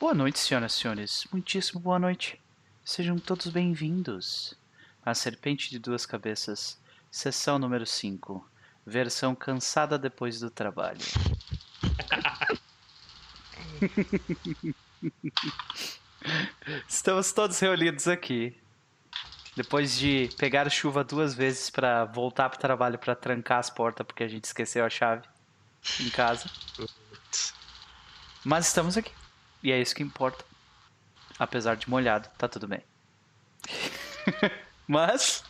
Boa noite, senhoras e senhores. Muitíssimo boa noite. Sejam todos bem-vindos à Serpente de Duas Cabeças, sessão número 5, versão cansada depois do trabalho. Estamos todos reunidos aqui. Depois de pegar chuva duas vezes para voltar pro trabalho para trancar as portas porque a gente esqueceu a chave em casa. Mas estamos aqui. E é isso que importa. Apesar de molhado, tá tudo bem. Mas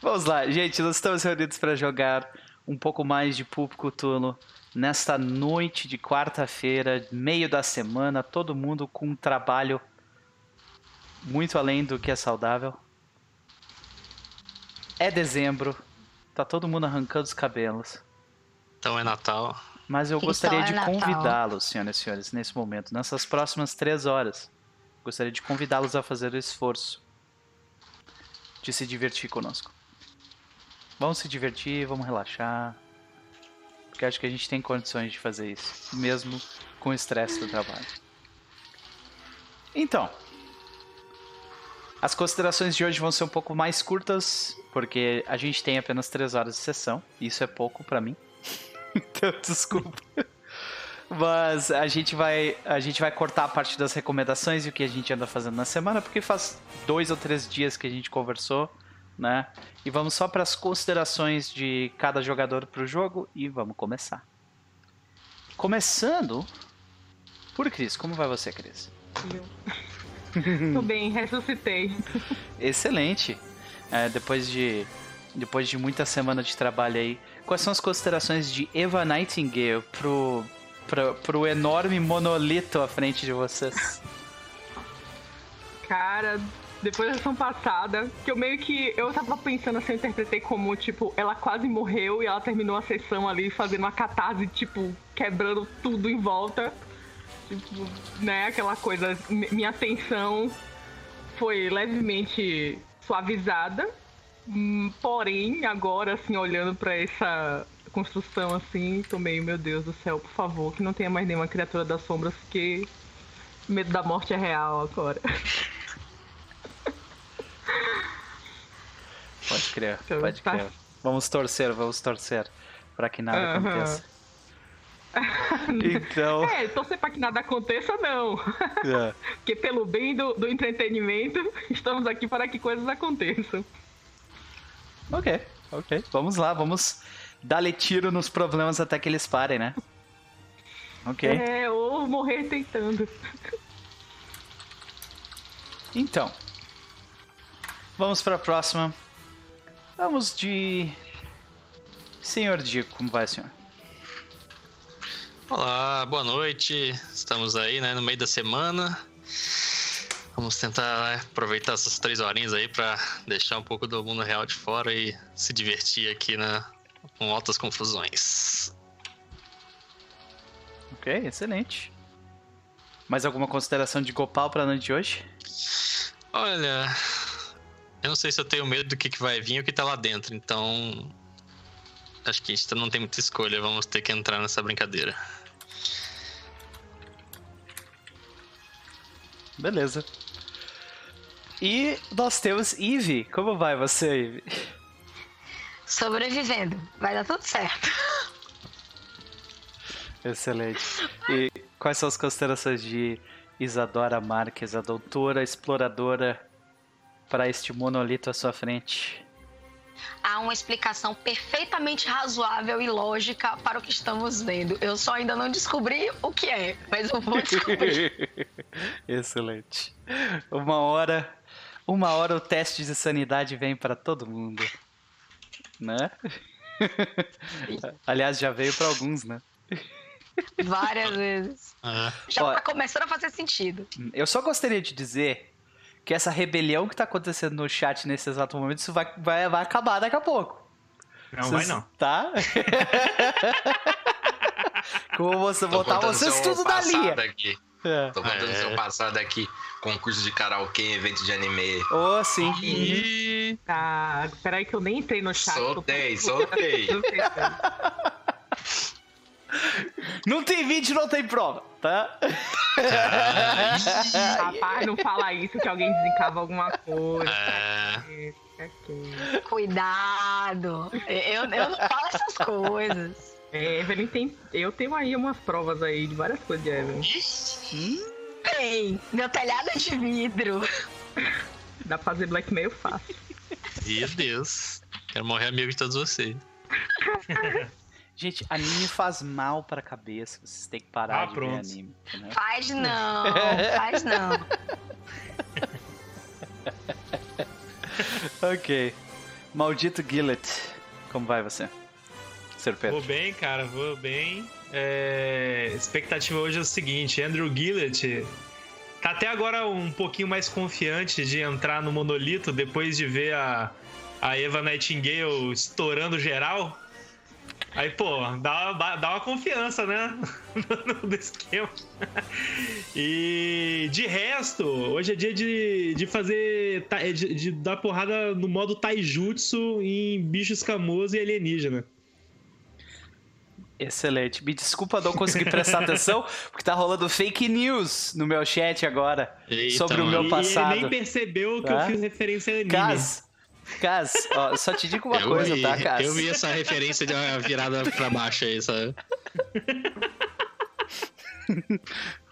vamos lá, gente, nós estamos reunidos para jogar um pouco mais de Público Tulo nesta noite de quarta-feira, meio da semana, todo mundo com um trabalho muito além do que é saudável. É dezembro, tá todo mundo arrancando os cabelos. Então é Natal. Mas eu Então gostaria é de convidá-los, senhoras e senhores, nesse momento, nessas próximas três horas. Gostaria de convidá-los a fazer o esforço de se divertir conosco. Vamos se divertir, vamos relaxar. Porque acho que a gente tem condições de fazer isso, mesmo com o estresse do trabalho. Então, as considerações de hoje vão ser um pouco mais curtas, porque a gente tem apenas três horas de sessão. e Isso é pouco pra mim. Então, desculpa. Mas a gente vai a gente vai cortar a parte das recomendações e o que a gente anda fazendo na semana, porque faz dois ou três dias que a gente conversou, né? E vamos só para as considerações de cada jogador pro jogo e vamos começar. Começando por Cris. Como vai você, Cris? Tô bem, ressuscitei. Excelente. É, depois de depois de muita semana de trabalho aí, quais são as considerações de Eva Nightingale pro pro, pro enorme monolito à frente de vocês? Cara, depois da sessão passada, que eu meio que. Eu tava pensando assim, eu interpretei como, tipo, ela quase morreu e ela terminou a sessão ali fazendo uma catarse, tipo, quebrando tudo em volta. Tipo, né, aquela coisa. mi- Minha tensão foi levemente suavizada. Hum, Porém, agora, assim, olhando pra essa construção assim, tô meio, meu Deus do céu, por favor, que não tenha mais nenhuma criatura das sombras, porque medo da morte é real agora. Pode crer, Então, pode tá. crer. Vamos torcer, vamos torcer para que nada Aham. aconteça. Então, É, torcer pra que nada aconteça, não. é. Porque pelo bem do, do entretenimento, estamos aqui para que coisas aconteçam. Ok, ok. Vamos lá, vamos dar-lhe tiro nos problemas até que eles parem, né? Ok. É, ou morrer tentando. Então, vamos para a próxima. Vamos de. Senhor Dico, como vai, senhor? Olá, boa noite. Estamos aí, né, no meio da semana. Vamos tentar né, aproveitar essas três horinhas aí pra deixar um pouco do mundo real de fora e se divertir aqui, né, com altas confusões. Ok, excelente. Mais alguma consideração de Gopal para a noite de hoje? Olha, eu não sei se eu tenho medo do que, que vai vir ou o que tá lá dentro, então acho que a gente não tem muita escolha. Vamos ter que entrar nessa brincadeira. Beleza. E nós temos Eve. Como vai você, Eve? Sobrevivendo. Vai dar tudo certo. Excelente. E quais são as considerações de Isadora Marques, a doutora exploradora, para este monolito à sua frente? Há uma explicação perfeitamente razoável e lógica para o que estamos vendo. Eu só ainda não descobri o que é, mas eu vou descobrir. Excelente. Uma hora, uma hora o teste de sanidade vem para todo mundo, né? Aliás, já veio para alguns, né? Várias vezes. Ah, Já Ó. tá começando a fazer sentido. Eu só gostaria de dizer que essa rebelião que tá acontecendo no chat nesse exato momento, isso vai, vai, vai acabar daqui a pouco. Não vai Vocês- não. Tá? Como você Tô botar vocês tudo da linha. Aqui. É. Tô contando É. seu passado aqui. Concurso de karaokê em evento de anime. Ô, sim. e... Tá, peraí que eu nem entrei no chat. Soltei, soltei. Não tem vídeo, não tem prova, tá? Rapaz, não fala isso que alguém desencava alguma coisa. É, quieto. Cuidado. Eu, eu não falo essas coisas. É, Evelyn tem. Eu tenho aí umas provas aí de várias coisas de Evelyn. Bem, meu telhado é de vidro. Dá pra fazer blackmail fácil. meu Deus. Quero morrer amigo de todos vocês. Gente, anime faz mal pra cabeça. Vocês têm que parar Ah, de pronto. ver anime. Né? Faz não, faz não. Ok. Maldito Gillet. Como vai você? Sr. Pedro. Vou bem, cara, vou bem. É, expectativa hoje é o seguinte: Andrew Gillett tá até agora um pouquinho mais confiante de entrar no monolito depois de ver a, a Eva Nightingale estourando geral. Aí, pô, dá, dá uma confiança, né? no esquema. E de resto, hoje é dia de, de fazer. ta- De, de dar porrada no modo taijutsu em bicho escamoso e alienígena. Excelente. Me desculpa não conseguir prestar atenção, porque tá rolando fake news no meu chat agora. Eita, Sobre o meu E passado. ele nem percebeu que Tá? eu fiz referência a anime. Cas, Cas, ó, só te digo uma eu coisa, vi, tá, Cas? Eu vi essa referência de uma virada pra baixo aí, sabe?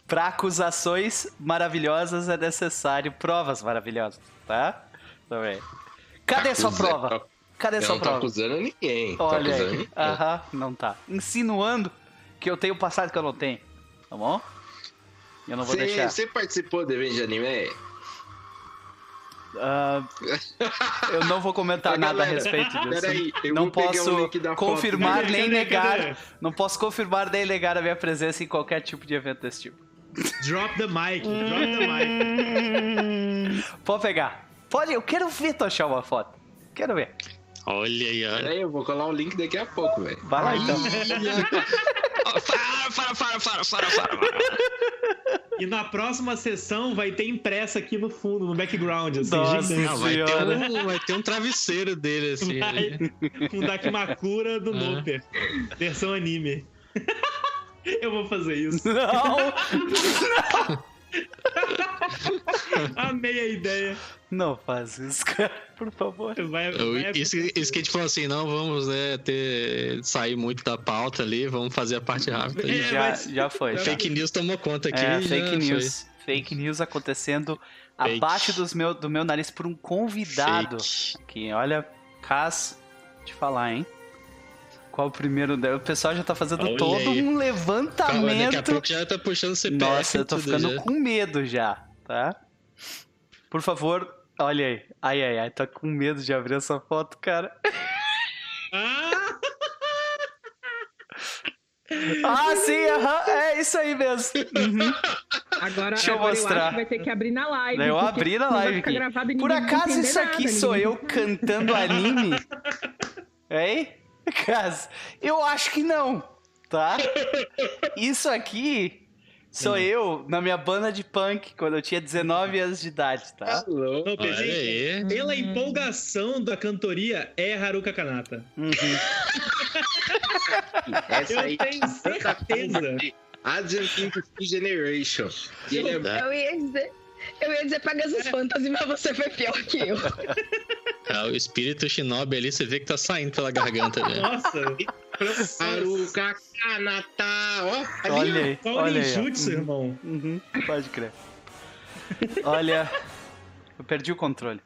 Pra acusações maravilhosas é necessário provas maravilhosas, tá? Tá bem. Cadê sua Acusa- prova? Cadê Eu sua não tô prova? acusando ninguém. tô Olha acusando aí. ninguém. Aham, não tá. Insinuando que eu tenho passado que eu não tenho. Tá bom? Eu não vou Você, deixar. você participou do evento de anime? Ah, eu não vou comentar Ô, nada a galera, respeito disso. Peraí, eu não posso foto. confirmar Cadê, nem cadê, negar. cadê? Não posso confirmar nem negar a minha presença em qualquer tipo de evento desse tipo. Drop the mic, drop the mic. Pode pegar. Pode, eu quero ver tu achar uma foto. Quero ver. Olha aí, olha. Peraí, eu vou colar o link daqui a pouco, velho. Vai lá então. Ó, Para, para, para, para, para, para, para. E na próxima sessão vai ter impressa aqui no fundo, no background, assim, Nossa. gigante. Não, vai, ter um, vai ter um travesseiro dele, assim. Vai. Com Dakimakura do Ah. Noper. Versão anime. Eu vou fazer isso. Não, Amei a ideia. não faz isso, cara. Por favor. Vai, vai isso, isso que a gente falou assim, não vamos né, ter, sair muito da pauta ali, vamos fazer a parte rápida. É, Já, mas- já foi. já. Fake news tomou conta aqui. É, já fake foi. news. Fake news acontecendo Fake. abaixo dos meu, do meu nariz por um convidado. Fake. Que olha, Cas, te falar, hein? Qual o primeiro dela? O pessoal já tá fazendo Olha todo aí. um Calma, daqui a levantamento. pouco já tá puxando CPF. Nossa, eu tô tudo ficando já. com medo já, tá? Por favor, olha aí. Ai, ai, ai, tô com medo de abrir essa foto, cara. Ah! Ah, sim, aham, é isso aí mesmo. Uhum. Agora, Deixa eu agora mostrar. acho que vai ter que abrir na live. Eu abri na live Por acaso isso aqui nada, sou ninguém eu cantando anime? Hein? Caso. Eu acho que não, tá? Isso aqui sou eu na minha banda de punk quando eu tinha 19 anos de idade, tá? Alô? Não, Olha gente, aí. pela empolgação da cantoria, é Haruka Kanata. Uhum. Essa Eu aí tenho certeza. Argentine Generation. É Eu ia dizer. Eu ia dizer Pegasus Fantasy, mas você foi pior que eu. Ah, o espírito shinobi ali, você vê que tá saindo pela garganta, né? Nossa, Haruka Kanata. Ó, ali, Olha aí, só o olha aí. ó. ninjutsu, Uhum, irmão. uhum, pode crer. Olha, eu perdi o controle.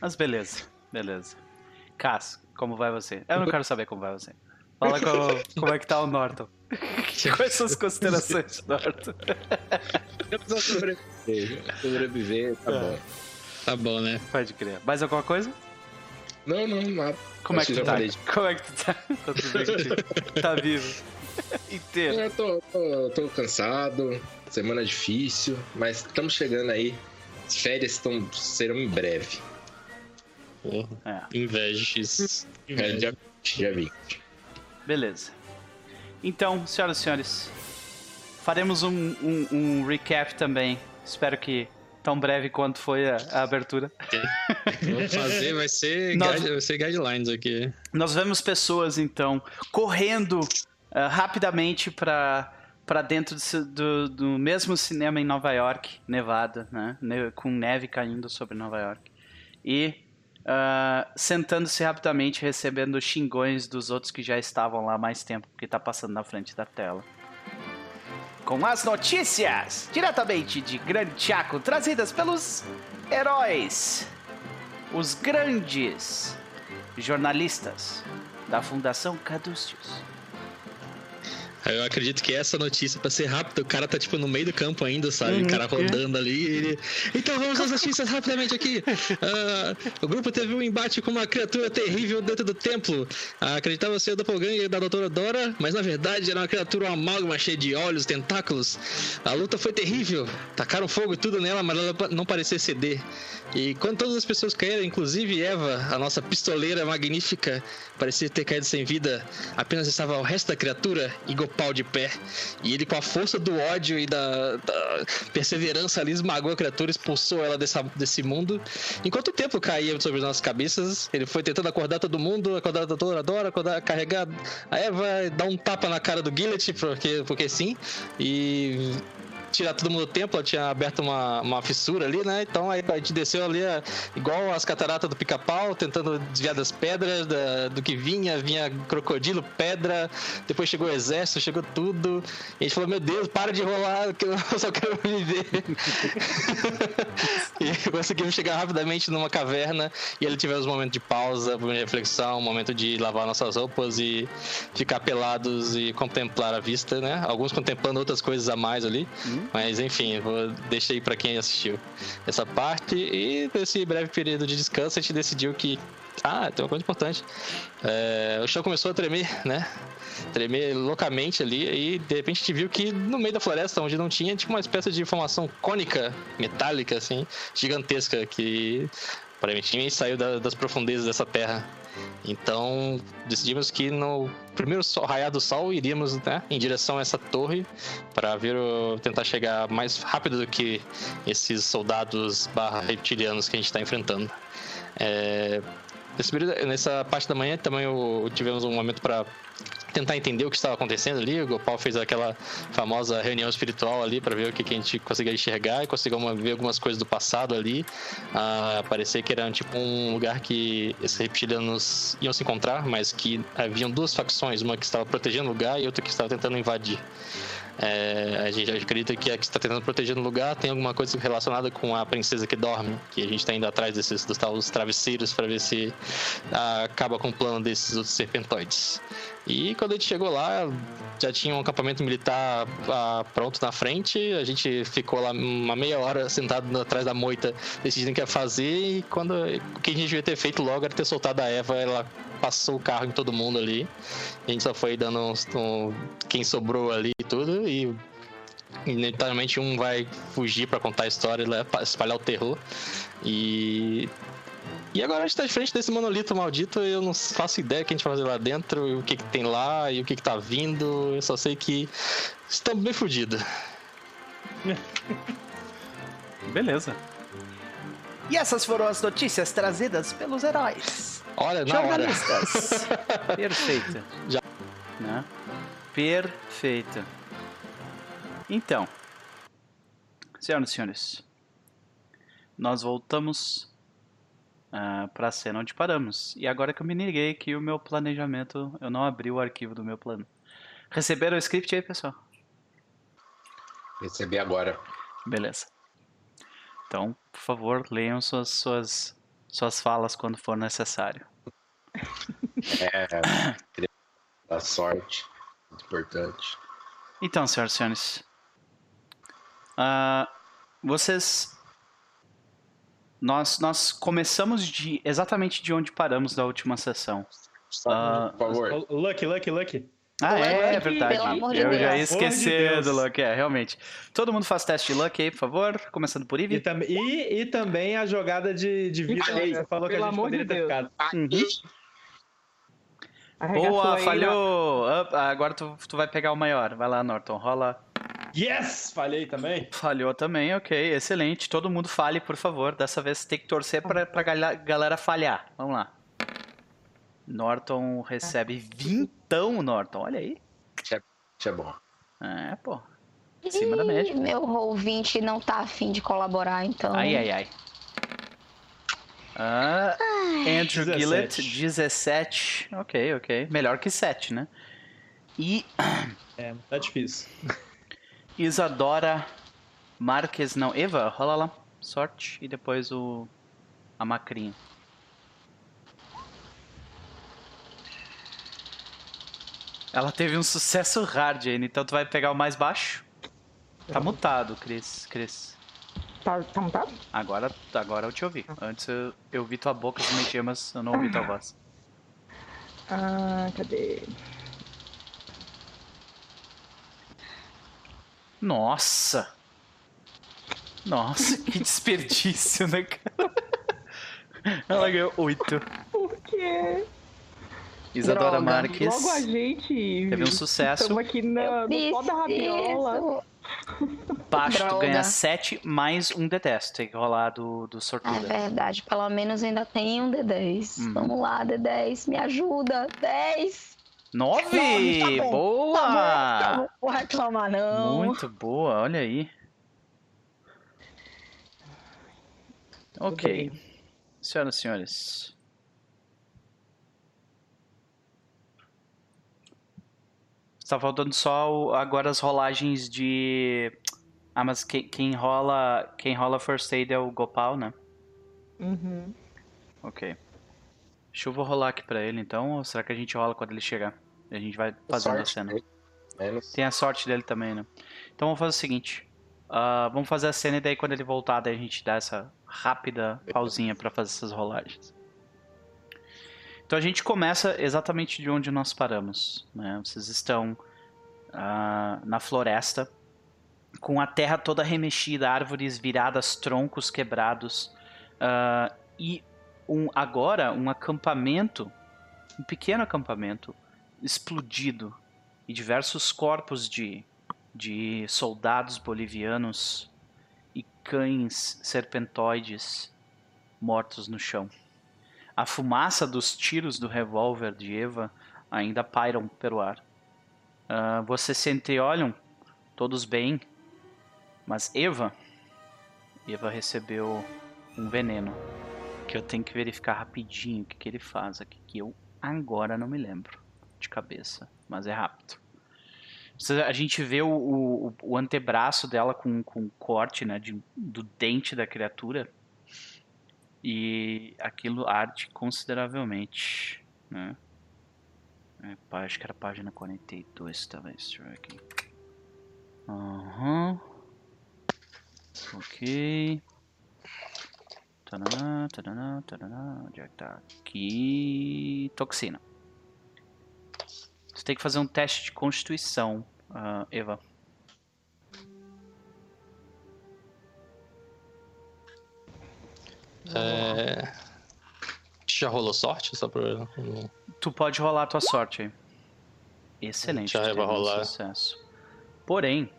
Mas beleza, beleza. Cas, como vai você? Eu não quero saber como vai você. Fala como, como é que tá o Norton. Quais são as considerações, Norton? Eu preciso sobreviver. Sobreviver, tá É. bom. Tá bom, né? Pode crer. Mais alguma coisa? Não, não, nada. Como é Acho que tu tá? falei. Como é que tu tá? Tá tudo bem contigo? Tá vivo. Inteiro. Eu tô, tô, tô cansado, semana difícil, mas estamos chegando aí. As férias estão, serão em breve. Porra. É, Invejas. É, dia, dia 20. beleza. Então, senhoras e senhores, faremos um, um, um recap também. Espero que tão breve quanto foi a, a abertura. Vamos fazer, vai ser, Nós- guide- vai ser guidelines aqui. Nós vemos pessoas, então, correndo ah, rapidamente para pra dentro do, do, do mesmo cinema em Nova York, Nevada, né? Ne- Com neve caindo sobre Nova York. E ah, sentando-se rapidamente, recebendo xingões dos outros que já estavam lá mais tempo, porque tá passando na frente da tela. Com as notícias, diretamente de Grande Chaco, trazidas pelos heróis, os grandes jornalistas da Fundação Caduceus. Eu acredito que essa notícia, pra ser rápida, o cara tá tipo no meio do campo ainda, sabe? O cara rodando ali. Ele... Então vamos às notícias rapidamente aqui. Ah, o grupo teve um embate com uma criatura terrível dentro do templo. Ah, acreditava ser o doppelganger da doutora Dora, mas na verdade era uma criatura amálgama cheia de olhos, tentáculos. A luta foi terrível. Tacaram fogo e tudo nela, mas ela não parecia ceder. E quando todas as pessoas caíram, inclusive Eva, a nossa pistoleira magnífica, parecia ter caído sem vida, apenas estava o resto da criatura igual pau de pé. E ele, com a força do ódio e da, da perseverança ali, esmagou a criatura, expulsou ela dessa, desse mundo. Enquanto o tempo caía sobre as nossas cabeças, ele foi tentando acordar todo mundo, acordar a Dora, acordar, carregar a Eva, dar um tapa na cara do Gillet, porque, porque sim. E tirar todo mundo do templo, ela tinha aberto uma, uma fissura ali, né? Então aí a gente desceu ali, é, igual as cataratas do pica-pau, tentando desviar das pedras, da- do que vinha, vinha crocodilo, pedra, depois chegou o exército, chegou tudo. E a gente falou, meu Deus, para de rolar, que eu só quero viver. e conseguimos chegar rapidamente numa caverna e ele tivemos um momento de pausa, um momento de reflexão, um momento de lavar nossas roupas e ficar pelados e contemplar a vista, né? Alguns contemplando outras coisas a mais ali. Mas enfim, vou aí pra quem assistiu essa parte. E nesse breve período de descanso, a gente decidiu que. Ah, tem uma coisa importante. É, o chão começou a tremer, né? Tremer loucamente ali. E de repente a gente viu que no meio da floresta, onde não tinha, tinha uma espécie de formação cônica, metálica, assim, gigantesca, que aparentemente saiu da- das profundezas dessa terra. Então decidimos que no primeiro raiar do sol iríamos né, em direção a essa torre para ver o, tentar chegar mais rápido do que esses soldados barra reptilianos que a gente está enfrentando. É, nesse período- nessa parte da manhã também o- tivemos um momento para tentar entender o que estava acontecendo ali. O Gopal fez aquela famosa reunião espiritual ali para ver o que, que a gente conseguia enxergar e conseguiu ver algumas coisas do passado ali. Ah, parecia que era tipo um lugar que esses reptilianos iam se encontrar, mas que haviam duas facções, uma que estava protegendo o lugar e outra que estava tentando invadir. É, a gente acredita que a que está tentando proteger o lugar tem alguma coisa relacionada com a princesa que dorme, que a gente está indo atrás desses dos tal travesseiros para ver se acaba com o plano desses outros serpentoides. E quando a gente chegou lá, já tinha um acampamento militar ah, pronto na frente. A gente ficou lá uma meia hora sentado atrás da moita, decidindo o que ia fazer. E quando o que a gente devia ter feito logo era ter soltado a Eva. Ela passou o carro em todo mundo ali. A gente só foi dando uns, um- quem sobrou ali e tudo. E inevitavelmente um vai fugir pra contar a história, pra espalhar o terror. E e agora a gente tá de frente desse monolito maldito e eu não faço ideia o que a gente vai fazer lá dentro, e o que, que tem lá e o que, que tá vindo. Eu só sei que estamos bem fodidos. Beleza. E essas foram as notícias trazidas pelos heróis. Olha, na hora. Jornalistas. Perfeito. Já. Né? Perfeito. Então, senhoras e senhores, nós voltamos para a cena onde paramos. E agora que eu me liguei que o meu planejamento, eu não abri o arquivo do meu plano. Receberam o script aí, pessoal? Recebi agora. Beleza. Então, por favor, leiam suas, suas, suas falas quando for necessário. É. dar sorte. Muito importante. Então, senhoras e senhores, ah, vocês, nós, nós começamos de exatamente de onde paramos da última sessão. Ah, Por favor. Lucky, Lucky, Lucky. Ah, é, é verdade. pelo amor de Eu já ia Deus. esquecer do Deus. Luck, é, realmente. Todo mundo faz teste de Luck aí, por favor, começando por E, Ivy. tam- e, e também a jogada de, de vida. Né? Falou que Pelo a gente amor de poderia ter Deus. ficado. Uhum. Arregaçou Boa, aí, falhou! Agora tu, tu vai pegar o maior. Vai lá, Norton, rola. Yes! Falhei também. Falhou também, ok, excelente. Todo mundo fale, por favor. Dessa vez tem que torcer pra, pra galera falhar. Vamos lá. Norton recebe vintão, Norton. Olha aí. Isso é bom. É, pô. Acima da média. Meu roll 20 não tá afim de colaborar, então. Ai, ai, ai. Ah, Andrew 17. Gillett, 17. Ok, ok. Melhor que 7, né? E É, tá difícil. Isadora Marques, não, Eva, rola lá. Sorte e depois o a macrinha. Ela teve um sucesso hard ainda, então tu vai pegar o mais baixo. Tá mutado, Cris. Cris. Tá, tá montado? Agora, agora eu te ouvi. Antes eu, eu vi tua boca se mexer, mas eu não ouvi tua voz. Ah, cadê? Nossa! Nossa, que desperdício, né, cara? Ela ganhou 8. Por quê? Isadora Droga, Marques. Logo a gente. Teve um sucesso. Estamos aqui na, no pó da rabiola. Baixo, tu Droga. ganha 7 mais um D10. Tem que rolar do, do É sortudo. verdade, pelo menos ainda tem um D10. Uhum. Vamos lá, D10, me ajuda. 10! 9! Nove, tá bom, boa! Tá bom, eu não vou reclamar, não. Muito boa, olha aí. Ok. Senhoras e senhores. Está faltando só o- agora as rolagens de. Ah, mas quem, quem rola. Quem rola first aid é o Gopal, né? Uhum. Ok. Deixa eu vou rolar aqui pra ele então, ou será que a gente rola quando ele chegar? E a gente vai fazendo Sorte a cena. Menos. Tem a sorte dele também, né? Então vamos fazer o seguinte. ah, vamos fazer a cena e daí quando ele voltar, daí a gente dá essa rápida pausinha pra fazer essas rolagens. Então a gente começa exatamente de onde nós paramos. Né? Vocês estão ah, na floresta, com a terra toda remexida, árvores viradas, troncos quebrados. ah, e um, agora um acampamento, um pequeno acampamento, explodido e diversos corpos de, de soldados bolivianos e cães serpentoides mortos no chão. A fumaça dos tiros do revólver de Eva ainda pairam pelo ar. Ah, vocês se entreolham, todos bem, mas Eva, Eva recebeu um veneno que eu tenho que verificar rapidinho o que, que ele faz aqui, que eu agora não me lembro de cabeça, mas é rápido. A gente vê o, o, o antebraço dela com, com corte né, de, do dente da criatura e aquilo arde consideravelmente. Né? É, acho que era página 42, talvez. Deixa eu ver aqui. Aham. Ok. Tadã, tadã, tadã. Onde é que tá? Aqui. Toxina. Você tem que fazer um teste de constituição, ah, Eva. É... Já rolou sorte? Só pra... Tu pode rolar a tua sorte aí. Excelente. Já vai teve um rolar. Sucesso. Porém,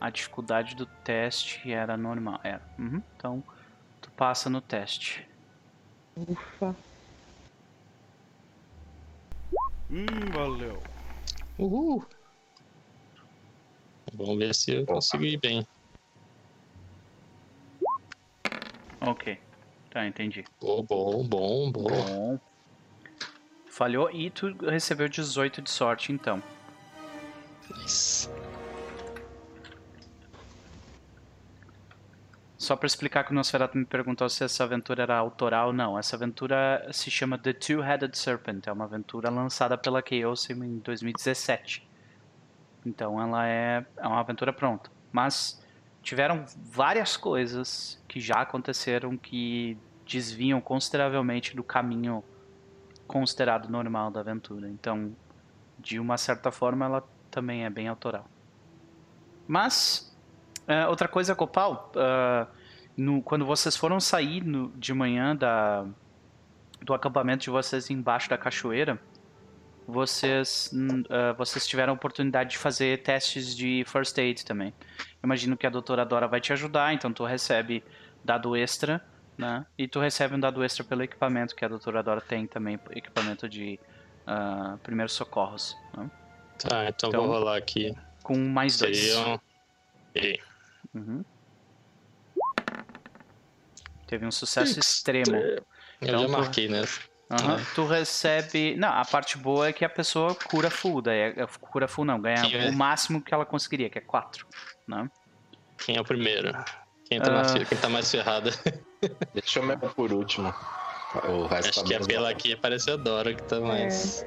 a dificuldade do teste era normal. Era. Uhum. Então, tu passa no teste. Ufa. Hum, valeu. Uhul! Vamos ver se eu consigo ir bem. Ok. Tá, entendi. Bom, bom, bom, bom. Bom. Falhou e tu recebeu 18 de sorte, então. Isso. Só pra explicar que o Nosferatu me perguntou se essa aventura era autoral, não. Essa aventura se chama The Two-Headed Serpent. É uma aventura lançada pela Chaos em 2017. Então ela é, é uma aventura pronta. Mas tiveram várias coisas que já aconteceram que desviam consideravelmente do caminho considerado normal da aventura. Então, de uma certa forma, ela também é bem autoral. Mas, é, outra coisa, Copal, ah, no- quando vocês foram sair no- de manhã da, do acampamento de vocês embaixo da cachoeira, vocês, ah, vocês tiveram a oportunidade de fazer testes de first aid também. Imagino que a doutora Dora vai te ajudar, então tu recebe dado extra, né? E tu recebe um dado extra pelo equipamento que a doutora Dora tem também, equipamento de ah, primeiros socorros. Né? Tá, então, Então- vou rolar aqui. Com mais dois. Seriam. E Uhum. Teve um sucesso extremo. Eu Então, já marquei nessa. Aham. É. Tu recebe. Não, a parte boa é que a pessoa cura full. Daí é- cura full não, ganha Sim, é. o máximo que ela conseguiria, que é 4. Né? Quem é o primeiro? Quem tá, mais, Ah. fe- quem tá mais ferrado? Deixa eu mesmo por último. O resto Acho tá que a menos pela mal. aqui parece a Dora que tá mais.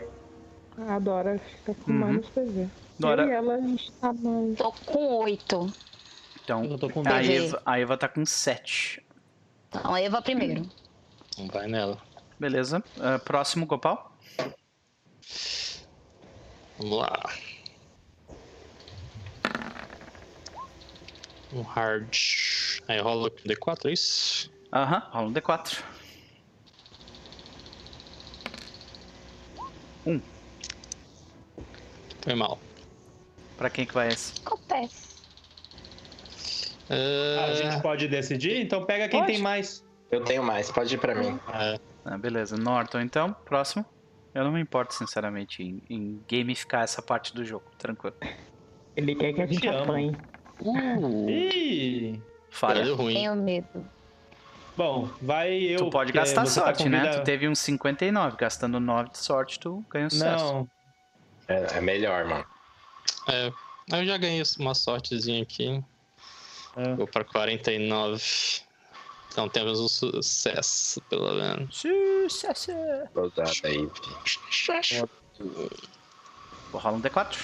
A Dora fica com Uhum. mais PV. Dora- e ela, a gente tá mais. Tô com oito. Então, Eu tô com a. Eva, a Eva tá com 7. Então, a Eva primeiro. Não vai nela. Beleza. Ah, próximo, Gopal. Vamos lá. Um hard. Aí rola com D4, é isso? Aham, rola um D4. Foi mal. Pra quem que vai esse? Acontece. Ah, a gente pode decidir? Então pega quem Pode. tem mais. Eu tenho mais, pode ir pra mim. é, Ah, beleza. Norton, então. Próximo. Eu não me importo, sinceramente, em, em gamificar essa parte do jogo. Tranquilo. Ele quer que a gente apanhe. uh, Ih! Falha. deu ruim. Tenho medo. Bom, vai eu. Tu pode gastar tá sorte, né? Tu teve uns 59. Gastando 9 de sorte, tu ganha um sucesso. Não, É, é melhor, mano. É, eu já ganhei uma sortezinha aqui. É. Vou pra 49. Então temos um sucesso, pelo menos. Sucesso! Ousada aí, filho. Vou rolar um D4.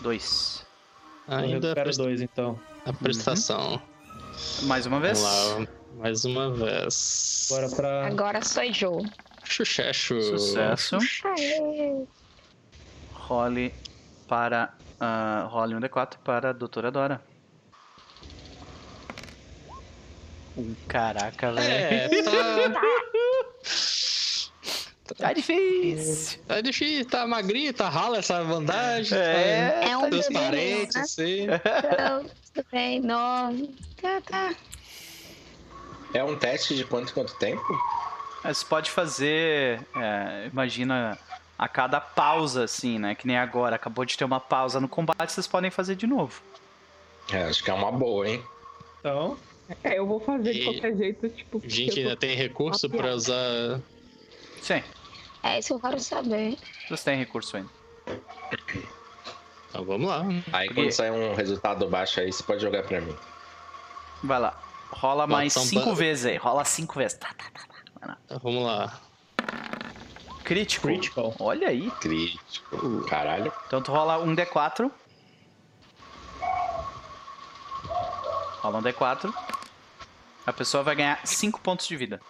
2. eu Ainda a, recupero presta- dois então. a prestação. Mais uma vez. Vamos lá, mais uma vez. Bora pra. Agora sou Joe. Sucesso. Aê. Role para. ah, role um D4 para a doutora Dora. Um caraca, velho. É, tá, Tá difícil. tá difícil, tá magrinho, tá rala essa bandagem. É, É um tá transparente, né? assim. Então, tudo bem, nove. Tá, tá. É um teste de quanto quanto tempo? Você pode fazer, é, imagina, a cada pausa, assim, né? Que nem agora, acabou de ter uma pausa no combate, vocês podem fazer de novo. É, acho que é uma boa, hein? Então, É, eu vou fazer de E- qualquer jeito, tipo. A gente ainda tem recurso pra usar. Sim, É isso que eu quero saber. vocês têm recurso ainda. Então vamos lá. Aí Porque- quando sair um resultado baixo aí, você pode jogar pra mim. Vai lá. Rola mais cinco ba- vezes aí. Rola cinco vezes. Tá, tá, tá, tá. Vai lá. Então, vamos lá. Crítico. Critical. Olha aí. Crítico. Caralho. Então tu rola um D4. Rola um D4. A pessoa vai ganhar 5 pontos de vida.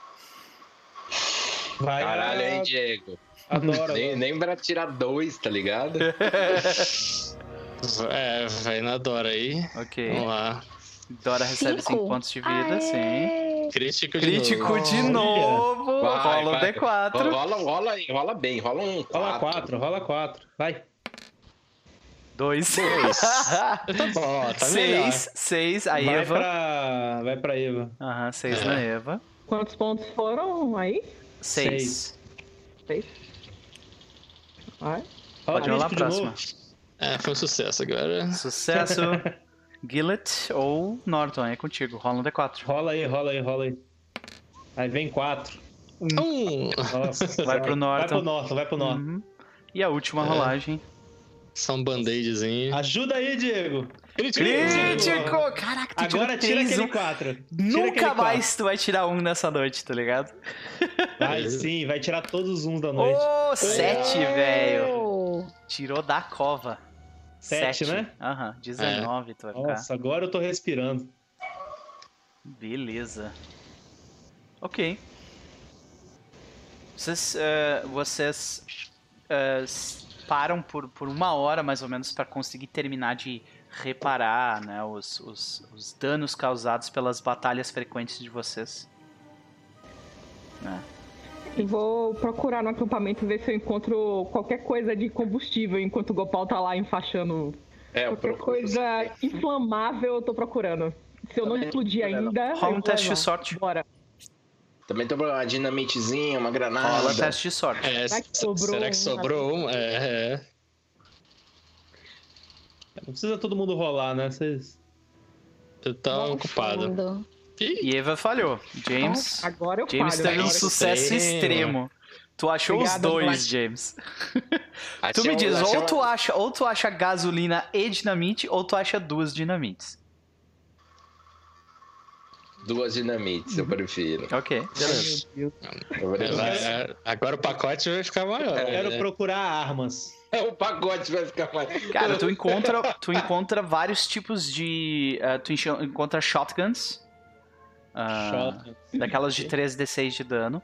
vai. Caralho, hein, Diego? Adoro. Nem, nem pra tirar dois, tá ligado? É, vai na Dora aí. Ok. Vamos lá. Dora recebe 5 Cinco? pontos de vida, sim. Aê. Crítico de Crítico novo. de novo. Vai, rola um vai. D4. Rola, rola, rola bem, rola um Rola quatro. quatro, rola quatro. Vai. 2. Tá bom, tá melhor. 6. 6. A vai Eva. pra. Vai pra Eva. Aham, 6 É. na Eva. Quantos pontos foram aí? 6. Seis. Vai. Pode rolar a próxima. É, foi um sucesso agora. Sucesso. Gillet ou Norton, é contigo. Rola um D4. Rola aí, rola aí, rola aí. Aí vem quatro. Um. Nossa. Vai pro Vai Norton. pro Norton, vai pro Norton. Uhum. E a última É. rolagem. Só um band-aidzinho. Ajuda aí, Diego. Crítico! Caraca, tu Agora tira três, aquele um. quatro. Tira Nunca aquele mais tu vai tirar um nessa noite, tá ligado? Vai sim, vai tirar todos os uns da noite. Ô, sete, Aê. velho. Tirou da cova. Sete, né? Aham, 19 tu vai ficar. Nossa, agora eu tô respirando. Beleza. Ok. Vocês, eh, vocês s- param por, por uma hora mais ou menos para conseguir terminar de reparar né, os, os, os danos causados pelas batalhas frequentes de vocês. Né? E vou procurar no acampamento ver se eu encontro qualquer coisa de combustível enquanto o Gopal tá lá enfaixando. É, eu Qualquer coisa inflamável eu tô procurando. Se eu não explodir ainda. Rola eu um teste de sorte. Bora. Também tem uma dinamitezinha, uma granada. Rola teste de sorte. É, será, que será que sobrou um? É, é. Não precisa todo mundo rolar, né? Vocês. Você tá Bom, ocupado. Fundo. E Eva falhou. James. Agora eu James falho, teve um sucesso extremo. Tu achou Obrigado, os dois, Black. James. tu me diz, ou tu, acha, ou tu acha gasolina e dinamite, ou tu acha duas dinamites. Duas dinamites, eu prefiro. Ok. beleza. Eu É, prefiro. vai- agora o pacote vai ficar maior. Eu quero né? procurar armas. O pacote vai ficar mais. Cara, tu encontra, tu encontra vários tipos de. ah, tu encontra shotguns. ah, Shotgun. daquelas de 3d6 de dano.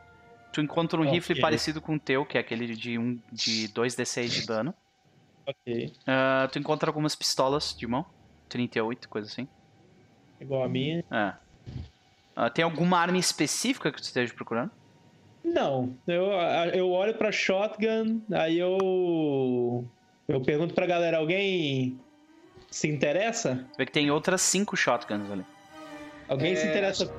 Tu encontra um Ok. rifle parecido com o teu, que é aquele de, um, de 2d6 de dano. Ok. Ah, tu encontra algumas pistolas de mão. 38, coisa assim. Igual a minha. É. Ah, tem alguma arma específica que tu esteja procurando? Não. Eu, eu olho pra shotgun, aí eu. Eu pergunto pra galera: alguém se interessa? Vê que tem outras 5 shotguns ali. Alguém se É, interessa?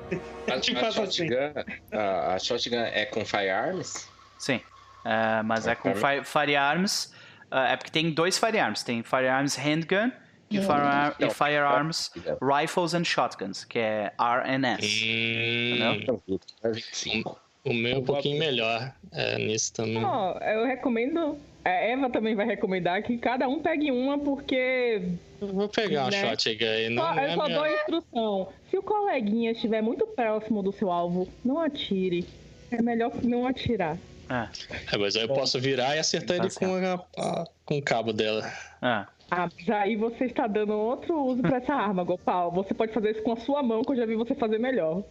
A, a faço assim. shotgun, a, a shotgun é com firearms? Sim. Ah, mas é com fi- firearms. ah, é porque tem dois firearms. Tem firearms handgun e, e firearms rifles and shotguns, que é RNS. Hum, Então, é 25. o meu é um pouquinho melhor é, nisso também. Ó, eu recomendo. A Eva também vai recomendar que cada um pegue uma, porque Eu vou pegar um Né? shotgun aí. Não, Só- não eu é só minha- dou a instrução. Se o coleguinha estiver muito próximo do seu alvo, não atire. É melhor não atirar. Ah, É, mas aí eu posso virar e acertar Tá ele com, a- a- com o cabo dela. ah. Ah, aí você está dando outro uso pra essa arma, Gopal. Você pode fazer isso com a sua mão, que eu já vi você fazer melhor.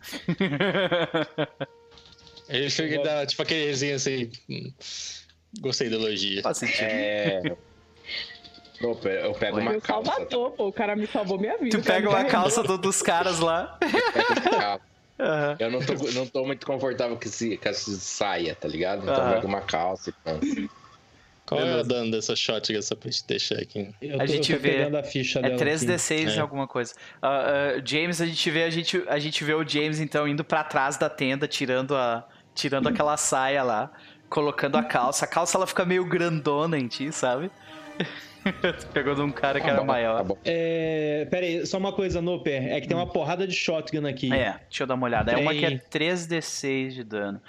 Ele chega e dá tipo aquele resenha assim. Gostei da elogio. Faz sentido. É. Eu pe- eu pego uma Meu calça. salvador, pô. O cara me salvou minha vida. Tu pega uma calça do- dos caras lá. Pego essa calça. Aham. Eu não tô, não tô muito confortável com, esse, com essa saia, tá ligado? Então eu pego uma calça e pronto. Qual é o Beleza. dano dessa shotgun só pra gente deixar aqui? Eu A tô, gente eu tô vê- a ficha É dela. 3d6 É. alguma coisa. Ah, ah, James, a gente vê, a gente, a gente vê o James então indo pra trás da tenda, tirando a tirando aquela saia lá, colocando a calça. A calça ela fica meio grandona em ti, sabe? Pegou de um cara que Tá era bom, maior. Tá bom. É, pera aí, só uma coisa, Noper. É que tem uma porrada de shotgun aqui. É, deixa eu dar uma olhada. É uma que é Tem- 3d6 de dano.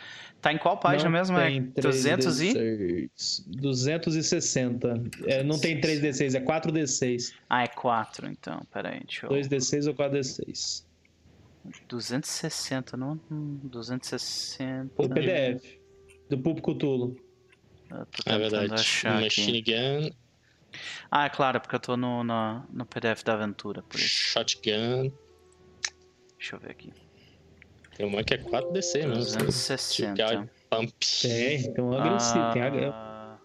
Tá em qual página Não mesmo? É tem 200 e? 3D6. 260. É, não tem 3D6, é 4D6. Ah, é 4 então. Pera aí, deixa eu... 2D6 ou 4D6. 260, não? Hum, 260... O PDF. Do Público Tulo. Eu tô É verdade. achar. Machine gun, Ah, é claro, porque eu tô no, no, no PDF da aventura, por isso. shotgun. Deixa eu ver aqui. Tem uma que é 4DC mesmo. 260. Pump. Tem, tem um agressivo. Tem ag- Ah,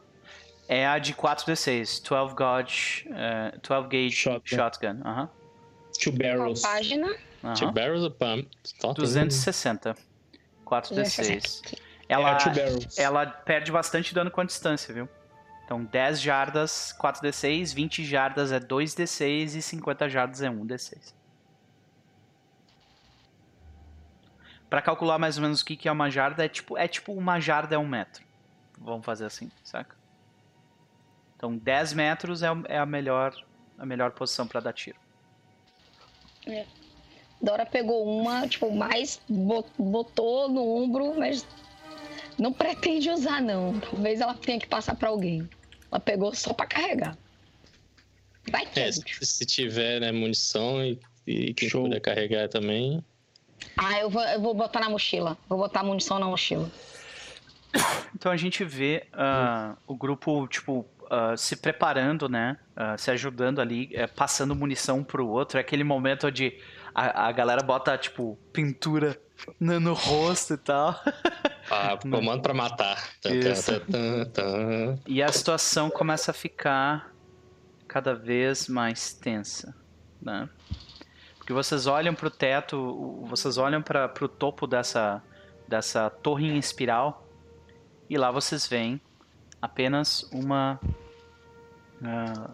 É a de 4d6, 12 gauge, eh, 12 gauge Shotgun. shotgun. Aham. Two Qual barrels. página? Two aham. barrels of pump. Tá, tem- 260. 4d6. Ela, É, two ela perde bastante dano com a distância, viu? Então 10 jardas, 4d6, 20 jardas é 2d6 e 50 jardas é 1d6. Pra calcular mais ou menos o que que é uma jarda, é tipo, é tipo uma jarda é um metro. Vamos fazer assim, saca? Então 10 metros é, é a, melhor, a melhor posição pra dar tiro. Dora pegou uma, tipo, mais bo- botou no ombro, mas não pretende usar, não. Talvez ela tenha que passar pra alguém. Ela pegou só pra carregar. Vai que É, se, se tiver né, munição e, e quem Show. puder carregar também. Ah, eu vou, eu vou botar na mochila. Vou botar a munição na mochila. Então a gente vê ah, o grupo, tipo, ah, se preparando, né? Ah, se ajudando ali, eh, passando munição pro outro. É aquele momento onde a, a galera bota, tipo, pintura no, no rosto e tal. Ah, comando pra matar. Isso. E a situação começa a ficar cada vez mais tensa, né? Porque vocês olham teto, o- vocês olham para pro topo dessa, dessa torre em espiral e lá vocês veem apenas uma ah,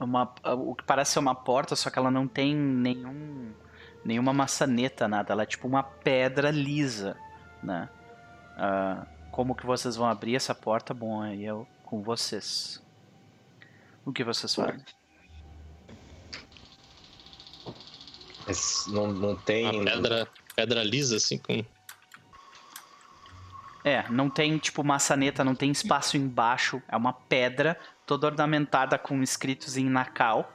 uma ah, o que parece ser uma porta, só que ela não tem nenhum nenhuma maçaneta, nada. Ela é tipo uma pedra lisa, né? Ah, como que vocês vão abrir essa porta? Bom, aí é com vocês. O que vocês fazem? Mas não, não tem. Uma pedra, pedra lisa, assim, com. É, não tem tipo maçaneta, não tem espaço embaixo. É uma pedra toda ornamentada com escritos em Nakal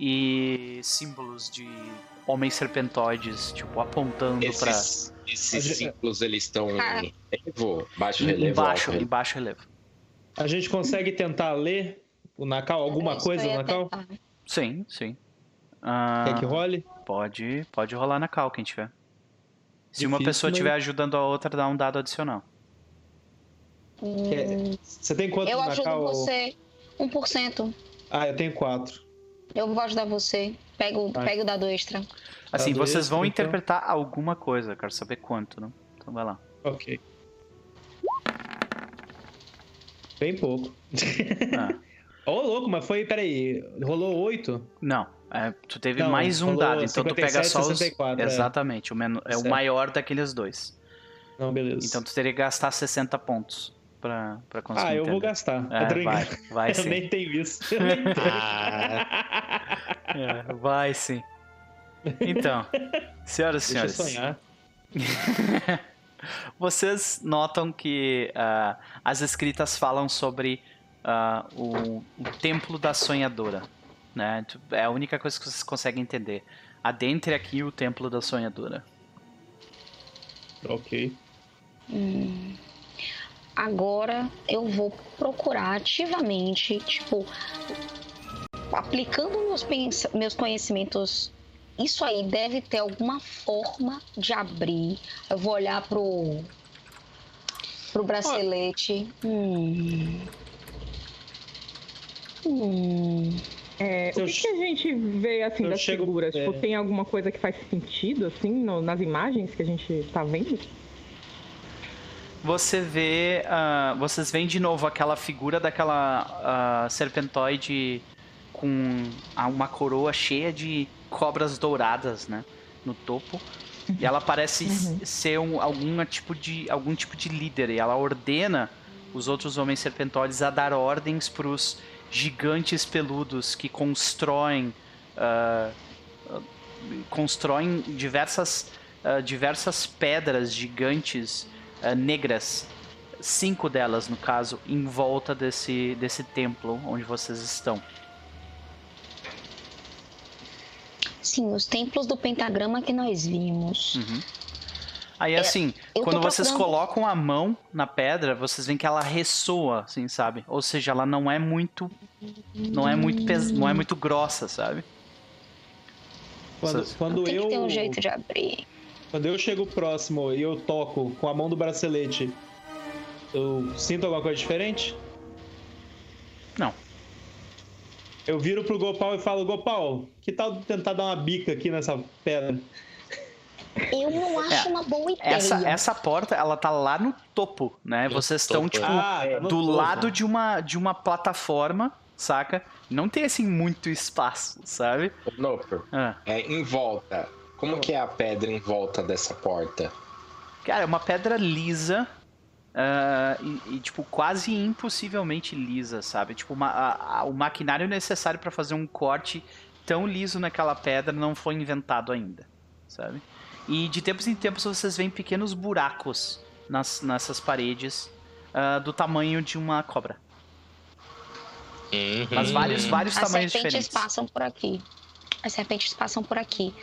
e símbolos de homens serpentoides, tipo, apontando pra. Esses, esses símbolos eles estão Ah. em relevo, baixo relevo, Embaixo, alto em baixo relevo. A gente consegue tentar ler o Nakal, alguma coisa no Nakal? tentar. Sim, sim. Ah, Quer que role? Pode, pode rolar na cal quem tiver. Se uma Difícil, pessoa mas- estiver ajudando a outra, dá um dado adicional. Quer- Você tem quanto Eu no ajudo você. 1%. Ah, eu tenho quatro. Eu vou ajudar você. Pega o, Vai. pega o dado extra. Assim, Dado vocês vão extra, então. interpretar alguma coisa, quero saber quanto, né? Então vai lá. Ok. Bem pouco. Ah, Ô, louco, mas foi, peraí, rolou oito? não, é, tu teve Não, mais um dado, então tu pega 57, só os... 64, é. Exatamente, o, meno- é o maior daqueles dois. Não, beleza. Então tu teria que gastar 60 pontos pra, pra conseguir ah, eu vou entender. gastar. É, vai, vai Eu sim. nem tenho isso. Eu nem tenho. Ah, É, vai sim. Então, senhoras e Deixa eu senhores, sonhar. vocês notam que ah, as escritas falam sobre ah, o, o templo da sonhadora, né? É a única coisa que vocês conseguem entender. Adentre aqui o templo da sonhadora. Ok. Hum. Agora eu vou procurar ativamente, tipo, aplicando meus, meus conhecimentos. Isso aí deve ter alguma forma de abrir. Eu vou olhar pro pro bracelete. Hum. Hum. É, o que, che- que a gente vê assim eu das chego- figuras? é. Tipo, tem alguma coisa que faz sentido assim no- nas imagens que a gente tá vendo? Você vê. ah, vocês veem de novo aquela figura daquela ah, serpentoide com uma coroa cheia de cobras douradas, né? No topo. E ela parece s- ser um, algum, tipo de, algum tipo de líder. E ela ordena os outros homens serpentoides a dar ordens para os gigantes peludos que constroem. ah, constroem diversas, ah, diversas pedras gigantes ah, negras, cinco delas no caso, em volta desse, desse templo onde vocês estão. Sim, os templos do pentagrama que nós vimos. Uhum. Aí assim, É, tô quando vocês procurando- colocam a mão na pedra, vocês veem que ela ressoa, assim, sabe? Ou seja, ela não é muito, não é muito pes... não é muito grossa, sabe? Quando, Vocês- quando Tem eu, que ter um jeito de abrir. quando eu chego próximo e eu toco com a mão do bracelete, eu sinto alguma coisa diferente? Não. Eu viro pro Gopal e falo, Gopal, que tal tentar dar uma bica aqui nessa pedra? Eu não acho É, uma boa ideia. Essa, essa porta, ela tá lá no topo, né? No vocês estão tipo Ah, tá do topo. lado de uma de uma plataforma, saca? Não tem assim muito espaço, sabe? Noper, Ah. é em volta. Como que é a pedra em volta dessa porta? Cara, é uma pedra lisa. ah, e, e, tipo, quase impossivelmente lisa, sabe? Tipo, uma- a- a- o maquinário necessário para fazer um corte tão liso naquela pedra não foi inventado ainda, sabe? E de tempos em tempos vocês veem pequenos buracos nas, nessas paredes ah, do tamanho de uma cobra. uhum. Mas vários, vários As tamanhos serpentes diferentes. passam por aqui. As serpentes passam por aqui.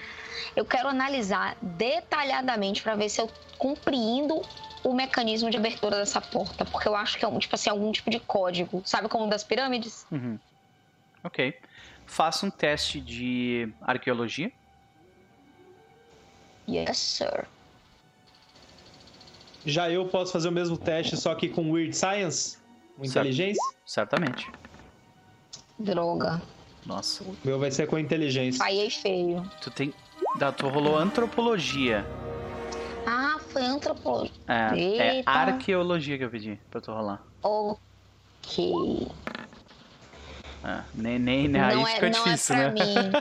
Eu quero analisar detalhadamente para ver se eu compreendo o mecanismo de abertura dessa porta, porque eu acho que é um, tipo assim, algum tipo de código, sabe como o das pirâmides? Uhum. Ok. Faça um teste de arqueologia. Yes, sir. Já eu posso fazer o mesmo teste, só que com Weird Science? Com Certo. inteligência? Certamente. Droga. Nossa. O meu vai ser com inteligência. Falhei feio. Tu tem. Da, tu rolou antropologia. Ah, foi antropologia. É, é arqueologia que eu pedi pra tu rolar. Ok. É, nem, nem, nem aí não é, fica não difícil, é pra né? mim.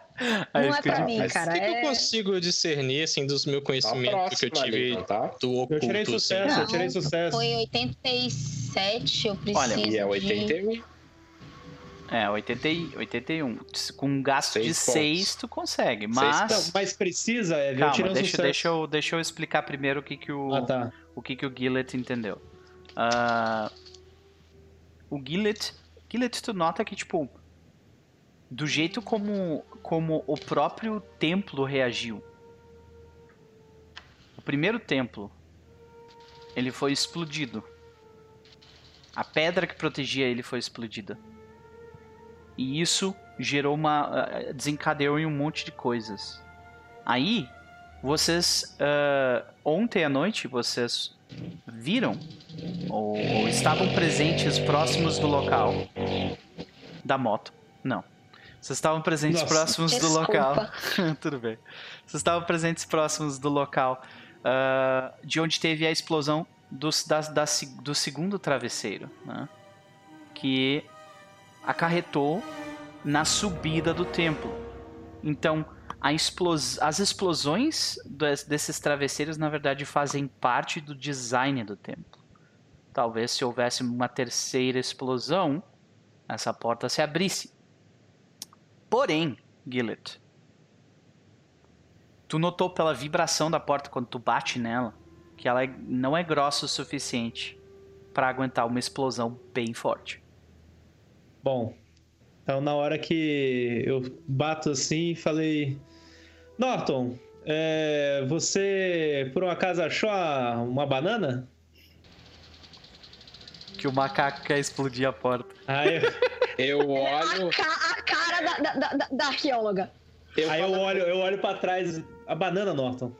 Aí não é pra mim, difícil. O cara. que, que eu É... consigo discernir, assim, dos meus Tá conhecimentos que eu tive ali, não tá? do oculto? Eu tirei assim? sucesso, eu Não, tirei sucesso. Foi 87, eu preciso Olha, E é de... 81. É, 80, e- 81. Com um gasto Seis de pontos. 6, tu consegue. Seis Mas. Não, mas precisa, é, eu tirei Calma, um deixa, sucesso. deixa, eu, deixa eu explicar primeiro o que, que o. Ah, tá. o que, que o Gillet entendeu. Ah, o Gillet, Gillet, tu nota que, tipo, do jeito como, como o próprio templo reagiu. O primeiro templo, ele foi explodido. A pedra que protegia ele foi explodida. E isso gerou uma. ah, desencadeou em um monte de coisas. Aí, vocês. ah, ontem à noite, vocês viram ou, ou estavam presentes próximos do local da moto. Não. Vocês estavam presentes Nossa. próximos do Desculpa. local. Tudo bem. Vocês estavam presentes próximos do local ah, de onde teve a explosão dos- da- da do segundo travesseiro, né? que acarretou na subida do templo. Então, a explos- as explosões des- desses travesseiros, na verdade, fazem parte do design do templo. Talvez se houvesse uma terceira explosão, essa porta se abrisse. Porém, Gillet, tu notou pela vibração da porta quando tu bate nela que ela é- não é grossa o suficiente para aguentar uma explosão bem forte. Bom, então na hora que eu bato assim, falei: Norton, é, você por um acaso achou uma banana? Que o macaco quer explodir a porta. Aí, Eu olho. A, ca- a cara da, da, da, da arqueóloga. Eu aí eu olho, eu olho pra trás. A banana, Norton.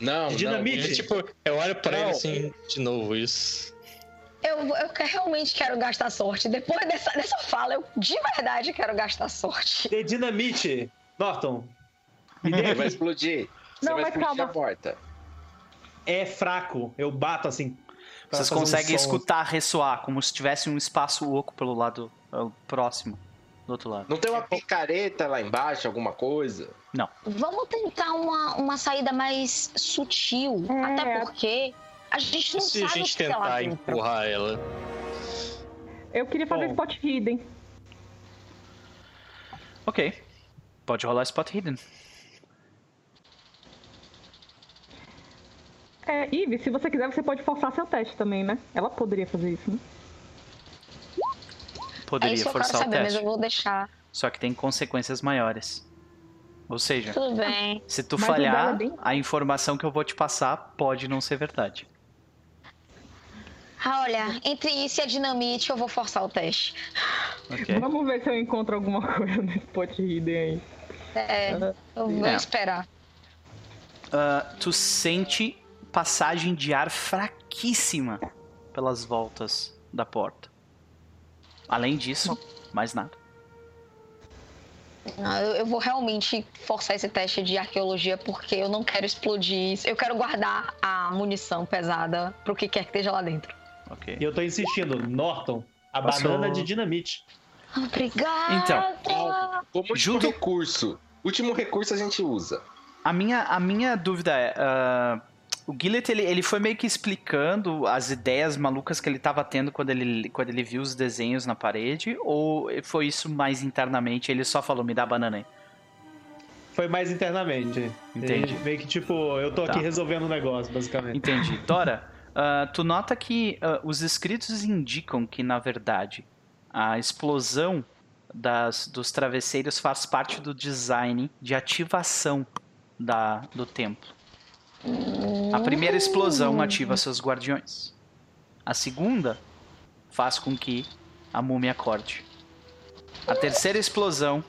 Não, não. Dinamite. E, tipo, eu olho pra Não. ele assim, de novo, isso. Eu, eu realmente quero gastar sorte. Depois dessa, dessa fala, eu de verdade quero gastar sorte. De dinamite, Norton. Você vai explodir. Você Não, vai mas explodir calma. a porta. É fraco. Eu bato assim. Vocês um conseguem som. escutar ressoar, como se tivesse um espaço oco pelo lado próximo, do outro lado. Não tem uma picareta lá embaixo, alguma coisa? Vamos tentar uma, uma saída mais sutil. É. Até porque a gente E não se a sabe o gente tentar empurrar ela? Eu queria fazer Bom. spot hidden. Ok. Pode rolar Spot Hidden. É, Ive, se você quiser, você pode forçar seu teste também, né? Ela poderia fazer isso, né? É Poderia isso eu quero forçar o saber, mas teste. eu vou deixar. Só que tem consequências maiores. Ou seja, Tudo bem. se tu Mas o dela falhar, é bem- a informação que eu vou te passar pode não ser verdade. Ah, olha, entre isso e a dinamite, eu vou forçar o teste. Ok? Vamos ver se eu encontro alguma coisa no spot hidden aí. É, eu vou É. esperar. Ah, tu sente passagem de ar fraquíssima pelas voltas da porta. Além disso, mais nada. Não, eu, eu vou realmente forçar esse teste de arqueologia porque eu não quero explodir isso. Eu quero guardar a munição pesada pro que quer que esteja lá dentro. Ok. E eu tô insistindo, Norton, a Passou. banana de dinamite. Obrigada! Então, Como último Junto- recurso. Último recurso a gente usa. A minha, a minha dúvida é. ah, o Gillet, ele, ele foi meio que explicando as ideias malucas que ele tava tendo quando ele, quando ele viu os desenhos na parede? Ou foi isso mais internamente? Ele só falou, me dá banana aí. Foi mais internamente. Entendi. Ele Meio que tipo, eu tô Tá. aqui resolvendo um negócio, basicamente. Entendi. Dora, ah, tu nota que ah, os escritos indicam que, na verdade, a explosão das, dos travesseiros faz parte do design de ativação da, do templo. A primeira explosão ativa seus guardiões. A segunda faz com que a múmia acorde. A terceira explosão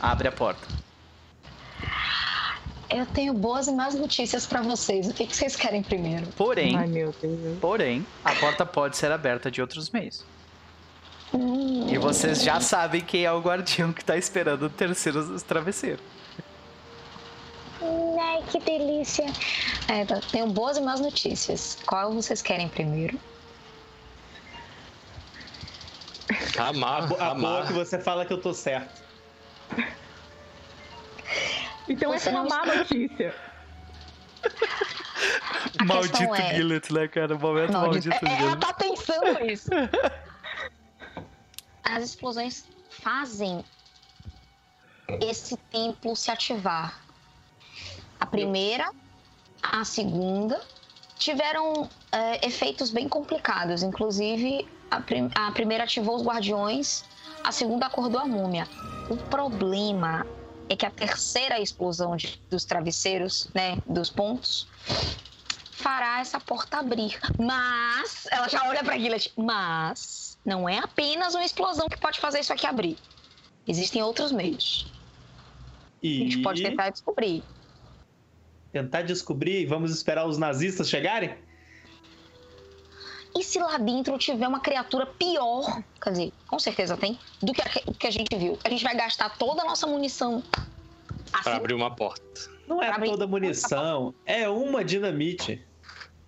abre a porta. Eu tenho boas e más notícias pra vocês. O que, que vocês querem primeiro? Porém, Ai, meu Deus. Porém, a porta pode ser aberta de outros meios. E vocês já sabem quem é o guardião que tá esperando o terceiro travesseiro. Ai, que delícia! É, tá, tenho boas e más notícias. Qual vocês querem primeiro? Amar, A boa amar. que você fala que eu tô certo. Então Você essa é uma má notícia. A maldito é- Gillet, né, cara? Momento Maldito. maldito É, ela Gillet. tá pensando isso. as explosões fazem esse templo se ativar. A primeira, a segunda, tiveram é, efeitos bem complicados. Inclusive, a, prim a primeira ativou os guardiões, a segunda acordou a múmia. O problema é que a terceira explosão de, dos travesseiros, né, dos pontos, fará essa porta abrir. Mas, ela já olha pra Gillet, mas não é apenas uma explosão que pode fazer isso aqui abrir. Existem outros meios. E A gente pode tentar descobrir. Tentar descobrir e vamos esperar os nazistas chegarem? E se lá dentro tiver uma criatura pior, quer dizer, com certeza tem, do que a que a gente viu? A gente vai gastar toda a nossa munição Pra assim? abrir uma porta. Não é Pra toda munição, é uma dinamite.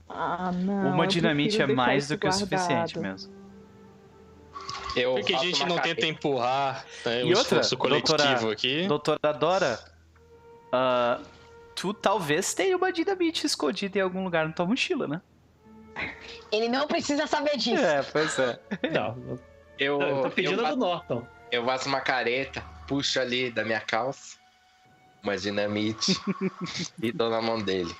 Ah, não. Uma dinamite é mais do que o suficiente guardado. mesmo. Eu Por que a gente não tenta empurrar né, E o outra, esforço coletivo doutora- aqui? Doutora Dora, ah, tu talvez tenha uma dinamite escondida em algum lugar na tua mochila, né? Ele não precisa saber disso. É, pois é. Não, Eu, eu tô eu, pedindo a faço, do Norton. eu faço uma careta, puxo ali da minha calça, uma dinamite e dou na mão dele.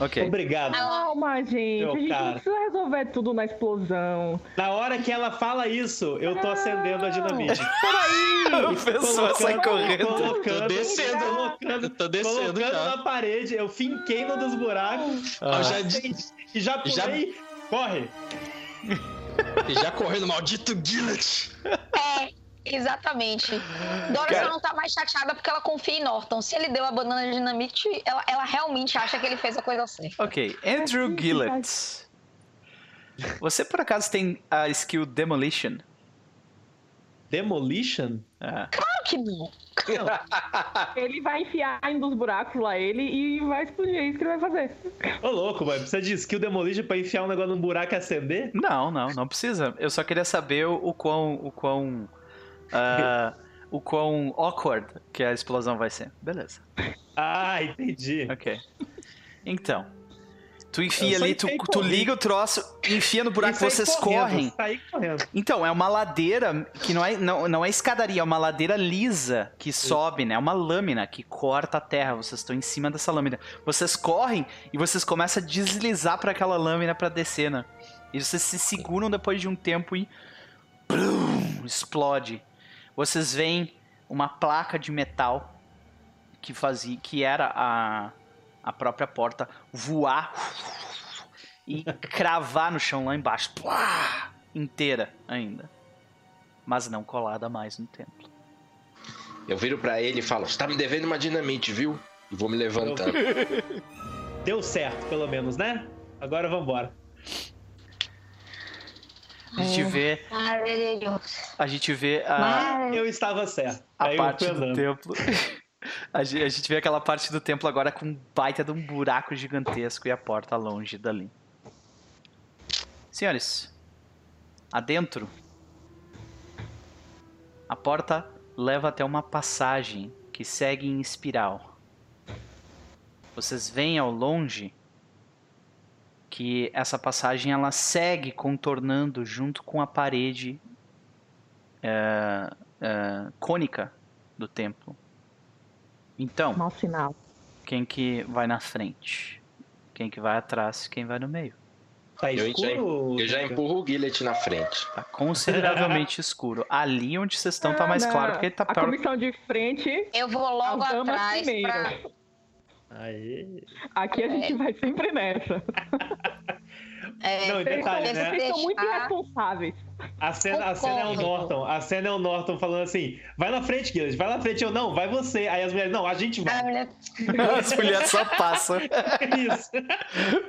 Ok. Obrigado. Calma, gente. Meu a gente cara. não precisa resolver tudo na explosão. Na hora que ela fala isso, eu tô acendendo a dinamite. A pessoa sai correndo. Colocando, Tô descendo. colocando, Eu tô descendo colocando já. na parede, eu finquei no dos buracos Eu já, e já Já- pulei. Corre! e já correndo, maldito Gillet! É, exatamente. Dora Cara- só não tá mais chateada porque ela confia em Norton. Se ele deu a banana de dinamite, ela, ela realmente acha que ele fez a coisa certa. Ok, Andrew Gillett. Você por acaso tem a skill Demolition? Demolition? Ah, Claro que não. Ele vai enfiar em um dos buracos lá ele e vai explodir. É isso que ele vai fazer. Ô louco, mano. Precisa de skill demolition pra enfiar um negócio num buraco e acender? não, não, não precisa. Eu só queria saber o, o quão. O quão. Ah, o quão awkward que a explosão vai ser. Beleza. Ah, entendi. Ok. Então. Tu enfia ali, tu, tu liga o troço, enfia no buraco, E vocês correndo, correm. Correndo. Então, é uma ladeira que não é, não, não é escadaria, é uma ladeira lisa que sobe, né? É uma lâmina que corta a terra. Vocês estão em cima dessa lâmina. Vocês correm e vocês começam a deslizar para aquela lâmina para descer, né? E vocês se seguram depois de um tempo e. Explode. Vocês veem uma placa de metal que fazia. que era a, a própria porta voar e cravar no chão lá embaixo. Plá! inteira ainda. Mas não colada mais no templo. Eu viro pra ele e falo: Você tá me devendo uma dinamite, viu? E vou me levantando. Deu certo, pelo menos, né? Agora vambora. A gente vê, a gente vê a. Eu estava certo. a parte do templo. A gente, a gente vê aquela parte do templo agora com um baita de um buraco gigantesco e a porta longe dali. Senhores, adentro, a porta leva até uma passagem que segue em espiral. Vocês veem ao longe que essa passagem ela segue contornando junto com a parede é, é, cônica do templo. Então, sinal. quem que vai na frente? Quem que vai atrás? Quem vai no meio? Tá Eu já, escuro? eu já empurro o Gillet na frente. Tá consideravelmente escuro. Ali onde vocês estão tá mais Ah, claro, porque ele tá A pior. comissão de frente, Eu vou logo atrás primeiro. pra... Aê. aqui a gente vai sempre nessa. É, Não, detalhe, vocês né? Vocês são muito irresponsáveis. A cena, a cena é o. Norton. A cena é o Norton falando assim: vai na frente, Gilles, vai na frente. Eu não, vai você. Aí as mulheres, não, a gente vai. mulher- As mulheres só passam. Isso.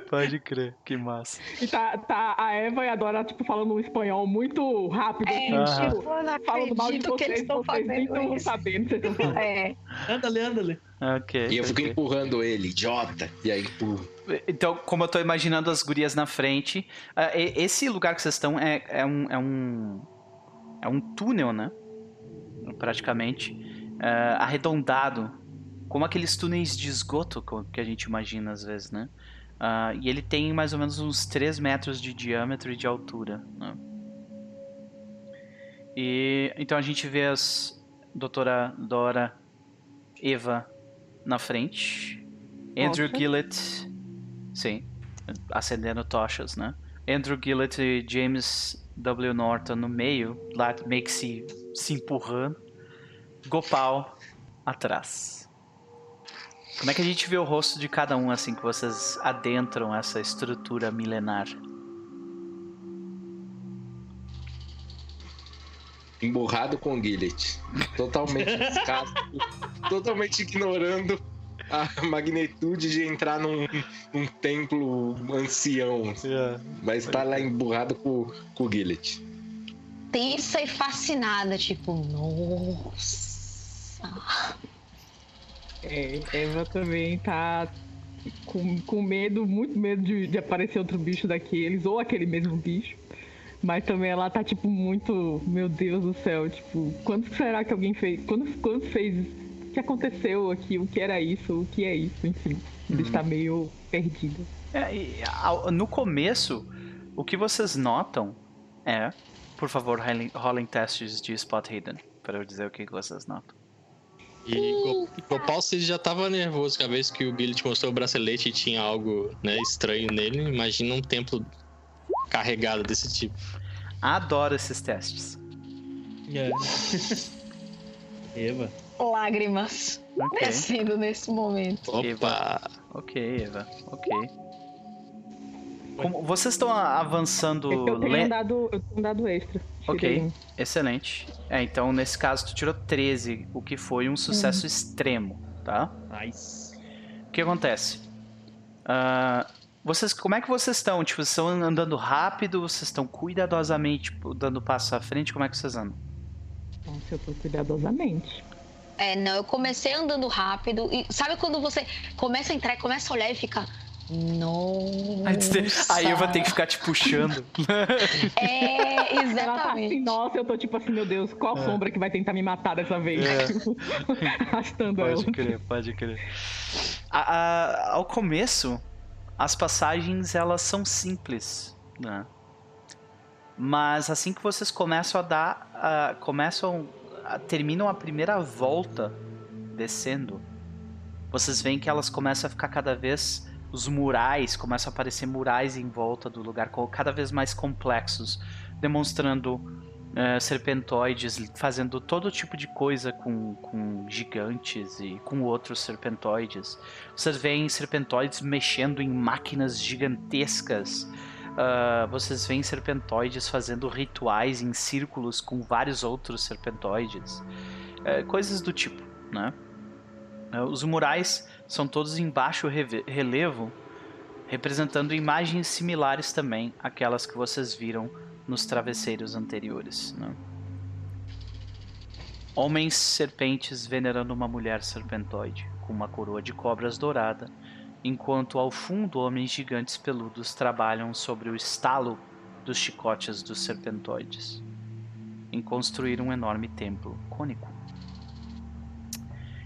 Pode crer, que massa. E tá, tá a Eva e a Dora, tipo, falando um espanhol muito rápido, É, assim, tipo, não falando mal de acredito que eles vocês, estão vocês nem fazendo estão isso. sabendo vocês estão falando. É, Andale, andale. Ok. E eu fico ok. empurrando ele, idiota. E aí empurro. Então, como eu tô imaginando as gurias na frente, ah, e- esse lugar que vocês estão é, é um. É um, é um túnel, né? Praticamente. ah, arredondado. Como aqueles túneis de esgoto que a gente imagina às vezes, né? Ah, e ele tem mais ou menos uns 3 metros de diâmetro e de altura. né? E então a gente vê as doutora Dora, Eva na frente, Andrew Tocha. Gillett, sim, acendendo tochas, né? Andrew Gillett e James W. Norton no meio, lá meio que se, se empurrando. Gopal atrás. Como é que a gente vê o rosto de cada um assim que vocês adentram essa estrutura milenar? Emburrado com o Gillet. Totalmente descaso. totalmente ignorando a magnitude de entrar num, num templo ancião. Mas tá lá emburrado com, com o Gillet. Tensa e fascinada, tipo, nossa. É, Eva também tá com, com medo, muito medo de, de aparecer outro bicho daqueles, ou aquele mesmo bicho. Mas também ela tá, tipo, muito. Meu Deus do céu, tipo, quando será que alguém fez. Quando, quando fez isso? O que aconteceu aqui? O que era isso? O que é isso? Enfim, ele está meio perdido. É, e, ao- no começo, o que vocês notam é, por favor, rolem- rolem testes de spot hidden para eu dizer o que vocês notam. E Go- Gopal se já tava nervoso cada vez que o Billy te mostrou o bracelete e tinha algo né, estranho nele. Imagina um templo carregado desse tipo. Adoro esses testes. É. Eva. Lágrimas Ok, descendo nesse momento. Opa! ok, Eva, ok. Como vocês estão avançando Eu tenho le- um dado, eu tenho um dado extra. Ok. Tirei um. Excelente. É, então nesse caso tu tirou 13, o que foi um sucesso extremo, tá? Nice. O que acontece? Ah, vocês, como é que vocês estão? Tipo, vocês estão andando rápido? Vocês estão cuidadosamente tipo, dando passo à frente? Como é que vocês andam? Nossa, eu tô cuidadosamente. É, não, eu comecei andando rápido e sabe quando você começa a entrar e começa a olhar e fica. Nossa. Aí eu vou ter que ficar te puxando. É, tá assim, exatamente. nossa, eu tô tipo assim, meu Deus, qual É. sombra que vai tentar me matar dessa vez? Tipo, Arrastando ela. Pode crer, pode crer. A- a- ao começo, as passagens elas são simples, né? Mas assim que vocês começam a dar, a- começam, a- terminam a primeira volta descendo, vocês veem que elas começam a ficar cada vez os murais começam a aparecer murais em volta do lugar cada vez mais complexos, demonstrando eh, serpentoides fazendo todo tipo de coisa com, com gigantes e com outros serpentoides. Vocês veem serpentoides mexendo em máquinas gigantescas. Ah, vocês veem serpentoides fazendo rituais em círculos com vários outros serpentoides. Eh, coisas do tipo, né? Eh, Os murais são todos em baixo relevo, representando imagens similares também àquelas que vocês viram nos travesseiros anteriores. Né? Homens serpentes venerando uma mulher serpentoide, com uma coroa de cobras dourada, enquanto ao fundo homens gigantes peludos trabalham sobre o estalo dos chicotes dos serpentoides, em construir um enorme templo cônico.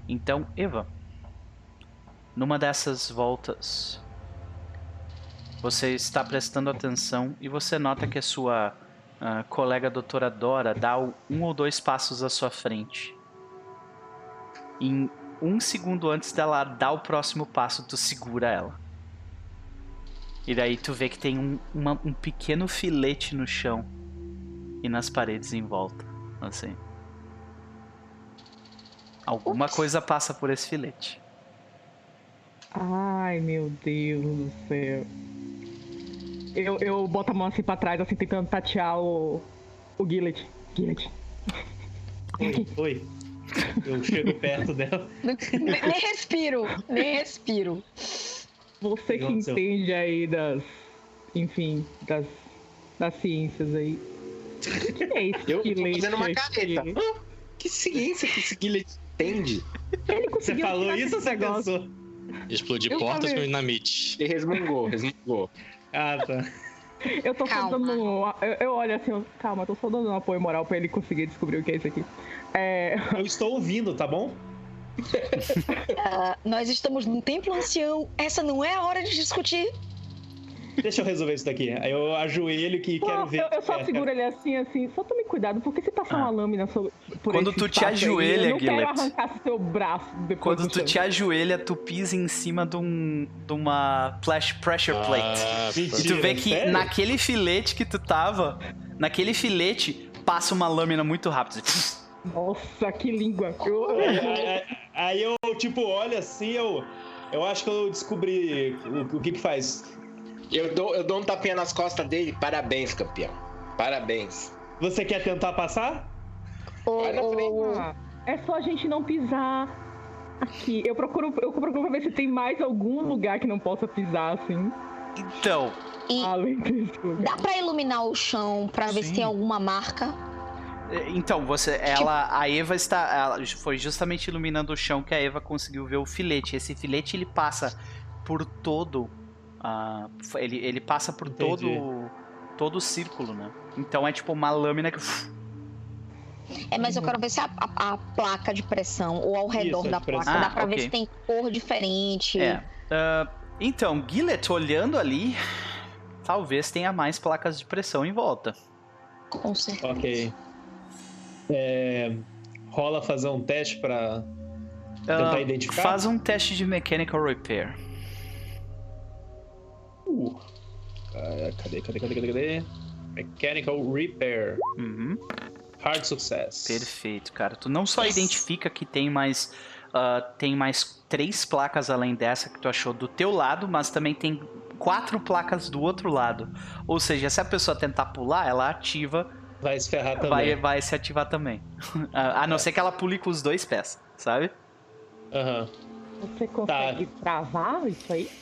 Então, Eva, numa dessas voltas, você está prestando atenção e você nota que a sua ah, colega doutora Dora dá um ou dois passos à sua frente. Em um segundo antes dela dar o próximo passo, tu segura ela. E daí tu vê que tem um, uma- um pequeno filete no chão e nas paredes em volta. Assim. Alguma coisa passa por esse filete. Ai, meu Deus do céu. Eu, eu boto a mão assim pra trás, assim, tentando tatear o, o Gillet. Gillet. Oi, oi. Eu chego perto dela. Nem respiro, nem respiro. Você que entende aí das. Enfim, das, das ciências aí. O que é esse Eu tô fazendo uma careta. Ah, que ciência que esse Gillet entende? Ele Você falou isso ou você pensou? Explodir Eu portas falei. com dinamite. Ele resmungou, resmungou. Ah, tá. Eu tô só Calma. dando. um- Eu, eu olho assim, calma, eu tô só dando um apoio moral pra ele conseguir descobrir o que é isso aqui. É. Eu estou ouvindo, tá bom? Ah, nós estamos num templo ancião. Essa não é a hora de discutir. Deixa eu resolver isso daqui. Eu ajoelho que Pô, quero ver. eu, eu só é, seguro ele assim, assim. Só tome cuidado, porque se passar uma lâmina sobre, por Quando esse tu te espaço aí, ajoelha, eu não quero Guilherme. arrancar seu braço depois Quando do tu chão. te ajoelha, tu pisa em cima de, um, de uma flash pressure plate. Ah, E tu vê que sério? naquele filete que tu tava, naquele filete, passa uma lâmina muito rápida. Nossa, que língua. Aí, aí- aí eu, tipo, olho assim, eu. Eu acho que eu descobri o, o que que faz. Eu dou, eu dou um tapinha nas costas dele. Parabéns, campeão. Parabéns. Você quer tentar passar? Ô, Vai na frente. ô, é só a gente não pisar aqui. Eu procuro, eu procuro pra ver se tem mais algum lugar que não possa pisar, assim. Então, e Além desse lugar. dá pra iluminar o chão pra ver se tem alguma marca? Então você, ela, a Eva está, ela foi justamente iluminando o chão que a Eva conseguiu ver o filete. Esse filete ele passa por todo, ah, ele, ele passa por Entendi. todo, todo o círculo, né? Então é tipo uma lâmina que É, mas eu quero ver se a, a- a placa de pressão ou ao redor Isso, da placa dá Ah, pra ver se tem cor diferente. É. Ah, então, Gillet, olhando ali, talvez tenha mais placas de pressão em volta. Com certeza. Ok. É, rola fazer um teste pra tentar Ah, identificar? Faz um teste de mechanical repair. Uh. Ah, cadê, cadê, cadê, cadê, cadê? Mechanical Repair. Uhum. Hard Success. Perfeito, cara. Tu não só Yes. identifica que tem mais ah, tem mais três placas além dessa que tu achou do teu lado, mas também tem quatro placas do outro lado. Ou seja, se a pessoa tentar pular, ela ativa, Vai se ferrar também. vai, vai se ativar também. a a não ser que ela pule com os dois pés, sabe? Aham. Você consegue travar isso aí?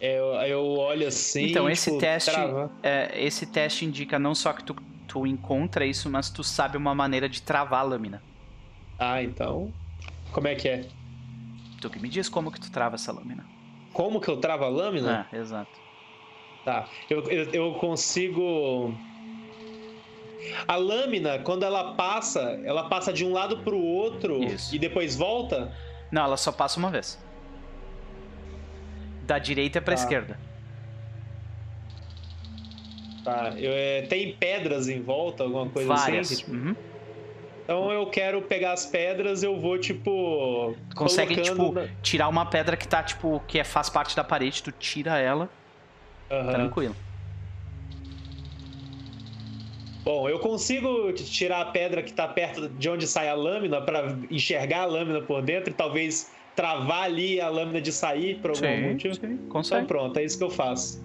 Eu, eu olho assim. Então, esse tipo, teste- trava. É, esse teste indica não só que tu, tu encontra isso, mas tu sabe uma maneira de travar a lâmina. Ah, então. Como é que é? Tu que me diz como que tu trava essa lâmina. Como que eu travo a lâmina? Ah, exato. Tá. Eu, eu, eu consigo. A lâmina, quando ela passa, ela passa de um lado pro outro Isso. e depois volta? Não, ela só passa uma vez. Da direita pra Tá. esquerda. Tá. Eu, é, tem pedras em volta, alguma coisa Várias. assim? que, tipo, Uhum. Então eu quero pegar as pedras, eu vou, tipo. Consegue, tipo, na- tirar uma pedra que tá, tipo, que é, faz parte da parede, tu tira ela, Aham. tranquilo. Bom, eu consigo tirar a pedra que tá perto de onde sai a lâmina pra enxergar a lâmina por dentro e talvez travar ali a lâmina de sair por algum Sim, motivo. sim, Então consegue. pronto, é isso que eu faço.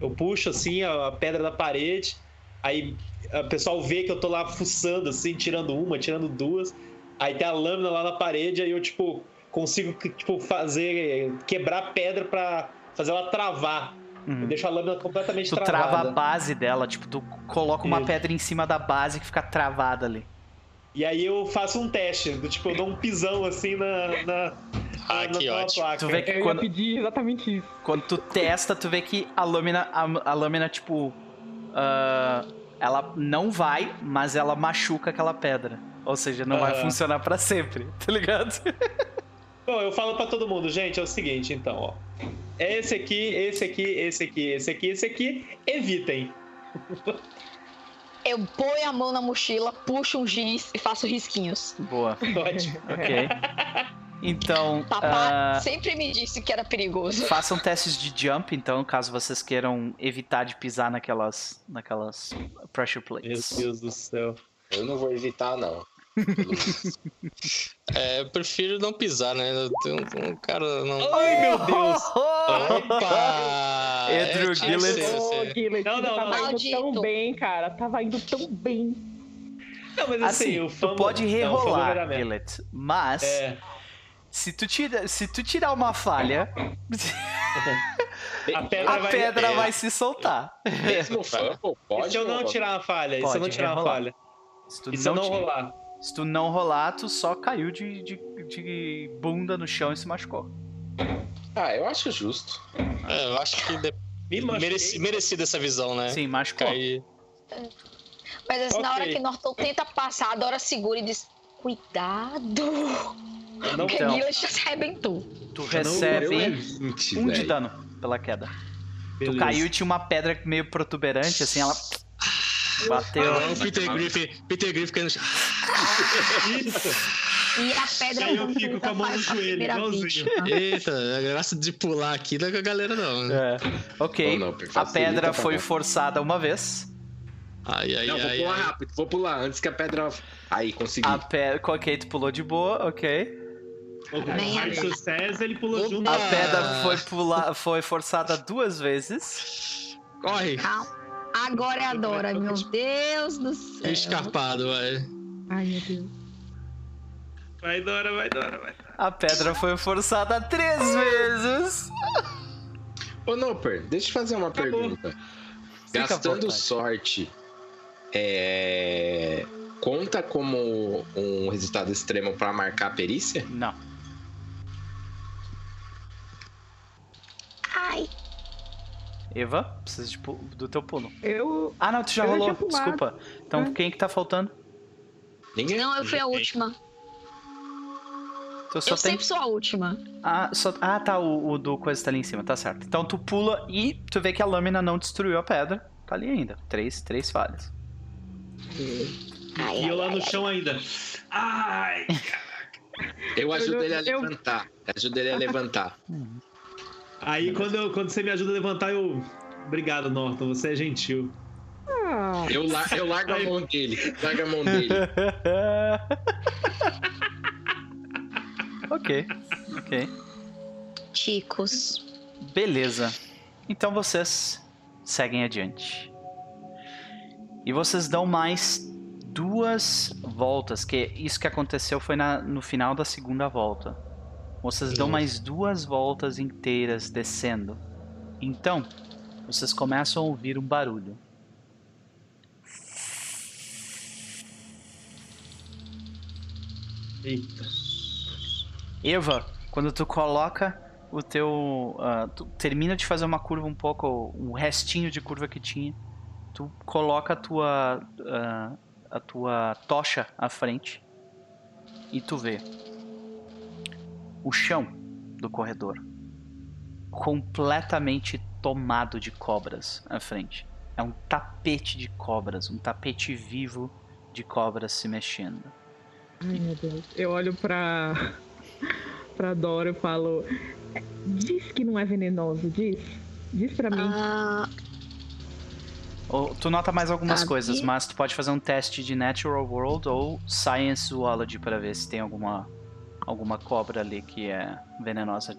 Eu puxo assim a, pedra da parede, aí o pessoal vê que eu tô lá fuçando assim, tirando uma, tirando duas. Aí tem a lâmina lá na parede, aí eu tipo consigo tipo fazer quebrar a pedra pra fazer ela travar. Uhum. Eu deixo a lâmina completamente Tu travada. trava a base dela, tipo, tu coloca uma Isso. pedra em cima da base que fica travada ali. E aí eu faço um teste, do tipo, eu dou um pisão assim na, na, Ah, na, que na ótimo. placa. Tu vê que Eu quando, pedir exatamente isso. quando tu testa, tu vê que a lâmina, a, a lâmina, tipo, ah, ela não vai, mas ela machuca aquela pedra. Ou seja, não vai Aham. funcionar pra sempre, tá ligado? Bom, eu falo pra todo mundo, gente, é o seguinte, então, ó. Esse aqui, esse aqui, esse aqui, esse aqui, esse aqui, evitem. Eu ponho a mão na mochila, puxo um giz e faço risquinhos. Boa, Ótimo. ok. Então, Papá ah, sempre me disse que era perigoso. façam testes de jump, então, caso vocês queiram evitar de pisar naquelas, naquelas pressure Meu plates. Deus do céu. Eu não vou evitar, não. É, eu prefiro não pisar, né? Eu tenho um cara não. Ai, meu Deus! Opa! Andrew é, Gillett. você- Guilherme, Não, não, tava não. indo tão bem, cara. Tava indo tão bem. Não, mas assim, Assim, o tu pode não, vai rerolar, dar merda. Gillet, mas É, se, tu tira, se tu tirar uma falha, a pedra a vai... pedra é. vai se soltar. Mesmo fumble, E pode se eu não tirar uma falha? E se eu não tirar uma falha? Se tu E se eu não, não ti- rolar? Se tu não rolar, tu só caiu de, de, de bunda no chão e se machucou. Ah, eu acho justo. É, eu acho que de... Me mereci, merecida essa visão, né? Sim, machucou. Cair. Mas assim, na Ok. hora que Norton tenta passar, a Dora segura e diz: Cuidado! Não, Porque Então. Guilherme já se arrebentou. Tu recebe é 20, um de dano pela queda. Tu Beleza. caiu e tinha uma pedra meio protuberante, assim, ela bateu. Ah, o Peter Griffin, Peter Griffin caindo no chão. Isso. E a pedra Aí eu fico com a mão no joelho, igualzinho. Eita, a graça de pular aqui não é com a galera não. né? É. Ok. Não, A pedra foi forçada uma vez. Ai, ai, Não, vou ai, pular ai. rápido, vou pular antes que a pedra. Aí, consegui. A pedra. Ok, tu pulou de boa, ok. Ali. sucesso, ele pulou Opa! junto. A pedra foi, pular, foi forçada duas vezes. Corre! Calma. Agora é a Dora, meu Deus do céu. Escapado, vai. Ai, meu Deus. Vai, Dora, vai, Dora, vai. A pedra foi forçada três vezes. Ô, Noper, deixa eu fazer uma Acabou. pergunta. Fica Gastando sorte, é... conta como um resultado extremo pra marcar a perícia? Não. Ai, Eva, precisa de do teu pulo. Eu. Ah, não, tu já Eu rolou. Desculpa. Então Ah. quem que tá faltando? Ninguém? não, eu fui a última. Só Eu tem. sempre sou a última. Ah, só... ah, tá. O, o do coisa tá ali em cima, tá certo. Então tu pula e tu vê que a lâmina não destruiu a pedra. Tá ali ainda. Três, três falhas. Ai, E eu lá ai, no ai, chão ainda. Ai! Eu ajudo ele a levantar. Eu ajudo ele a levantar. Aí quando, eu- quando você me ajuda a levantar, eu. Obrigado, Norton, você é gentil. Ah, Eu, lar- eu largo a mão dele. Largo a mão dele. ok, ok. Chicos. Beleza. Então vocês seguem adiante. E vocês dão mais duas voltas, que isso que aconteceu foi na- no final da segunda volta. Vocês dão mais duas voltas inteiras descendo. Então, vocês começam a ouvir um barulho. Eita. Eva, quando tu coloca o teu. ah, tu termina de fazer uma curva um pouco. um restinho de curva que tinha. Tu coloca a tua. ah, a tua tocha à frente. E tu vê. O chão do corredor. Completamente tomado de cobras à frente. É um tapete de cobras. Um tapete vivo de cobras se mexendo. Ai, meu Deus. Eu olho pra. pra Dora e falo. Diz que não é venenoso, diz. Diz pra mim. Ah, Ou tu nota mais algumas Sabe? coisas, mas tu pode fazer um teste de Natural World ou Science Zoology para ver se tem alguma alguma cobra ali que é venenosa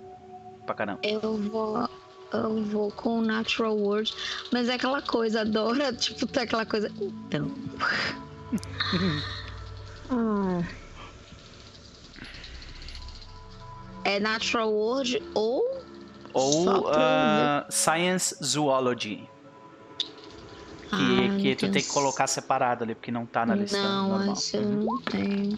pra caramba. eu vou. Eu vou com o Natural World. Mas é aquela coisa, a Dora, tipo, tá aquela coisa. Então. Ah, É Natural World ou. Ou pra ah, Science Zoology, que, Ah, que tu tem que colocar separado ali, porque não tá na lista Não, normal. esse eu não tenho.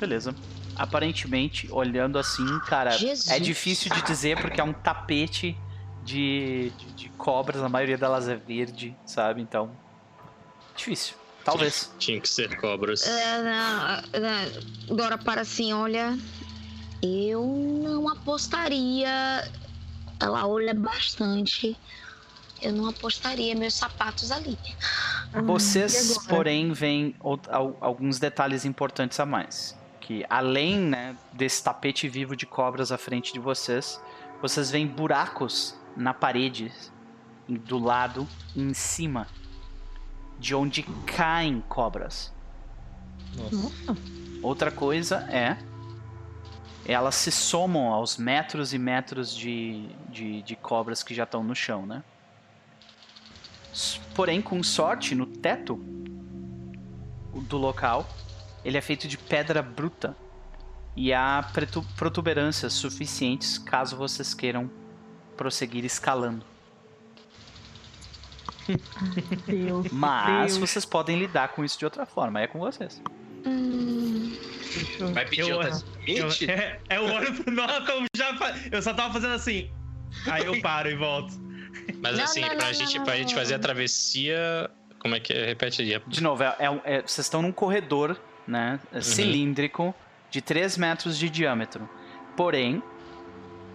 Beleza. Aparentemente, olhando assim, cara, Jesus. é difícil de dizer porque é um tapete de, de, de cobras, a maioria delas é verde, sabe? Então, difícil. Talvez. Tinha que ser cobras. É, não, não, Dora para assim, olha. Eu não apostaria. Ela olha bastante. Eu não apostaria meus sapatos ali. ah, Vocês, porém, veem alguns detalhes importantes a mais. Que além né, desse tapete vivo de cobras à frente de vocês, vocês veem buracos na parede, do lado e em cima, de onde caem cobras. Nossa. Outra coisa é. Elas se somam aos metros e metros de, de, de cobras que já estão no chão, né? Porém, com sorte, no teto do local, ele é feito de pedra bruta. E há protuberâncias suficientes caso vocês queiram prosseguir escalando. Deus. Mas Deus. vocês podem lidar com isso de outra forma, é com vocês. Hum, eu- Vai pedir Eu- outras Eu, é, é o olho pro Norton, eu já fa- Eu só tava fazendo assim. Aí eu paro e volto. Mas Não, assim, não, pra, não, gente, não, pra não, gente não. fazer a travessia. Como é que é? Repete aí. De novo, é, é um- é- vocês estão num corredor, né? Uhum. Cilíndrico de 3 metros de diâmetro. Porém,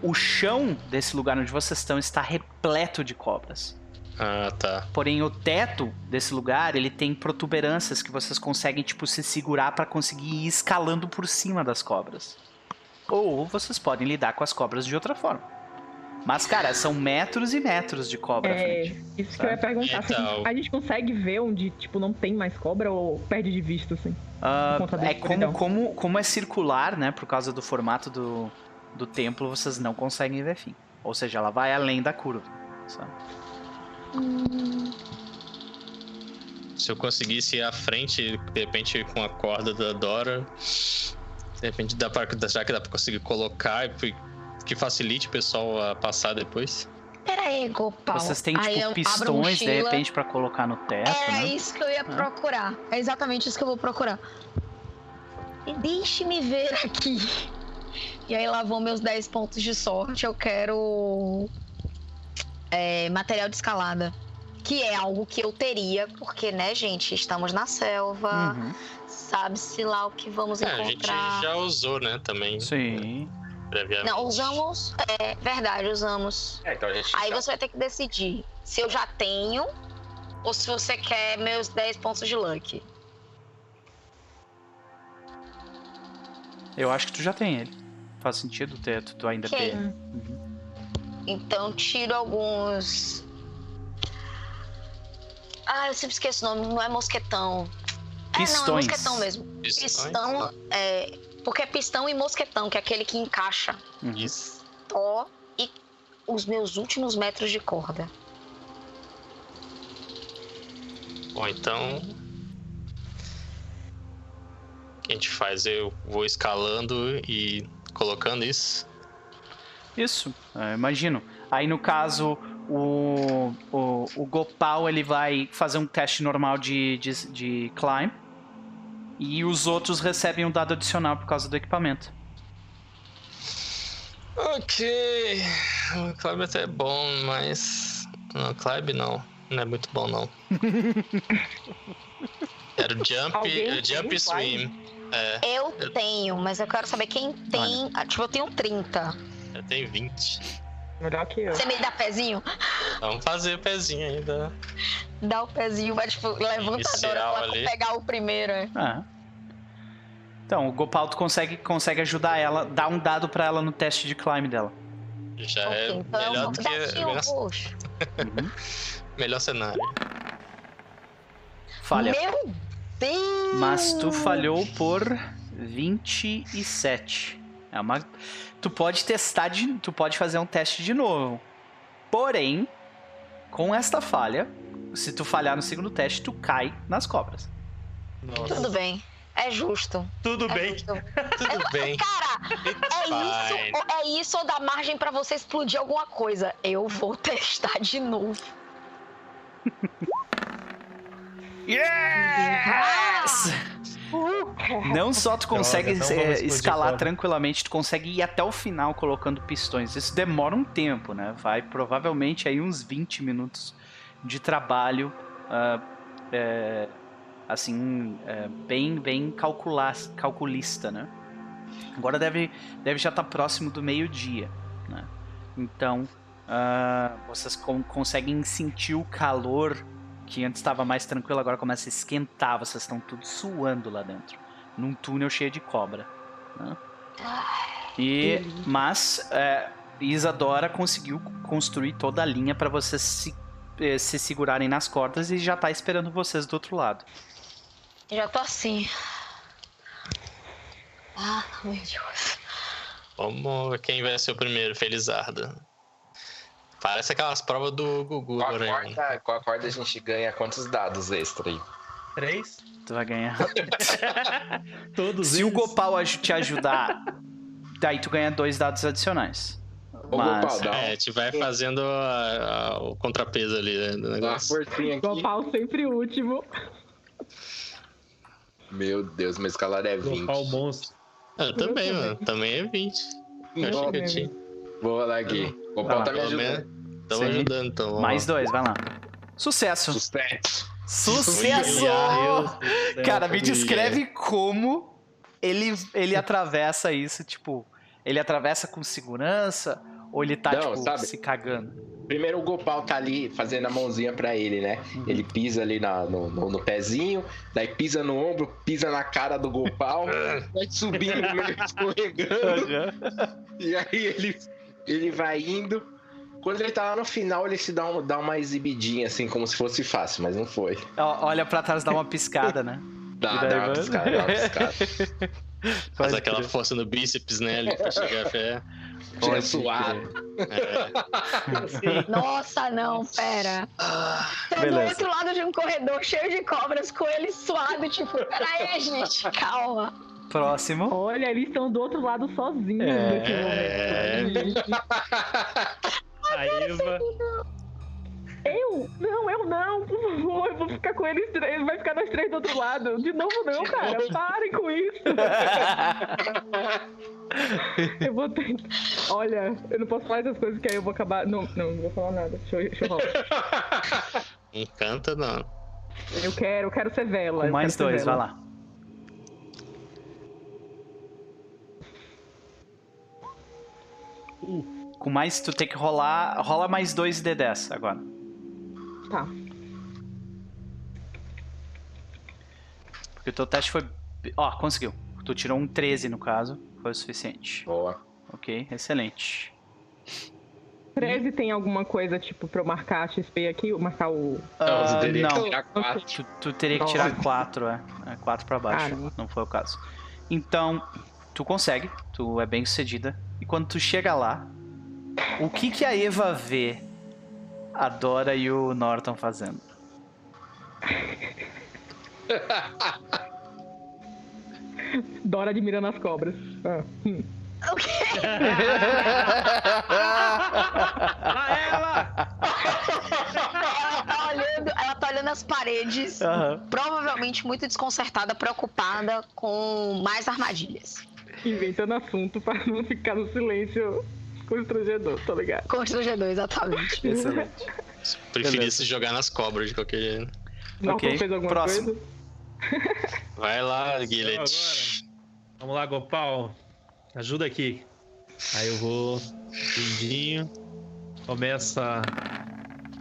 o chão desse lugar onde vocês estão está repleto de cobras. Ah, tá. Porém, o teto desse lugar, ele tem protuberâncias que vocês conseguem, tipo, se segurar para conseguir ir escalando por cima das cobras. Ou vocês podem lidar com as cobras de outra forma. Mas, cara, são metros e metros de cobra à É, frente. isso que eu ia perguntar. se a, Então. gente, a gente consegue ver onde, tipo, não tem mais cobra ou perde de vista, assim? Por conta da é como, como, como é circular, né? Por causa do formato do, do templo, vocês não conseguem ver fim. Ou seja, ela vai além da curva. sabe? Se eu conseguisse ir à frente, de repente com a corda da Dora, de repente dá pra, já que dá pra conseguir colocar e que facilite o pessoal a passar depois. Pera aí, Gopal. Vocês têm, Aí tipo, eu abro a pistões, de repente, pra colocar no teto, Era né? isso que eu ia procurar. É exatamente isso que eu vou procurar. E Deixe-me ver aqui. E aí lá vão meus 10 pontos de sorte. Eu quero é, material de escalada. Que é algo que eu teria, porque, né, gente, estamos na selva. Uhum. Sabe-se lá o que vamos É, a gente encontrar. já usou, né, também, Sim. previamente. Não, usamos. É verdade, usamos. É, então a gente. Aí você vai ter que decidir se eu já tenho ou se você quer meus 10 pontos de luck. Eu acho que tu já tem ele. Faz sentido ter, tu, ainda ter. Então tiro alguns. Ah, eu sempre esqueço o nome, não é mosquetão. É, não, é Pistões. mosquetão mesmo. Pistões, Pistão, é. Porque é pistão e mosquetão, que é aquele que encaixa. Uhum. Isso. Ó, e os meus últimos metros de corda. Bom, então. O que a gente faz? Eu vou escalando e colocando isso. Isso, é, imagino. Aí no caso, o, o, o Gopal ele vai fazer um teste normal de, de, de climb. E os outros recebem um dado adicional por causa do equipamento. Ok. O Climb até é bom, mas. Não, Climb não. Não é muito bom, não. Era o Jump, jump e? Swim. É, Eu tenho, mas eu quero saber quem tem. Ah, Tipo, eu tenho 30. Eu tenho 20. Melhor que eu. Você me dá pezinho? Vamos fazer o pezinho ainda. Dá o pezinho, vai, tipo, levanta a Inicial Dora pra ali. pegar o primeiro. é. Ah. Então, o Gopal tu consegue, consegue ajudar ela, dar um dado pra ela no teste de climb dela. Já Ok, é então melhor do que. Melhor, roxo. melhor cenário. Falha. Meu Deus! Mas tu falhou por 27. É uma... Tu pode testar de... Tu pode fazer um teste de novo. Porém, com esta falha, se tu falhar no segundo teste, tu cai nas cobras. Tudo bem. É justo. Tudo É bem. justo. Tudo bem. Cara, é isso, é isso ou dá margem pra você explodir alguma coisa. Eu vou testar de novo. Yes! Não só tu consegue é, escalar tranquilamente, tu consegue ir até o final colocando pistões. Isso demora um tempo, né? Vai provavelmente aí uns 20 minutos de trabalho, ah, é, assim, é, bem, bem calculista, né? Agora deve, deve já estar próximo do meio-dia, né? Então, ah, vocês con- conseguem sentir o calor que antes estava mais tranquilo, agora começa a esquentar, vocês estão tudo suando lá dentro, num túnel cheio de cobra. né? E, mas é, Isadora conseguiu construir toda a linha para vocês se, eh, se segurarem nas cordas e já tá esperando vocês do outro lado. Já tô assim. Ah, meu Deus. Vamos ver quem vai ser o primeiro, Felizarda. Parece aquelas provas do Gugu Com a, corda, com a corda a gente ganha quantos dados extra aí? Três? Tu vai ganhar. Todos se o eles. Gopal aj- te ajudar, daí tu ganha dois dados adicionais. Ô, Mas- Gopal, dá, É, a gente vai fazendo a- a- o contrapeso ali né, do negócio. forcinha aqui. Gopal sempre o último. Meu Deus, meu escalar é 20. Gopal monstro. Eu também, mano. Também é 20. Eu achei que eu tinha. Vou rolar aqui. O lá, Gopal tá me ajudando. Estão Sim. ajudando, então. vamos Mais lá. dois, vai lá. Sucesso! Sucesso. Sucesso! Cara, me família. descreve como ele, ele atravessa isso, tipo. Ele atravessa com segurança ou ele tá, Não, tipo, sabe? se cagando? Primeiro o Gopal tá ali fazendo a mãozinha pra ele, né? Ele pisa ali na- no, no- no pezinho, daí pisa no ombro, pisa na cara do Gopal, vai subindo, meio escorregando. E aí ele, ele vai indo. Quando ele tá lá no final, ele se dá, um, dá uma exibidinha, assim, como se fosse fácil, mas não foi. Olha pra trás, dá uma piscada, né? Dá, daí dá uma piscada, dá uma piscada. Faz aquela crer. força no bíceps, né? Ali pra chegar até. Pode suado. É. Nossa, não, pera. Tô do Beleza. outro lado de um corredor cheio de cobras com ele suado, tipo, peraí, gente, calma. Próximo. Olha, eles estão do outro lado sozinhos É. nesse momento. A Eva. Eu? Não, eu não, por favor, eu vou ficar com eles três, vai ficar nós três do outro lado. De novo não, cara, parem com isso. Eu vou tentar. Olha, eu não posso falar essas coisas que aí eu vou acabar. Não, não, não vou falar nada. Deixa eu, deixa eu rolar. Não canta, não. Eu quero, eu quero ser vela. Com mais dois, vai vela. Com mais, tu tem que rolar. Rola mais dois D10 agora. Tá. Porque o teu teste foi. Ó, conseguiu. Tu tirou um 13 no caso. Foi o suficiente. Boa. Ok, excelente. 13 tem alguma coisa, tipo, pra eu marcar a XP aqui? Marcar o. Não, você teria que não. tirar quatro. Tu, tu teria que tirar 4, é. 4 pra baixo. Ah, não. não foi o caso. Então, tu consegue. Tu é bem sucedida. E quando tu chega lá, o que que a Eva vê a Dora e o Norton fazendo? Dora admirando as cobras. Ah, hum. O quê? Ela! Ela tá olhando, ela tá olhando as paredes, Aham. provavelmente muito desconcertada, preocupada com mais armadilhas. Inventando assunto pra não ficar no silêncio constrangedor, tá ligado? Constrangedor, exatamente. Excelente. Preferia se jogar nas cobras de qualquer jeito. Norton Ok, fez alguma próximo. coisa? Vai lá. Guilherme. Vamos lá, Gopal. Ajuda aqui. Aí eu vou. Lindinho. Começa.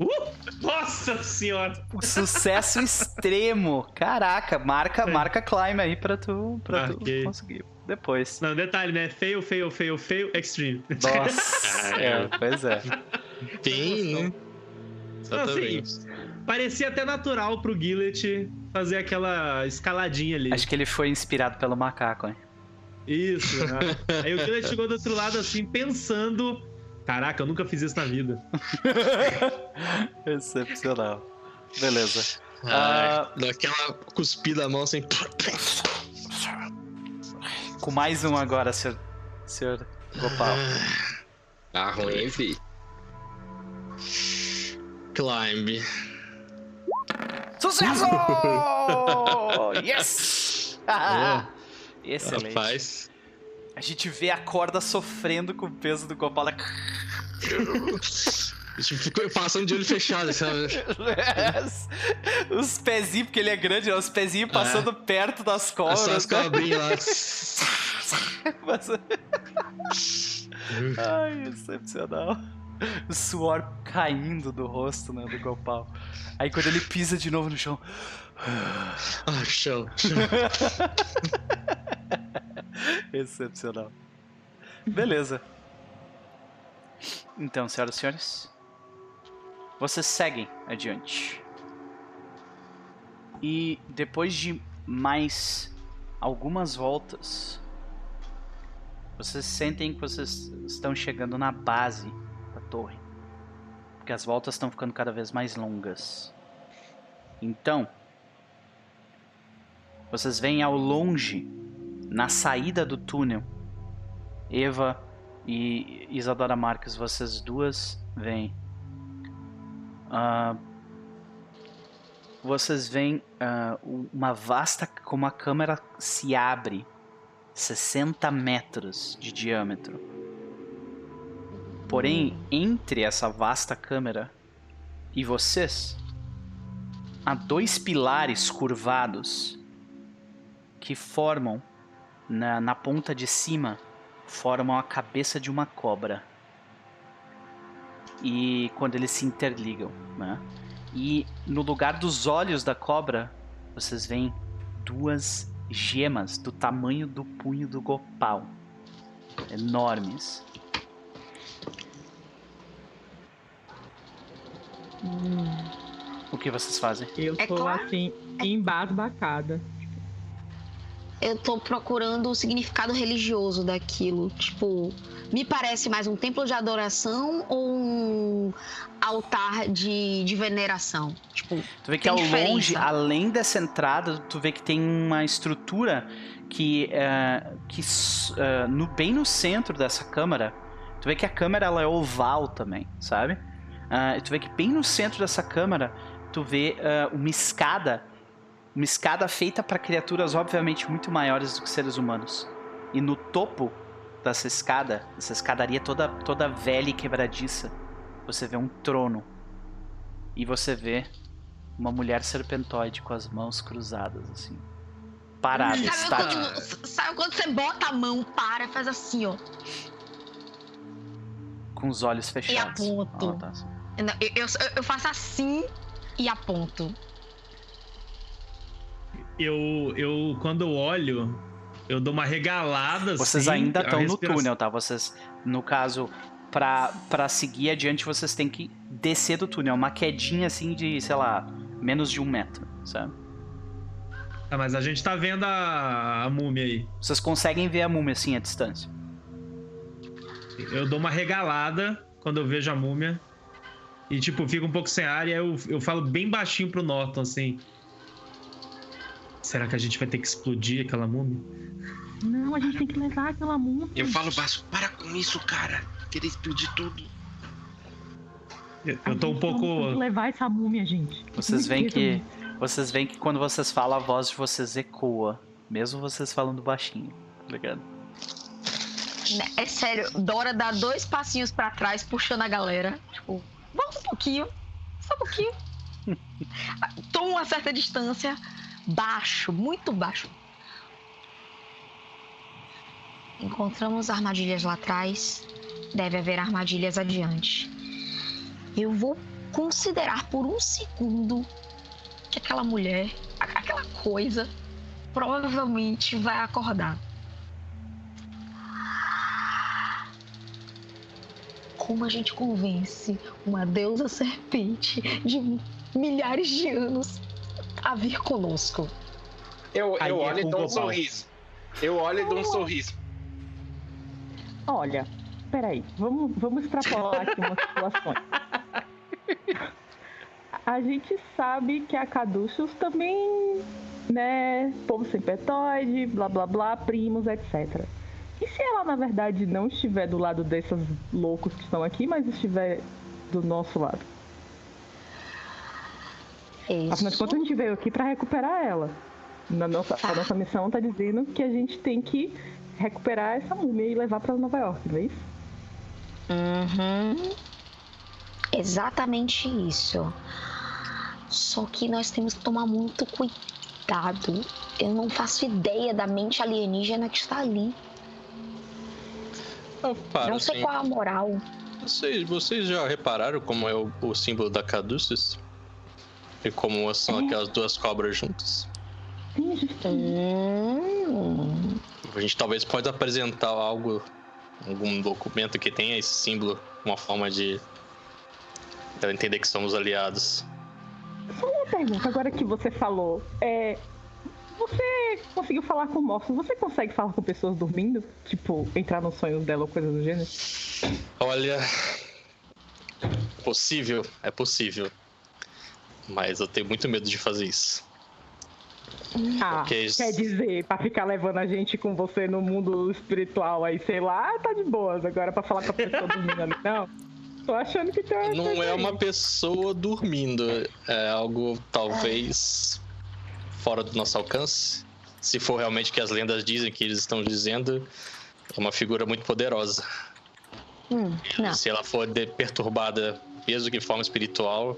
Uh! Nossa senhora! Sucesso extremo. Caraca, marca, marca climb aí pra tu, pra tu conseguir. Depois. Não, detalhe, né? Fail, fail, fail, fail, extreme. Nossa. é, pois é. Tem, né? Assim, parecia até natural pro Gillet fazer aquela escaladinha ali. Acho que ele foi inspirado pelo macaco, hein? Isso, né? Aí o Gillet chegou do outro lado assim, pensando. Caraca, eu nunca fiz isso na vida. Excepcional. Beleza. Ah, dá aquela cuspida a mão assim. Com mais um agora, senhor, senhor Gopal. Tá ruim, fi? Climb. Sucesso! yes! Excelente. Rapaz. A gente vê a corda sofrendo com o peso do Gopal. Tipo, ficou passando de olho fechado, sabe? Os pezinhos, porque ele é grande, né? os pezinhos passando perto das cobras. Só as né? cobrinhas lá. Ai, excepcional. O suor caindo do rosto, né, do Gopal. Aí quando ele pisa de novo no chão. Ah, chão, chão. Excepcional. Beleza. Então, senhoras e senhores, vocês seguem adiante. E depois de mais algumas voltas, vocês sentem que vocês estão chegando na base da torre. Porque as voltas estão ficando cada vez mais longas. Então, vocês veem ao longe na saída do túnel, Eva e Isadora Marques, vocês duas veem. Ah, vocês veem ah, uma vasta. Como a câmera se abre 60 metros de diâmetro. Porém, entre essa vasta câmera e vocês, há dois pilares curvados que formam na, na ponta de cima formam a cabeça de uma cobra. E quando eles se interligam, né? E no lugar dos olhos da cobra, vocês veem duas gemas do tamanho do punho do Gopal. Enormes. O que vocês fazem? Eu É tô claro. assim, embasbacada. Eu tô procurando o significado religioso daquilo. Tipo, me parece mais um templo de adoração ou um altar de, de veneração? Tipo, Tu vê que ao diferença. longe, além dessa entrada, tu vê que tem uma estrutura que, é, que é, no, bem no centro dessa câmara, tu vê que a câmara ela é oval também, sabe? E tu vê que bem no centro dessa câmara, tu vê ah, uma escada, uma escada feita para criaturas obviamente muito maiores do que seres humanos. E no topo dessa escada, essa escadaria toda, toda velha e quebradiça, você vê um trono. E você vê uma mulher serpentoide com as mãos cruzadas, assim. Parada, sabe estática. quando, sabe quando você bota a mão, para e faz assim, ó. Com os olhos fechados. aponto. Ah, tá, assim. Eu, eu, eu faço assim e aponto. Eu, eu, quando eu olho, eu dou uma regalada Vocês assim, ainda estão no túnel, tá? Vocês, no caso, pra, pra seguir adiante, vocês têm que descer do túnel. Uma quedinha assim de, sei lá, menos de um metro, sabe? Ah, mas a gente tá vendo a, a múmia aí. Vocês conseguem ver a múmia assim à distância. Eu dou uma regalada quando eu vejo a múmia. E, tipo, fico um pouco sem ar e aí eu, eu falo bem baixinho pro Norton, assim. Será que a gente vai ter que explodir aquela múmia? Não, a gente tem que levar aquela múmia. Eu falo baixo, para com isso, cara. Querer explodir tudo. Eu, eu tô um pouco. levar essa múmia, gente. Vocês veem que. Vocês veem que quando vocês falam, a voz de vocês ecoa. Mesmo vocês falando baixinho, tá ligado? É sério, Dora dá dois passinhos pra trás, puxando a galera. Tipo, volta um pouquinho. Só um pouquinho. Toma uma certa distância. Baixo, muito baixo. Encontramos armadilhas lá atrás. Deve haver armadilhas adiante. Eu vou considerar por um segundo que aquela mulher, aquela coisa, provavelmente vai acordar. Como a gente convence uma deusa serpente de milhares de anos a vir conosco? Eu, eu é olho e dou um sorriso. Eu olho e dou um sorriso. Olha, peraí, vamos, vamos extrapolar aqui umas situações. A gente sabe que a Caduceus também, né, povo sempetóide, blá blá blá, primos, etc. E se ela, na verdade, não estiver do lado desses loucos que estão aqui, mas estiver do nosso lado? Afinal de contas, a gente veio aqui pra recuperar ela. Na nossa, a Tá. nossa missão tá dizendo que a gente tem que recuperar essa múmia e levar pra Nova York, não é isso? Uhum. Exatamente isso. Só que nós temos que tomar muito cuidado. Eu não faço ideia da mente alienígena que está ali. Ah, para, não sei assim, qual é a moral. vocês, vocês já repararam como é o, o símbolo da Caduceus? E como são aquelas duas cobras juntas? Hum, A gente talvez pode apresentar algo, algum documento que tenha esse símbolo, uma forma de ela entender que somos aliados. Só uma pergunta, agora que você falou. É, você conseguiu falar com mortos? Você consegue falar com pessoas dormindo? Tipo, entrar nos sonhos dela ou coisa do gênero? Olha, possível, é possível. Mas eu tenho muito medo de fazer isso. Ah, Ok. quer dizer, pra ficar levando a gente com você no mundo espiritual aí, sei lá, tá de boas. Agora pra falar com a pessoa dormindo ali, não. Tô achando que tem uma Não é aí. uma pessoa dormindo, é algo talvez fora do nosso alcance. Se for realmente o que as lendas dizem, que eles estão dizendo, é uma figura muito poderosa. hum. Se ela for perturbada, mesmo que forma espiritual,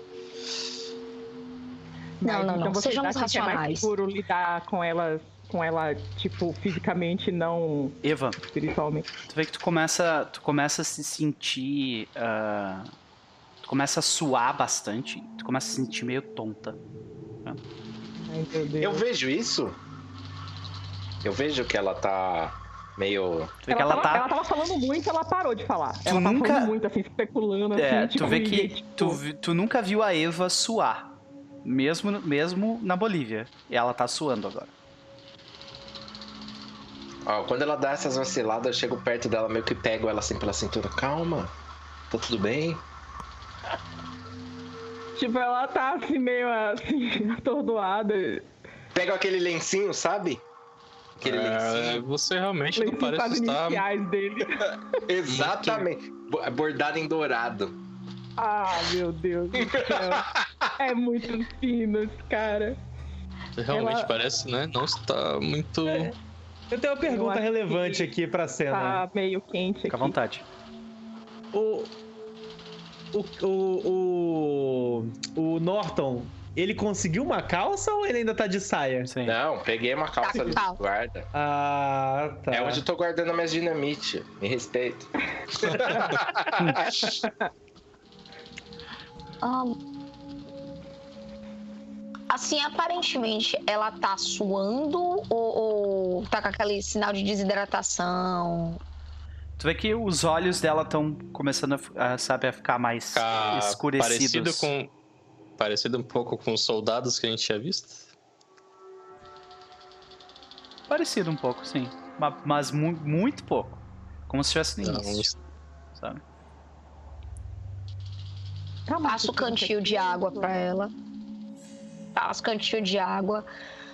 Mas não, então não. você Sejamos acha que é mais racionais. seguro lidar com elas com ela, tipo, fisicamente, não Eva, espiritualmente. tu vê que tu começa, tu começa a se sentir. ah, tu começa a suar bastante. Tu começa a se sentir meio tonta. Ai, meu Deus. Eu vejo isso. Eu vejo que ela tá meio. Tu vê que ela tava, tá. ela tava falando muito, ela parou de falar. ela nunca- tava falando muito, assim, especulando, assim, É, tipo, tu vê e, que tipo, tu, tu nunca viu a Eva suar. Mesmo, mesmo na Bolívia. E ela tá suando agora. Ó, quando ela dá essas vaciladas, eu chego perto dela, meio que pego ela assim pela cintura. Calma, tá tudo bem? Tipo, ela tá assim, meio assim, atordoada. Pego aquele lencinho, sabe? Aquele É, lencinho. você realmente não Lencinho as parece estar. dele. Exatamente. Bo- Bordado em dourado. Ah, meu Deus do céu. É muito fino esse cara. Realmente Ela- parece, né? Não está muito. Eu tenho uma pergunta relevante que aqui pra cena. Tá meio quente Fica à aqui. vontade. O, o, o, o, o Norton, ele conseguiu uma calça ou ele ainda tá de saia? Sim. Não, peguei uma calça ali de guarda. Ah, tá. É onde eu tô guardando minhas dinamite. Me respeita. Assim, aparentemente, ela tá suando ou, ou tá com aquele sinal de desidratação? Tu vê que os olhos dela estão começando a, sabe, a ficar mais Ficar escurecidos. parecido com. Parecido um pouco com os soldados que a gente tinha visto. Parecido um pouco, sim. Ma- Mas mu- muito pouco. Como se estivesse no Não, sabe? Passa o cantil de água pra ela. Passa o cantil de água.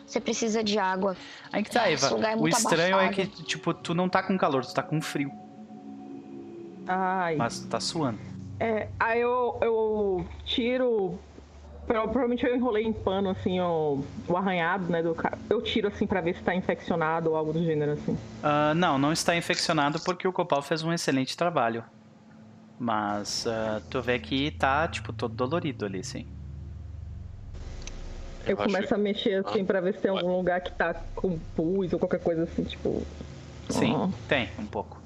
Você precisa de água. Aí que tá, Eva. é o estranho é que, abafado. tipo, tu não tá com calor, tu tá com frio. Ai. Mas tu tá suando. É, aí eu, eu tiro. pro- Provavelmente eu enrolei em pano, assim, o, o arranhado, né? Do, eu tiro, assim, pra ver se tá infeccionado ou algo do gênero, assim. Ah, não, não está infeccionado porque o Copal fez um excelente trabalho. Mas ah, tu vê que tá, tipo, todo dolorido ali, sim. Eu, Eu acho começo a mexer, assim, Ah, pra ver se tem vai. algum lugar que tá com pus ou qualquer coisa assim, tipo. Sim, tem, um pouco.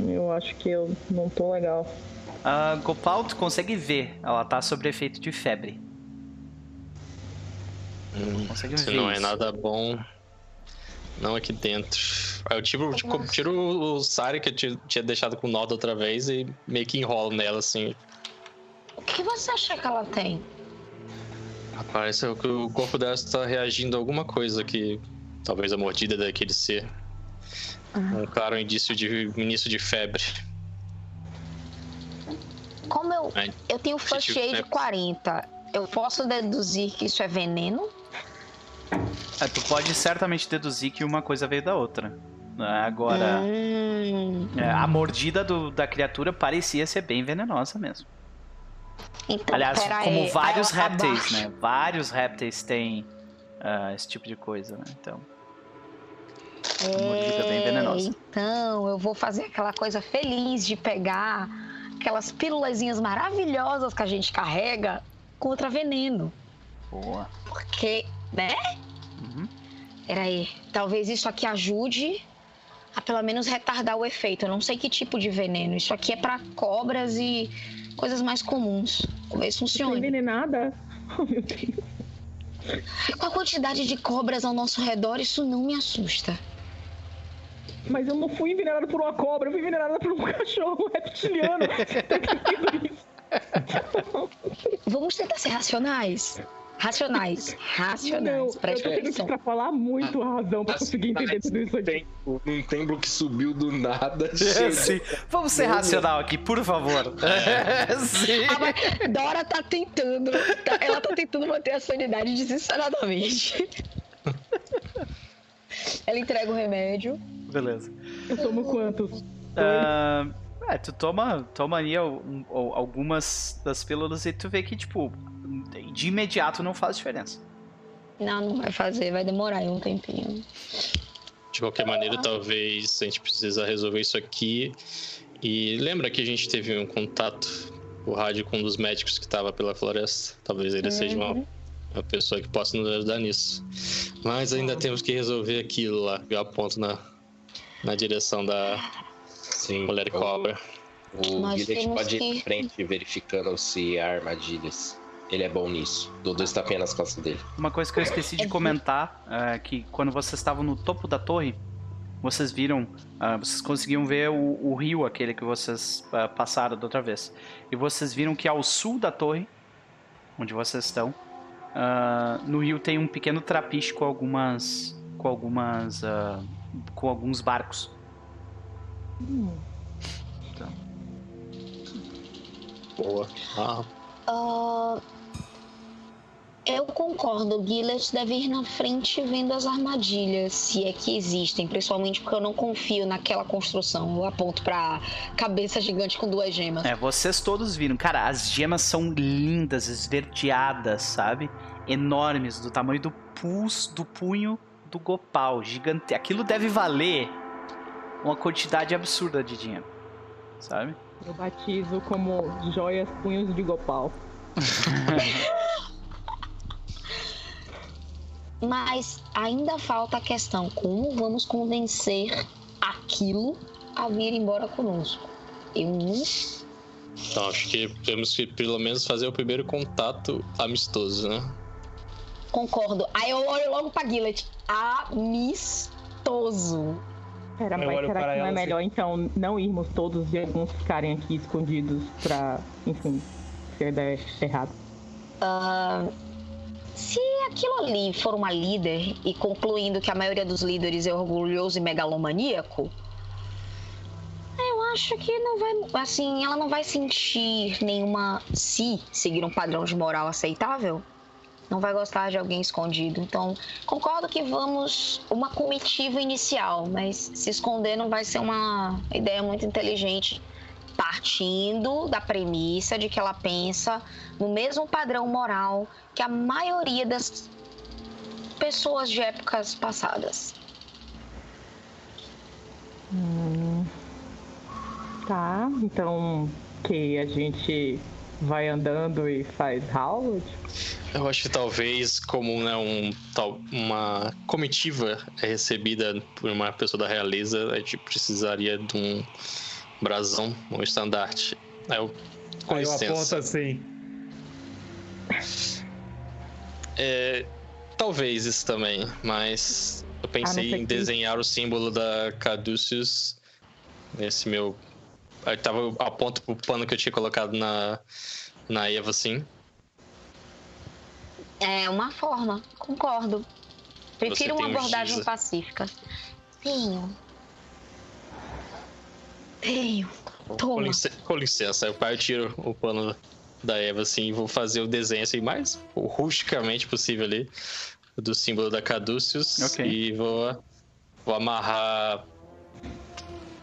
eu acho que eu não tô legal. A Gopal, tu consegue ver, ela tá sob efeito de febre. Hum, Consegue se ver não é isso. nada bom. Não aqui dentro. Aí eu tiro, tipo, tiro o Sari que eu ti- tinha deixado com nó da outra vez e meio que enrolo nela assim. O que você acha que ela tem? Parece que o corpo dela está reagindo a alguma coisa que. Talvez a mordida daquele ser. Um claro indício de início de febre. Como eu, Ai, eu tenho first tipo, aid né? 40, eu posso deduzir que isso é veneno? É, tu pode certamente deduzir que uma coisa veio da outra. né? Agora, Hum, é, a mordida do- da criatura parecia ser bem venenosa mesmo. então, Aliás, como aí, vários répteis, né? Vários répteis têm ah, esse tipo de coisa, né? Então, mordida bem venenosa. Então, eu vou fazer aquela coisa feliz de pegar aquelas pílulazinhas maravilhosas que a gente carrega contra veneno. boa. Porque, né? Uhum. Peraí, talvez isso aqui ajude a pelo menos retardar o efeito. Eu não sei que tipo de veneno. Isso aqui é pra cobras e coisas mais comuns. Talvez Tô funcione. envenenada. Oh, meu Deus. Com a quantidade de cobras ao nosso redor, isso não me assusta. Mas eu não fui envenenada por uma cobra, eu fui envenenada por um cachorro reptiliano. Você tá entendendo isso? Vamos tentar ser racionais. Racionais. Racionais. Não, eu tô tendo que extrapolar muito a razão pra conseguir entender tudo isso aqui. Num templo que subiu do nada. É. Vamos ser racional aqui, por favor. É, sim. Ah, mas Dora tá tentando. tá- ela tá tentando manter a sanidade desesperadamente. Ela entrega o remédio. Beleza. Eu tomo quantos? Ah, é, tu toma, toma ali al- um- al- algumas das pílulas e tu vê que, tipo, de imediato não faz diferença. Não, não vai fazer, vai demorar aí um tempinho. De qualquer maneira, talvez a gente precisa resolver isso aqui. E lembra que a gente teve um contato, o rádio com um dos médicos que estava pela floresta? Talvez ele seja uma, a pessoa que possa nos ajudar nisso. Mas ainda temos que resolver aquilo lá. Eu aponto na, na direção da Sim. mulher cobra. O Nós Guilherme pode ir que- em frente verificando se há armadilhas. Ele é bom nisso. Dudu está apenas nas costas dele. Uma coisa que eu esqueci de comentar é que quando vocês estavam no topo da torre, vocês viram, ah, vocês conseguiam ver o, o rio aquele que vocês ah, passaram da outra vez. E vocês viram que ao sul da torre, onde vocês estão, ah, no rio tem um pequeno trapiche com algumas, com algumas, com alguns barcos. Boa. Ah, Ah, eu concordo, o Gillet deve ir na frente vendo as armadilhas, se é que existem, principalmente porque eu não confio naquela construção. Eu aponto pra cabeça gigante com duas gemas. É, vocês todos viram. Cara, as gemas são lindas, esverdeadas, sabe? Enormes, do tamanho do pulso, do punho do Gopal. Gigante. Aquilo deve valer uma quantidade absurda de dinheiro. Sabe? Eu batizo como joias punhos de Gopal. Mas ainda falta a questão: como vamos convencer aquilo a vir embora conosco? Eu não então acho que temos que pelo menos fazer o primeiro contato amistoso, né? concordo. Aí eu olho logo pra Gillet. Amistoso. Pera, Eu mas será para que não é ela assim. melhor então não irmos todos e alguns ficarem aqui escondidos pra, enfim, se a ideia é errada? Ah, se aquilo ali for uma líder e concluindo que a maioria dos líderes é orgulhoso e megalomaníaco, eu acho que não vai, assim, ela não vai sentir nenhuma se seguir um padrão de moral aceitável. Não vai gostar de alguém escondido. Então, concordo que vamos uma comitiva inicial, mas se esconder não vai ser uma ideia muito inteligente partindo da premissa de que ela pensa no mesmo padrão moral que a maioria das pessoas de épocas passadas. Hum, tá, então que a gente vai andando e faz Howard? Eu acho que talvez como né, um, tal, uma comitiva é recebida por uma pessoa da realeza, a gente precisaria de um brasão, um estandarte. Aí eu, com Aí eu licença. aponto assim. É, talvez isso também, mas eu pensei ser em que- desenhar o símbolo da Caduceus nesse meu. Aí tava eu aponto pro pano que eu tinha colocado na, na Eva, assim. É uma forma, concordo. Prefiro uma um abordagem pacífica. Tenho. Tenho. Com, Toma. licença, com licença, eu tiro o pano da Eva assim e vou fazer o desenho assim mais rusticamente possível ali do símbolo da Caduceus Ok. e vou, vou amarrar.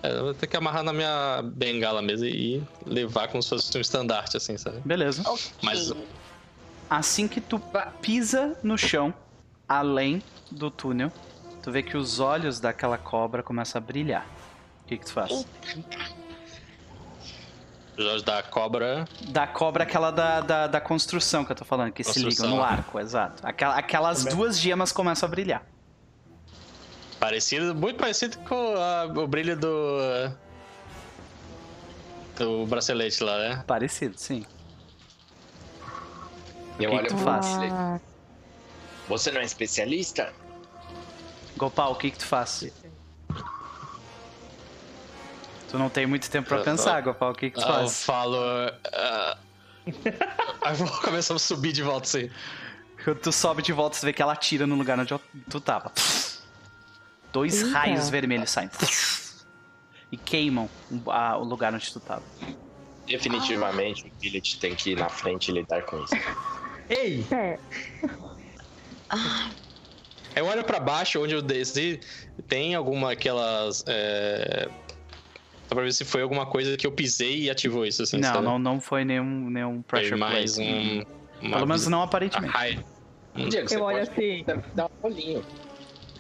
É, vou ter que amarrar na minha bengala mesmo e levar como se fosse um estandarte, assim, sabe? Beleza. Ok. Mas- Assim que tu pisa no chão, além do túnel, tu vê que os olhos daquela cobra começam a brilhar. O que, que tu faz? Os olhos da cobra. Da cobra, aquela da, da, da construção que eu tô falando, que se Construção. ligam no arco, exato. Aquela, aquelas duas gemas começam a brilhar. Parecido, muito parecido com a- o brilho do. do bracelete lá, né? Parecido, sim. Eu que olho que tu faz? Você não é especialista? Gopal, o que, que tu faz? Tu não tem muito tempo pra Eu- pensar, Gopal. O que, que tu Ah, eu faz? falo. ah, Aí vou começar a subir de volta assim. Quando tu sobe de volta, você vê que ela atira no lugar onde tu tava. Dois Eita. raios vermelhos saem. E queimam o- lugar onde tu tava. Definitivamente o Gillet tem que ir na frente e lidar com isso. Ei! É, Eu olho pra baixo, onde eu desci, tem alguma aquelas. É... Só pra ver se foi alguma coisa que eu pisei e ativou isso, assim, não, não, não foi nenhum, nenhum Foi pressure mais plate. um. uma Pelo menos não aparentemente. Ai. Diego, você eu olho pode assim. dar um rolinho.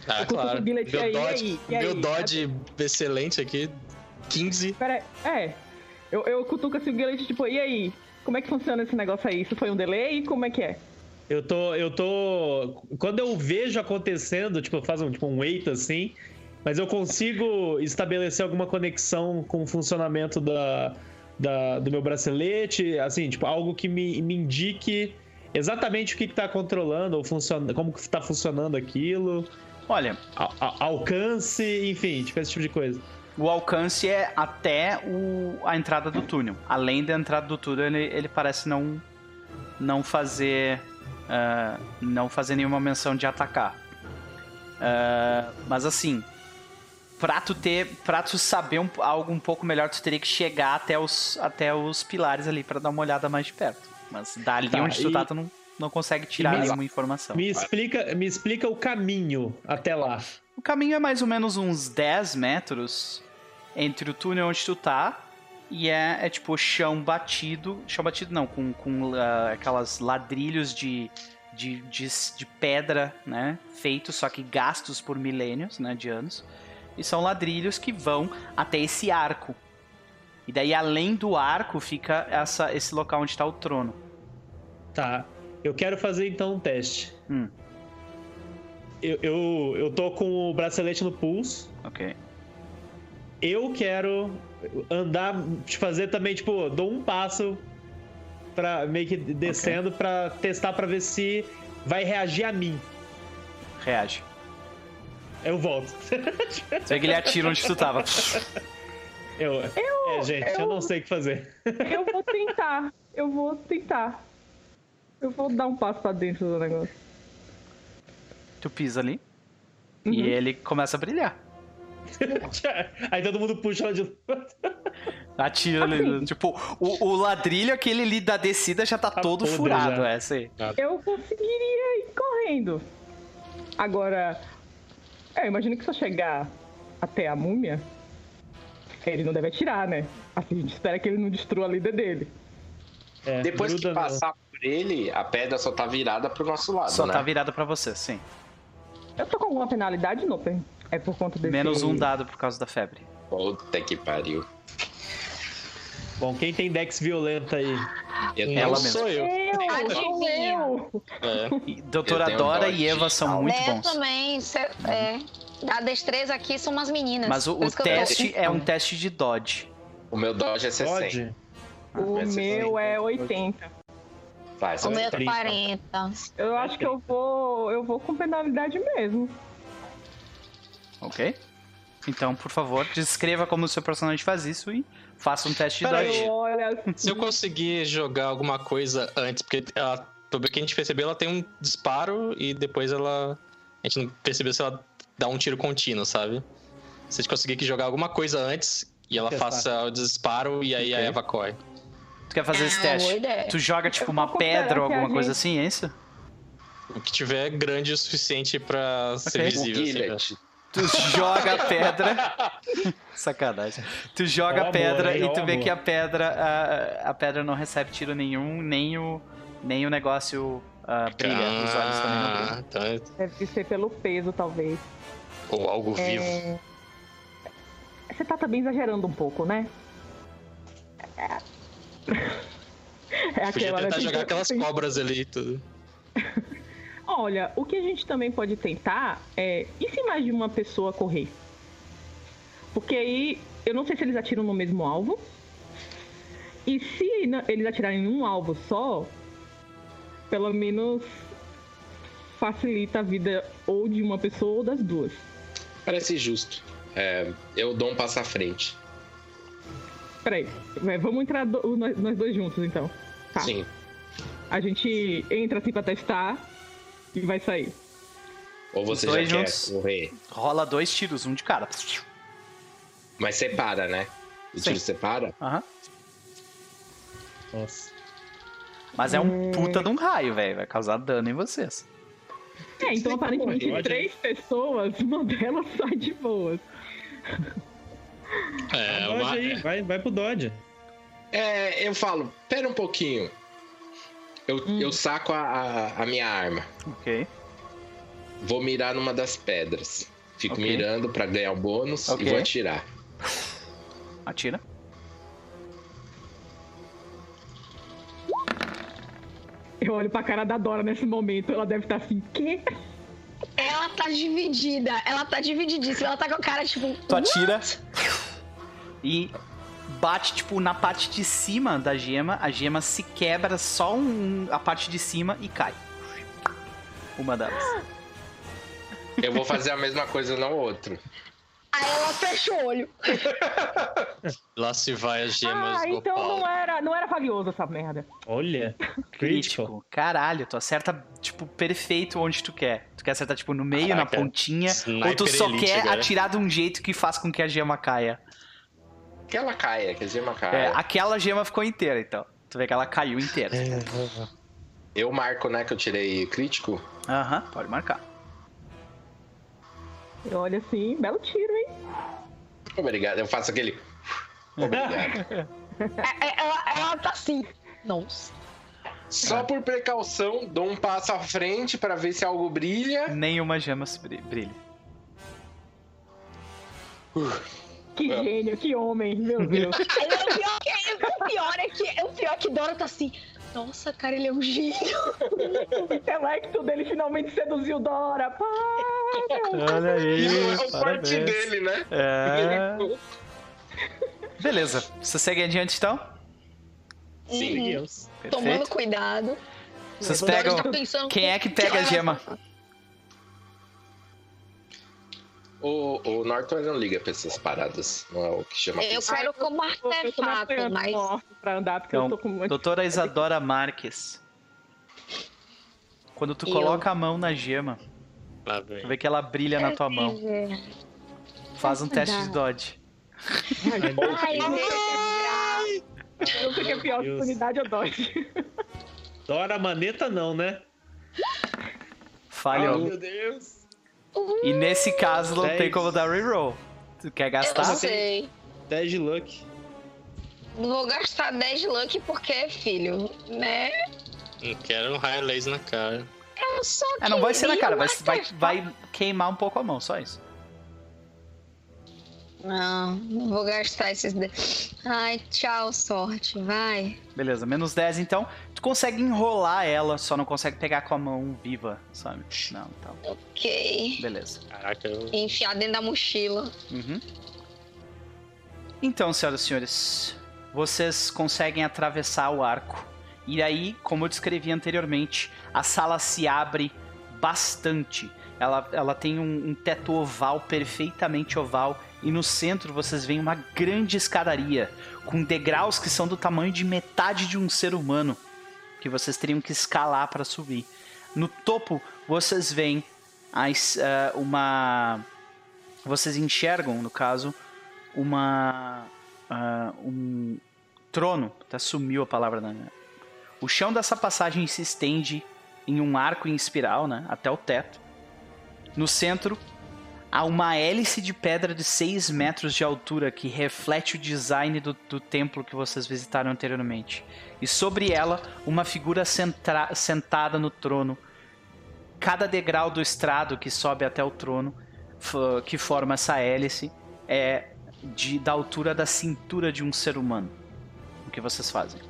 Ah, claro. bilhete Meu aí, Dodge, aí, meu aí? Dodge excelente aqui. 15. Pera aí, é. Eu, eu cutuco assim o Gillet, tipo, e aí? Como é que funciona esse negócio aí? Isso foi um delay? Como é que é? Eu tô. Eu tô. Quando eu vejo acontecendo, tipo, eu faço um, tipo, um wait assim, mas eu consigo estabelecer alguma conexão com o funcionamento da, da, do meu bracelete, assim, tipo, algo que me, me indique exatamente o que, está controlando, ou funciona, como que tá funcionando aquilo. Olha, a, a, alcance, enfim, tipo, esse tipo de coisa. O alcance é até o, a entrada do túnel. Além da entrada do túnel, ele, ele parece não, não fazer. Uh, não fazer nenhuma menção de atacar. Uh, mas assim, pra tu ter. Pra tu saber um, algo um pouco melhor, tu teria que chegar até os, até os pilares ali para dar uma olhada mais de perto. Mas dali tá, onde tu e... tá, tu não, não consegue tirar me, nenhuma informação. Me explica, me explica o caminho até lá. O caminho é mais ou menos uns 10 metros entre o túnel onde tu tá e é, é tipo chão batido. Chão batido não, com, com uh, aquelas ladrilhos de, de, de, de, pedra, né? Feitos, só que gastos por milênios, né? De anos. E são ladrilhos que vão até esse arco. E daí, além do arco, fica essa, esse local onde está o trono. Tá. Eu quero fazer então um teste. Hum. Eu, eu, eu tô com o bracelete no pulso. Ok. Eu quero andar, fazer também, tipo, dou um passo para meio que descendo okay. para testar para ver se vai reagir a mim. Reage. Eu volto. Você que ele atira onde tu tava. Eu, eu, é, gente, eu, eu, não sei o que fazer. Eu vou tentar. Eu vou tentar. Eu vou dar um passo pra dentro do negócio. Tu pisa ali. Uhum. E ele começa a brilhar. Aí todo mundo puxa ela de Atira ali. Assim. Tipo, o, o, ladrilho, aquele ali da descida já tá, tá todo furado, já. essa aí. Eu conseguiria ir correndo. Agora, eu imagino que se eu chegar até a múmia, ele não deve atirar, né? Assim, a gente espera que ele não destrua a líder dele. É, Depois que passar por ele, a pedra só tá virada pro nosso lado, Só né? tá virada pra você, sim. Eu tô com alguma penalidade, Nopen? É por conta desse... Menos um dado por causa da febre. Puta que pariu. Bom, quem tem Dex violenta aí? Eu Ela sou eu. Eu, sou eu. É. Doutora Dora e Eva são muito bons. também, é, a destreza aqui são umas meninas. Mas o, o teste é um teste de Dodge. O meu Dodge é 60. Dodge? O ah, meu é 80. Vai, o meu é 40. Eu acho que eu vou, eu vou com penalidade mesmo. Ok. Então, por favor, descreva como o seu personagem faz isso e faça um teste de dodge. Olha... Se eu conseguir jogar alguma coisa antes, porque ela, pelo que a gente percebeu, ela tem um disparo e depois ela. A gente não percebeu se ela dá um tiro contínuo, sabe? Se a gente conseguir jogar alguma coisa antes e ela faça o disparo e aí okay. a Eva corre. Tu quer fazer esse ah, teste? Tu joga tipo uma pedra ou alguma gente... coisa assim, é isso? O que tiver grande o suficiente para okay. ser visível. Assim, Tu joga a pedra. Sacanagem. Tu joga a pedra e tu vê que a pedra. A, a pedra não recebe tiro nenhum, nem o, nem o negócio uh, brilha. Ah, Os olhos também não brilham. Tá. Deve ser pelo peso, talvez. Ou algo é... vivo. Você tá também exagerando um pouco, né? É, é Podia tentar jogar aquelas cobras ali e tudo. Olha, o que a gente também pode tentar é. E se mais de uma pessoa correr? Porque aí eu não sei se eles atiram no mesmo alvo. E se eles atirarem em um alvo só, pelo menos facilita a vida ou de uma pessoa ou das duas. Parece justo. É, eu dou um passo à frente. Peraí, vamos entrar do, nós, nós, dois juntos então. Tá. Sim. A gente entra assim pra testar e vai sair. Ou você já juntos, quer correr? Rola dois tiros, um de cara. Mas separa, né? O Sim. tiro separa? Aham. Nossa. Mas é um puta de um raio, velho. Vai causar dano em vocês. É, então aparentemente Pode. três pessoas, uma delas sai de boas. É, uma... aí, vai, vai pro Dodge. É, eu falo, pera um pouquinho. Eu, hum. eu saco a, a, a, minha arma. Ok. Vou mirar numa das pedras. Fico okay. mirando para ganhar o bônus okay. e vou atirar. Atira. Eu Eu olho pra cara da Dora nesse momento, ela deve estar assim, quê? Ela tá dividida, ela tá divididíssima. Ela tá com a cara tipo. Tu atira e bate, tipo, na parte de cima da gema. A gema se quebra só um- a parte de cima e cai. Uma delas. Eu vou fazer a mesma coisa no outro. Aí ela fecha o olho. Lá se vai as gemas Ah, então Gopal. não era, não era valioso essa merda. Olha, critical. Crítico. Caralho, tu acerta, tipo, perfeito onde tu quer. Tu quer acertar, tipo, no meio, Caraca, na pontinha. ou sniper tu só elite quer atirar de um jeito que faz com que a gema caia. Que ela caia, que a gema É, caia. aquela gema ficou inteira, então. Tu vê que ela caiu inteira. Eu marco, né, que eu tirei crítico. Aham, pode marcar. Eu olho assim, belo tiro, hein? Obrigado. Eu faço aquele. Obrigado. É- é- ela, ela tá assim. Nossa. Só por precaução, dou um passo à frente pra ver se algo brilha. Nenhuma gema brilha. Que É. gênio, que homem, meu Deus. O, pior que, o pior é que o pior é que Dora tá assim. Nossa, cara, ele é um gênio. o intelecto dele finalmente seduziu Dora. Para! Olha é aí, o forte dele, né? É... Beleza, você segue adiante então? Sim. Deus. Tomando cuidado. Vocês pegam. pensando Quem é que pega a gema? O, o Norton não liga pra essas paradas. Não é o que chama Eu atenção. quero como Eu artefato, apoiando mas. pra andar, porque Então, eu tô com muito... doutora Isadora Marques. Quando tu Eu. coloca a mão na gema, Lá tu vê que ela brilha na tua mão. Faz um teste de dodge. Ai, meu Eu não sei que é pior, oportunidade ou dodge. Dora maneta não, né? Falhou. meu Deus. E nesse caso não tem Dez. como dar reroll. Tu quer Eu gastar? não sei. 10 de luck. Não vou gastar 10 de luck porque, filho, né? Não quero um raio laser na cara. Eu só Ah, não vai ser na cara, vai, vai, vai queimar um pouco a mão, só isso. Não, não vou gastar esses 10. Ai, tchau, sorte, vai. Beleza, menos 10 então. Tu consegue enrolar ela, só não consegue pegar com a mão viva, sabe? Não, então. Ok. Beleza. Caraca, eu... Enfiar dentro da mochila. Uhum. Então, senhoras e senhores, vocês conseguem atravessar o arco. E aí, como eu descrevi anteriormente, a sala se abre bastante. Ela, ela tem um, um teto oval, perfeitamente oval. E no centro vocês veem uma grande escadaria, com degraus que são do tamanho de metade de um ser humano, que vocês teriam que escalar para subir. No topo vocês veem as, ah, uma vocês enxergam, no caso, uma. ah, um trono. Até sumiu a palavra da. O chão dessa passagem se estende em um arco em espiral, né? Até o teto. No centro, há uma hélice de pedra de 6 metros de altura que reflete o design do, do templo que vocês visitaram anteriormente. E sobre ela, uma figura sentada no trono. Cada degrau do estrado que sobe até o trono que forma essa hélice é de, da altura da cintura de um ser humano. O que vocês fazem?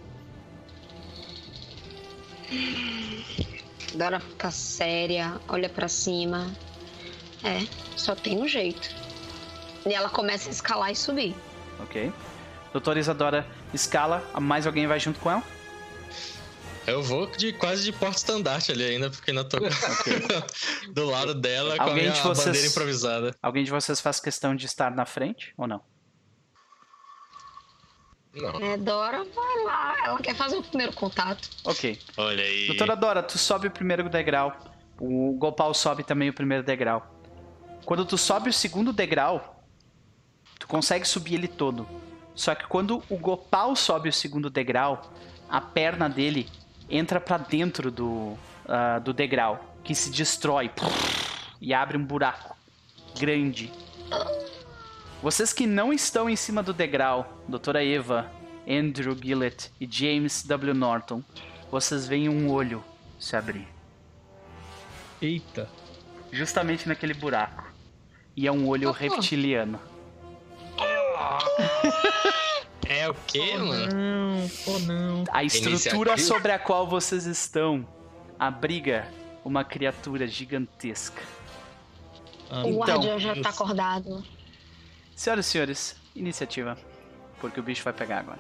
Dora fica séria, olha pra cima. É, só tem um jeito. E ela começa a escalar e subir. Ok? Doutora Isadora escala, mais alguém vai junto com ela? Eu vou de quase de porta-estandarte ali ainda, porque ainda tô do lado dela com a Alguém minha de vocês- bandeira improvisada. Alguém de vocês faz questão de estar na frente ou não? Não. É, Dora vai lá, ela quer fazer o primeiro contato. Ok. Olha aí. Doutora Dora, tu sobe o primeiro degrau. O Gopal sobe também o primeiro degrau. Quando tu sobe o segundo degrau, tu consegue subir ele todo. Só que quando o Gopal sobe o segundo degrau, a perna dele entra pra dentro do, ah, do degrau, que se destrói e abre um buraco grande. Vocês que não estão em cima do degrau, Doutora Eva, Andrew Gillett e James W. Norton, vocês veem um olho se abrir. Eita. Justamente naquele buraco. E é um olho reptiliano. É o quê, mano? Não, ou não. A estrutura Iniciativa. sobre a qual vocês estão abriga uma criatura gigantesca. Ah, O Então, guardião já tá acordado. Senhoras e senhores, iniciativa. Porque o bicho vai pegar agora.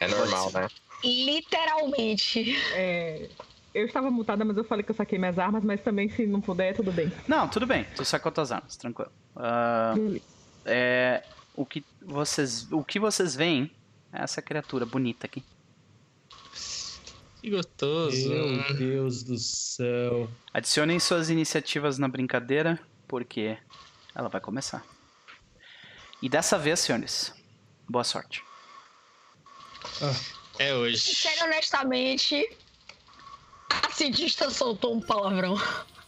É normal, né? Literalmente. É, eu estava mutada, mas eu falei que eu saquei minhas armas, mas também se não puder, tudo bem. Não, tudo bem. Tu sacou tuas armas, tranquilo. Beleza. é, o, que vocês, o que vocês veem é essa criatura bonita aqui. Que gostoso. Meu Deus do céu. Adicionem suas iniciativas na brincadeira, porque ela vai começar. E dessa vez, senhores, boa sorte. É hoje. Sério, honestamente, a cientista soltou um palavrão.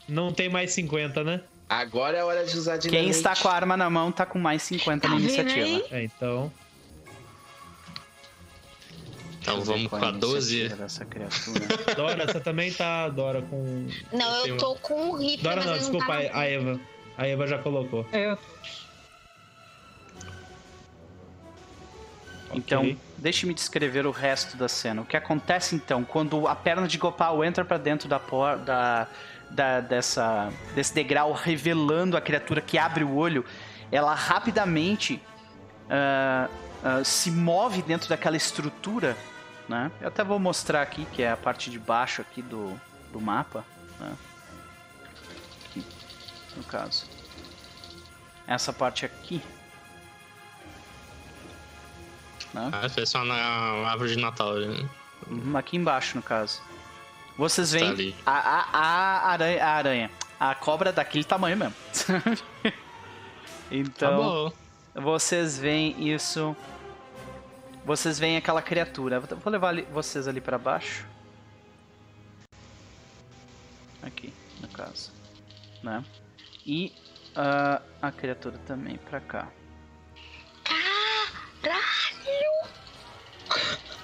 Não tem mais 50, né? Agora é hora de usar dinamite. Quem está com a arma na mão tá com mais 50 Tá na iniciativa. É, então. Então vamos com a 12. iniciativa Dessa criatura. Dora, você também tá, Dora, com. Não, eu tô com o rifle, Dora mas não, desculpa, não tá a a Eva. A Eva já colocou. É, Então, Ok. deixe-me descrever o resto da cena. O que acontece então quando a perna de Gopal entra pra dentro da por da, da dessa desse degrau revelando a criatura que abre o olho, ela rapidamente ah, ah, se move dentro daquela estrutura, né? Eu até vou mostrar aqui que é a parte de baixo aqui do, do mapa, né? Aqui, no caso. Essa parte aqui. Né? Ah, foi só na árvore de Natal. né? Uhum, Aqui embaixo, no caso. Vocês Tá veem ali. a, a, a, aranha, a aranha. A cobra daquele tamanho mesmo. Tá então, bom. vocês veem isso. Vocês veem aquela criatura. Vou levar ali- vocês ali pra baixo. Aqui, no caso. Né? E ah, a criatura também pra cá.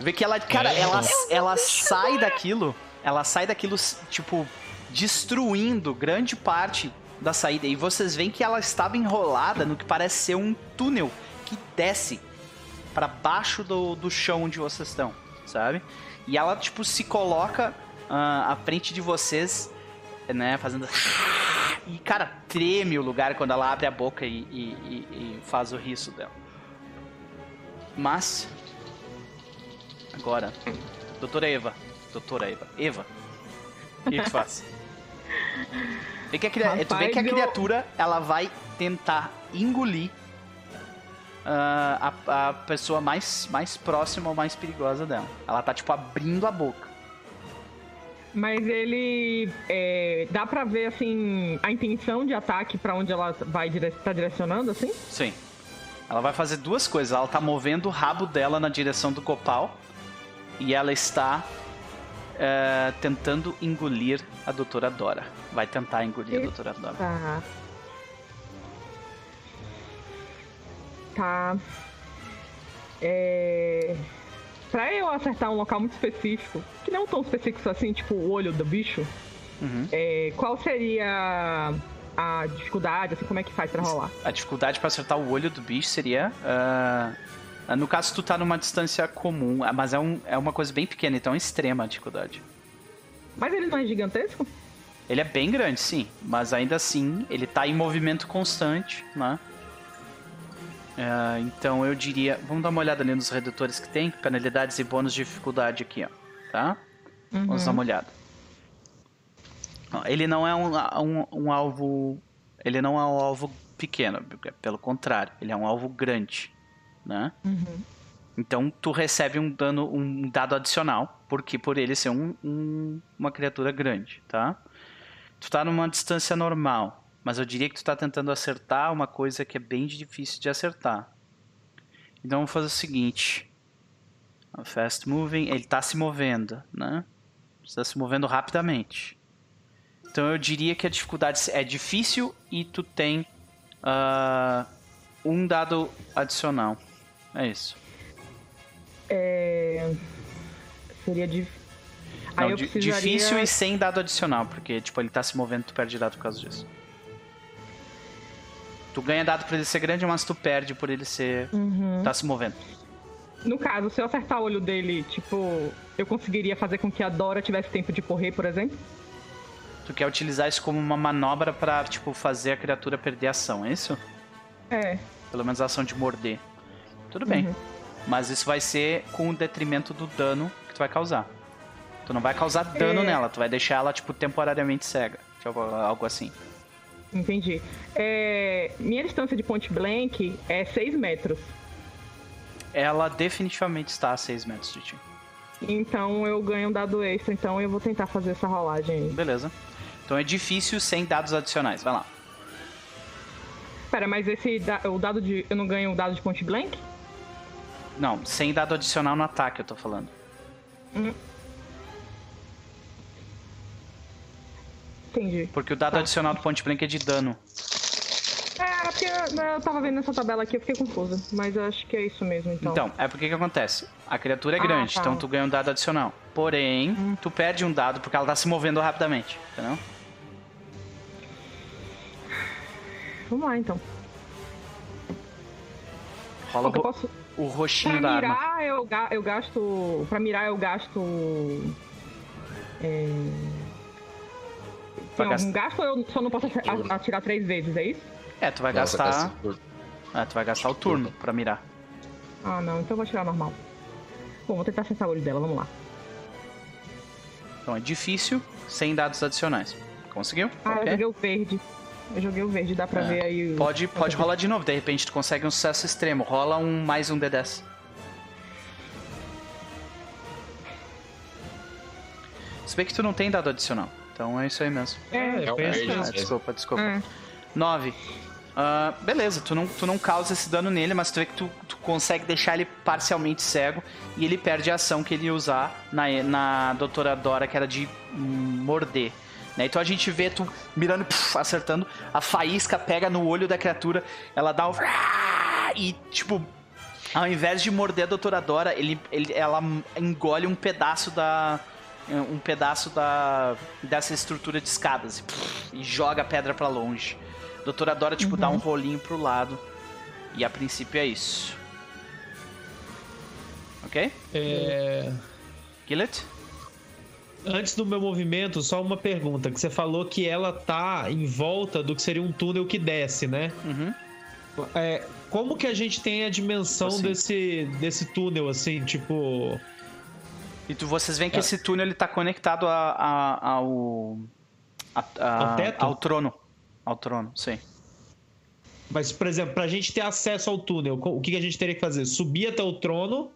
Vê que ela, cara, É. ela, ela sai daquilo, ela sai daquilo, tipo, destruindo grande parte da saída. E vocês veem que ela estava enrolada no que parece ser um túnel que desce para baixo do, do chão onde vocês estão, sabe? E ela, tipo, se coloca ah, à frente de vocês, né, fazendo... E, cara, treme o lugar quando ela abre a boca e, e- e- e faz o riso dela. Mas, agora, doutora Eva, doutora Eva, Eva, o que que tu faz? Vê que a, cria- tu vê que a criatura, ela vai tentar engolir ah, a, a pessoa mais, mais próxima ou mais perigosa dela. Ela tá, tipo, abrindo a boca. mas ele. é, dá pra ver, assim, a intenção de ataque pra onde ela vai dire tá direcionando, assim? Sim. Ela vai fazer duas coisas. Ela tá movendo o rabo dela na direção do Gopal. E ela está eh, tentando engolir a doutora Dora. Vai tentar engolir a doutora Dora. Tá. Tá. É. Pra eu acertar um local muito específico, que não tão específico assim, tipo o olho do bicho, Uhum. é, qual seria a dificuldade, assim, como é que faz pra rolar? A dificuldade pra acertar o olho do bicho seria. ah, no caso, tu tá numa distância comum, ah, mas é, um, é uma coisa bem pequena, então é extrema a dificuldade. Mas ele não é gigantesco? Ele é bem grande, sim, mas ainda assim ele tá em movimento constante, né? Ah, então eu diria. Vamos dar uma olhada ali nos redutores que tem, penalidades e bônus de dificuldade aqui, ó. Tá? Vamos dar uma olhada. Ele não é um, um, um alvo. Ele não é um alvo pequeno, pelo contrário, ele é um alvo grande, né? Então tu recebe um dano, um dado adicional, porque por ele ser um, um- uma criatura grande, tá? Tu tá numa distância normal, mas eu diria que tu tá tentando acertar uma coisa que é bem difícil de acertar. Então vamos fazer o seguinte. Fast moving, ele tá se movendo, né? Está se movendo rapidamente. Então eu diria que a dificuldade é difícil e tu tem ah, um dado adicional. É isso. É... Seria de. Não, Aí eu di- precisaria... Difícil e sem dado adicional, porque tipo, ele tá se movendo, tu perde dado por causa disso. Tu ganha dado por ele ser grande, mas tu perde por ele ser. Uhum. tá se movendo. No caso, se eu acertar o olho dele, tipo, eu conseguiria fazer com que a Dora tivesse tempo de correr, por exemplo? Tu quer utilizar isso como uma manobra pra, tipo, fazer a criatura perder ação, é isso? É. Pelo menos a ação de morder. Tudo bem. Uhum. Mas isso vai ser com o detrimento do dano que tu vai causar. Tu não vai causar dano É. nela, tu vai deixar ela, tipo, temporariamente cega. Tipo, algo assim. Entendi. É, minha distância de point blank é 6 metros. Ela definitivamente está a 6 metros de ti. Então eu ganho um dado extra, então eu vou tentar fazer essa rolagem aí. Beleza. Então é difícil sem dados adicionais. Vai lá. Pera, mas esse da- o dado de. Eu não ganho o dado de point blank? Não, sem dado adicional no ataque, eu tô falando. Entendi. Porque o dado Tá. adicional do point blank é de dano. É, porque eu, eu tava vendo essa tabela aqui, eu fiquei confusa. Mas eu acho que é isso mesmo, então. Então, é porque que acontece? A criatura é Ah, grande, tá. então tu ganha um dado adicional. Porém, tu perde um dado porque ela tá se movendo rapidamente, entendeu? Vamos lá, então. Rola Eu posso... o roxinho Pra da arma. mirar, eu, ga- eu gasto. Pra mirar, eu gasto. É... Tem algum gastar- gasto ou eu só não posso atirar três vezes, é isso? É, tu vai Nossa, gastar. É, tu vai gastar o turno pra mirar. Ah, não, então eu vou atirar normal. Bom, vou tentar acertar o olho dela, vamos lá. Então é difícil sem dados adicionais. Conseguiu? Ah, eu Ok. joguei o verde. Eu joguei o verde, dá pra É. ver aí. o- Pode, pode rolar de novo, de repente tu consegue um sucesso extremo. Rola um mais um D10. Se bem que tu não tem dado adicional. Então é isso aí mesmo. É, É o penso- verde, Ah, desculpa, desculpa. é. 9. Ah, beleza, tu não, tu não causa esse dano nele, mas tu vê que tu, tu consegue deixar ele parcialmente cego e ele perde a ação que ele ia usar na, na Doutora Dora, que era de morder. Né? Então a gente vê tu mirando, puf, acertando, a faísca pega no olho da criatura, ela dá um. E tipo, ao invés de morder a Doutora Dora, ele, ele, ela engole um pedaço da. Um pedaço da. dessa estrutura de escadas e, puf, e joga a pedra pra longe. A Doutora Dora, tipo, dá um rolinho pro lado. E a princípio é isso. Ok? É, Gillet? Antes do meu movimento, só uma pergunta. Que você falou que ela tá em volta do que seria um túnel que desce, né? Uhum. É, como que a gente tem a dimensão Assim. desse, desse túnel, assim, tipo... E tu, vocês veem que É. esse túnel ele tá conectado a, a- ao. a- a- Ao teto? Ao trono. Ao trono, sim. Mas, por exemplo, pra gente ter acesso ao túnel, o que que a gente teria que fazer? Subir até o trono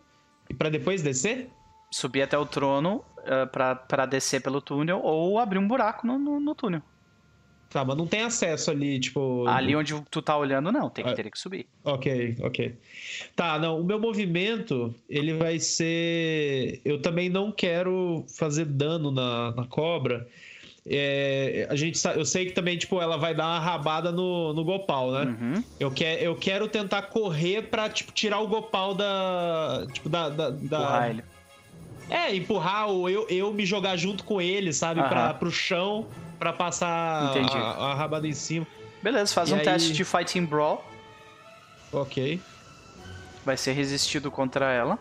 e pra depois descer? Subir até o trono uh, pra, pra descer pelo túnel ou abrir um buraco no, no, no túnel. Tá, mas não tem acesso ali, tipo... Ali onde tu tá olhando, não. Tem que Ah. ter que subir. Ok, ok. Tá, não, o meu movimento, ele vai ser... Eu também não quero fazer dano na, na cobra. É, a gente, eu sei que também, tipo, ela vai dar uma rabada no, no Gopal, né? Uhum. Eu, quer, eu quero tentar correr pra, tipo, tirar o Gopal da... Tipo, da... da, da-. É, empurrar ou eu, eu me jogar junto com ele, sabe? Pra, pro chão, pra passar Entendi. a, a rabada em cima. Beleza, faz E um aí- teste de Fighting Brawl. Ok. Vai ser resistido contra ela.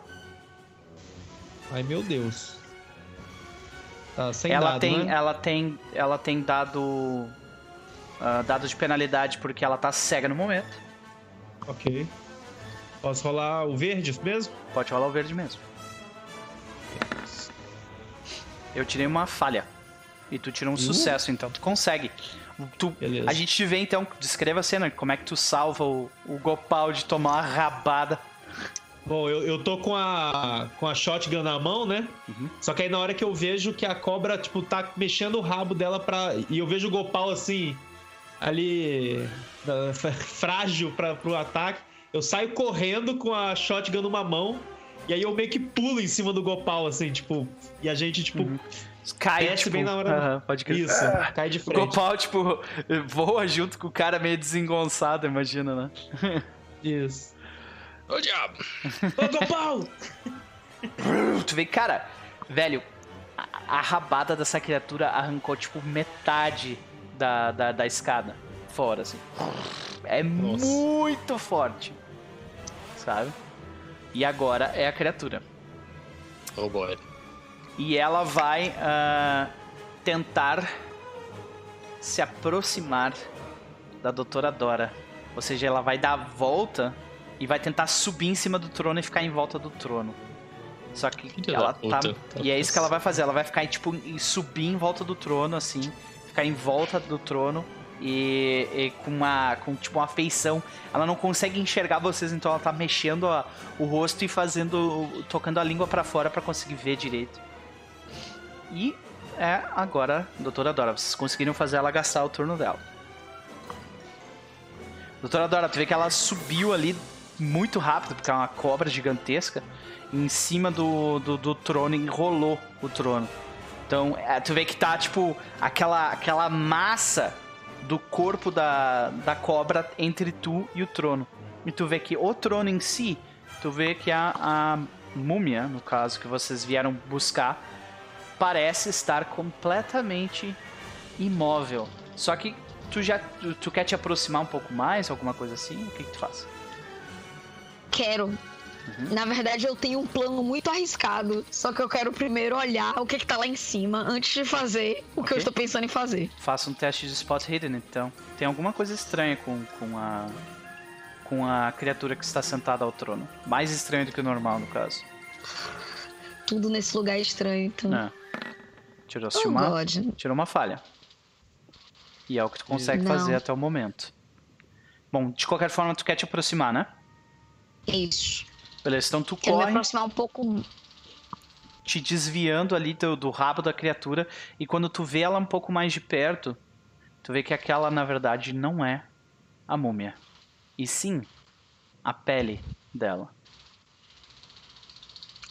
Ai, meu Deus. Tá, sem ela dado, tem, né? ela tem, ela tem dado ah, dado de penalidade porque ela tá cega no momento. Ok. Posso rolar o verde mesmo? Pode rolar o verde mesmo. Eu tirei uma falha. E tu tirou um sucesso, então tu consegue. Tu, a gente te vê então, descreva a cena, como é que tu salva o, o Gopal de tomar uma rabada. Bom, eu, eu tô com a, com a shotgun na mão, né? Uhum. Só que aí na hora que eu vejo que a cobra, tipo, tá mexendo o rabo dela pra. E eu vejo o Gopal assim, ali. frágil pra, pro ataque. Eu saio correndo com a shotgun numa mão. E aí eu meio que pulo em cima do Gopal, assim, tipo. E a gente, tipo, Cai, Desce tipo, bem na hora- aham, pode crer. isso, cai de O frente. Gopal, tipo, voa junto com o cara meio desengonçado, imagina, né? Isso. Ô diabo! Ô, Gopal! Tu vê, cara, velho, a, a rabada dessa criatura arrancou, tipo, metade da, da, da escada fora, assim. É Nossa. muito forte, sabe? E agora é a criatura. Oh boy. E ela vai ah, tentar se aproximar da doutora Dora. Ou seja, ela vai dar a volta e vai tentar subir em cima do trono e ficar em volta do trono. Só que Filha ela tá. puta. E é isso que ela vai fazer. Ela vai ficar, tipo, subir em volta do trono, assim. Ficar em volta do trono. E, e com uma. Com tipo uma feição. Ela não consegue enxergar vocês, então ela tá mexendo a- o rosto e fazendo. tocando a língua pra fora pra conseguir ver direito. E é agora, doutora Dora. Vocês conseguiram fazer ela gastar o turno dela. Doutora Dora, tu vê que ela subiu ali muito rápido, porque é uma cobra gigantesca, em cima do, do, do trono, enrolou o trono. Então, é, tu vê que tá, tipo, aquela, aquela massa do corpo da, da cobra entre tu e o trono. E tu vê que o trono em si, tu vê que a, a múmia, no caso, que vocês vieram buscar, parece estar completamente imóvel. Só que tu já tu, tu quer te aproximar um pouco mais, alguma coisa assim? O que, que tu faz? Quero. Na verdade, eu tenho um plano muito arriscado. Só que eu quero primeiro olhar o que, que tá lá em cima antes de fazer o que Ok. eu estou pensando em fazer. Faça um teste de spot hidden, então. Tem alguma coisa estranha com, com a com a criatura que está sentada ao trono. Mais estranho do que o normal, no caso. Tudo nesse lugar é estranho, então. É. Tirou-se Oh, uma, God. tirou uma falha. E é o que tu consegue Não. fazer até o momento. Bom, de qualquer forma, tu quer te aproximar, né? Isso. Beleza, então tu Quero me corre. aproximar um pouco. te desviando ali do, do rabo da criatura e quando tu vê ela um pouco mais de perto, tu vê que aquela na verdade não é a múmia, e sim a pele dela.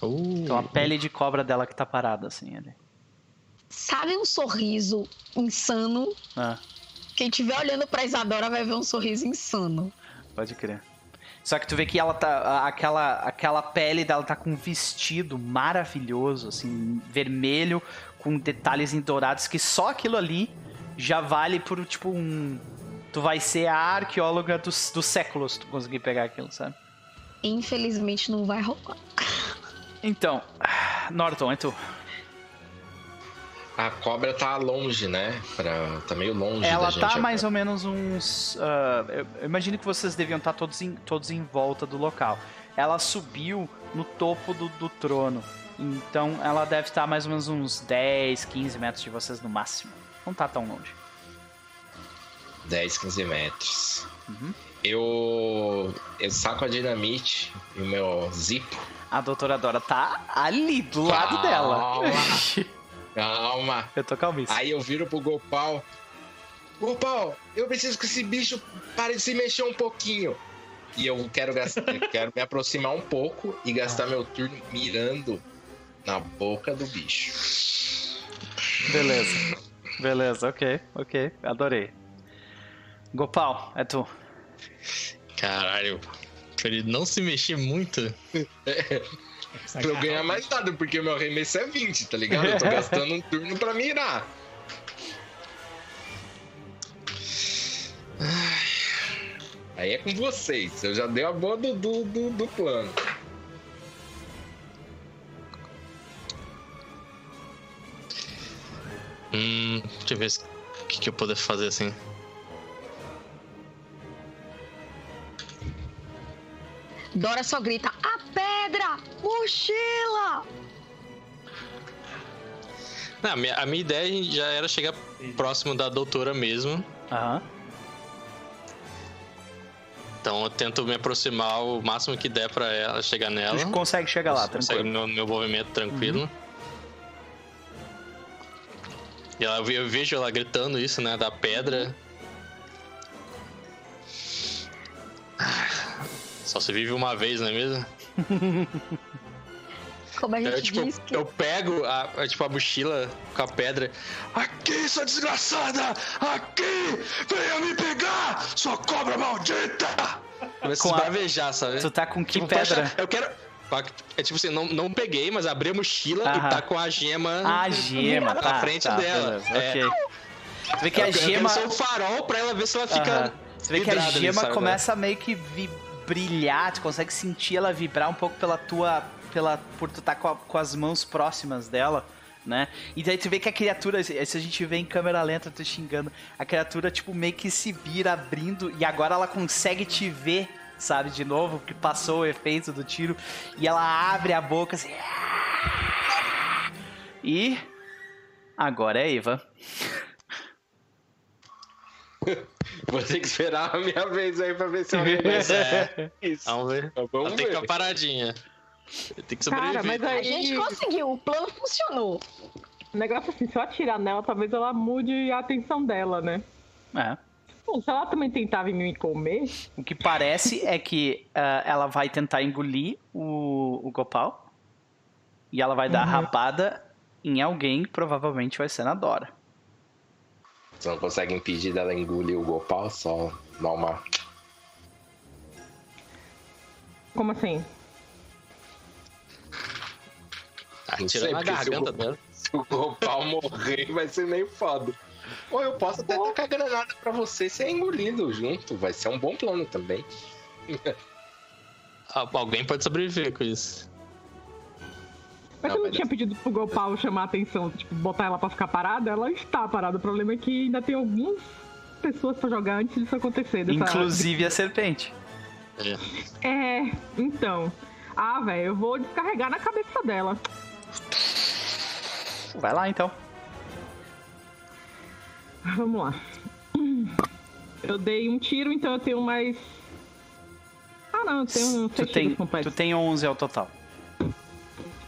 Uh, Então a pele de cobra dela que tá parada assim ali. Sabe um sorriso insano? Ah, Quem estiver olhando pra Isadora vai ver um sorriso insano. pode crer. Só que tu vê que ela tá. Aquela, aquela pele dela tá com um vestido maravilhoso, assim, vermelho, com detalhes em dourados, que só aquilo ali já vale por tipo um. Tu vai ser a arqueóloga dos, dos séculos se tu conseguir pegar aquilo, sabe? Infelizmente não vai rolar. Então, Norton, é tu. A cobra tá longe, né? Pra... Tá meio longe da Ela gente. tá agora. mais ou menos uns. ah, eu, imagino que vocês deviam estar todos em, todos em volta do local. Ela subiu no topo do, do trono. Então ela deve estar mais ou menos uns 10, 15 metros de vocês no máximo. Não tá tão longe. 10, 15 metros. Uhum. Eu. Eu saco a dinamite e o meu zipo. A doutora Dora tá ali, do lado dela. Calma. eu tô calmíssimo. Aí eu viro pro Gopal. Gopal, eu preciso que esse bicho pare de se mexer um pouquinho. E eu quero gastar, eu quero me aproximar um pouco e gastar meu turno mirando na boca do bicho. Beleza. Beleza, ok, ok. Adorei. Gopal, é tu. Caralho. Pra ele não se mexer muito. Pra eu ganhar mais nada, porque meu arremesso é 20, tá ligado? Eu tô gastando um turno pra mirar. Aí é com vocês. Eu já dei a boa do, do, do, do plano. Hum, deixa eu ver o que, que eu poder fazer assim. Dora só grita: A pedra! Mochila! Não, a, minha, a minha ideia já era chegar próximo da doutora mesmo. Aham. Então eu tento me aproximar o máximo que der pra ela chegar nela. Tu consegue chegar lá, Consegue tranquilo. meu, meu movimento tranquilo. E ela, eu vejo ela gritando isso, né? Da pedra. Só se vive uma vez, não é mesmo? Como a gente Eu, tipo, diz que. eu pego a, a, tipo, a mochila com a pedra. Aqui, sua desgraçada! Aqui! Venha me pegar! Sua cobra maldita! Começa Com a a- esbravejar, sabe? Tu tá com que Tipo, pedra? achar- eu quero. É tipo assim, não, não peguei, mas abri a mochila Aham. e tá com a gema. A gema, na tá, frente tá, dela. beleza, É. Tu vê que a eu quero gema... ser o farol pra ela ver se ela fica. Aham. Você vê que a ali, gema sabe? começa a meio que vi- brilhar, tu consegue sentir ela vibrar um pouco pela tua. Pela, por tu estar com, a- com as mãos próximas dela, né? E daí tu vê que a criatura, se a gente vê em câmera lenta, tu xingando, a criatura, tipo, meio que se vira abrindo e agora ela consegue te ver, sabe, de novo, porque passou o efeito do tiro, e ela abre a boca assim. E. Agora é Eva. Vou ter que esperar a minha vez aí pra ver se eu Pois é. isso. Vamos ver. Vamos Ela tem que ver. ficar paradinha. Tem que Cara, sobreviver. mas A aí. gente conseguiu, o plano funcionou. O negócio assim, se eu atirar nela, talvez ela mude a atenção dela, né? É. Bom, se ela também tentar vir me comer. O que parece é que ah, ela vai tentar engolir o, o Gopal. E ela vai dar a rabada em alguém, que provavelmente vai ser na Dora. Você não consegue impedir dela engolir o Gopal, só dar uma. Como assim? Atira na Sempre que se garganta o- dela. Se o Gopal morrer, vai ser meio foda. Ou eu posso até tacar granada pra você ser engolido junto. Vai ser um bom plano também. Ah, Alguém pode sobreviver com isso. Mas Não, você não tinha pedido pro Gopal chamar a atenção, tipo, botar ela pra ficar parada? Ela está parada. O problema é que ainda tem algumas pessoas pra jogar antes disso acontecer. dessa- Inclusive a serpente. É. É, então. Ah, velho, eu vou descarregar na cabeça dela. Vai lá então. Vamos lá. Eu dei um tiro, então eu tenho mais. Ah, não, eu tenho Tu seis tem, tu tem 11 ao total.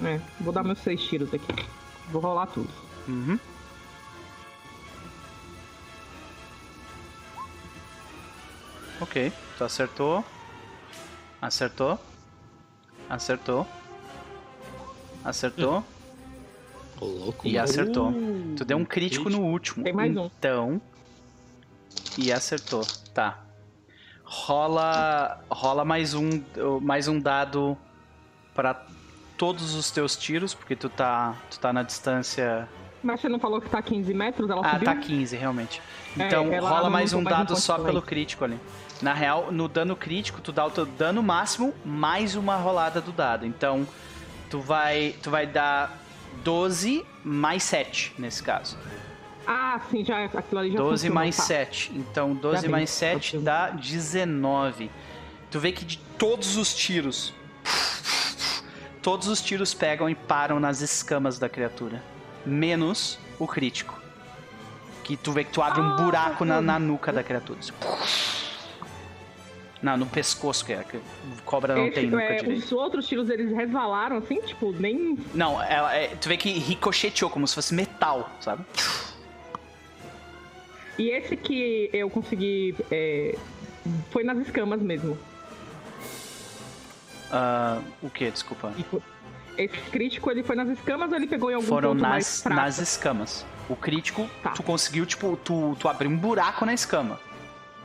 É, vou dar meus seis tiros aqui. Vou rolar tudo. Uhum. Ok, tu acertou. Acertou. Acertou. Acertou. Ô, louco. E acertou. Tu deu um crítico no último. Tem mais um. Então. E acertou. Tá. Rola. Rola mais um. Mais um dado para todos os teus tiros, porque tu tá. Tu tá na distância. Mas você não falou que tá 15 metros? Ela Ah, subiu? tá 15, realmente. É, Então ela rola mais um mais um dado ponto só pelo crítico ali. Na real, no dano crítico, tu dá o teu dano máximo mais uma rolada do dado. Então, tu vai, tu vai dar 12 mais 7 nesse caso. Ah, sim, já aquilo ali já 12 funcionou, mais tá. 7. Então, 12 vi, mais tá 7 vendo. dá 19. Tu vê que de todos os tiros, todos os tiros pegam e param nas escamas da criatura. Menos o crítico. Que tu vê que tu abre um Ah, buraco na, na nuca da criatura. Assim. Não, no pescoço, que é. Que cobra não Esse, tem nuca é, direito. os outros tiros eles resvalaram assim, tipo, nem. Não, ela, é, tu vê que ricocheteou como se fosse metal, sabe? E esse que eu consegui. é, foi nas escamas mesmo. Ah, o que? Desculpa. Esse crítico ele foi nas escamas ou ele pegou em algum Foram ponto mais nas, fraco? nas escamas. O crítico, Tá. tu conseguiu, tipo, tu, tu abriu um buraco na escama.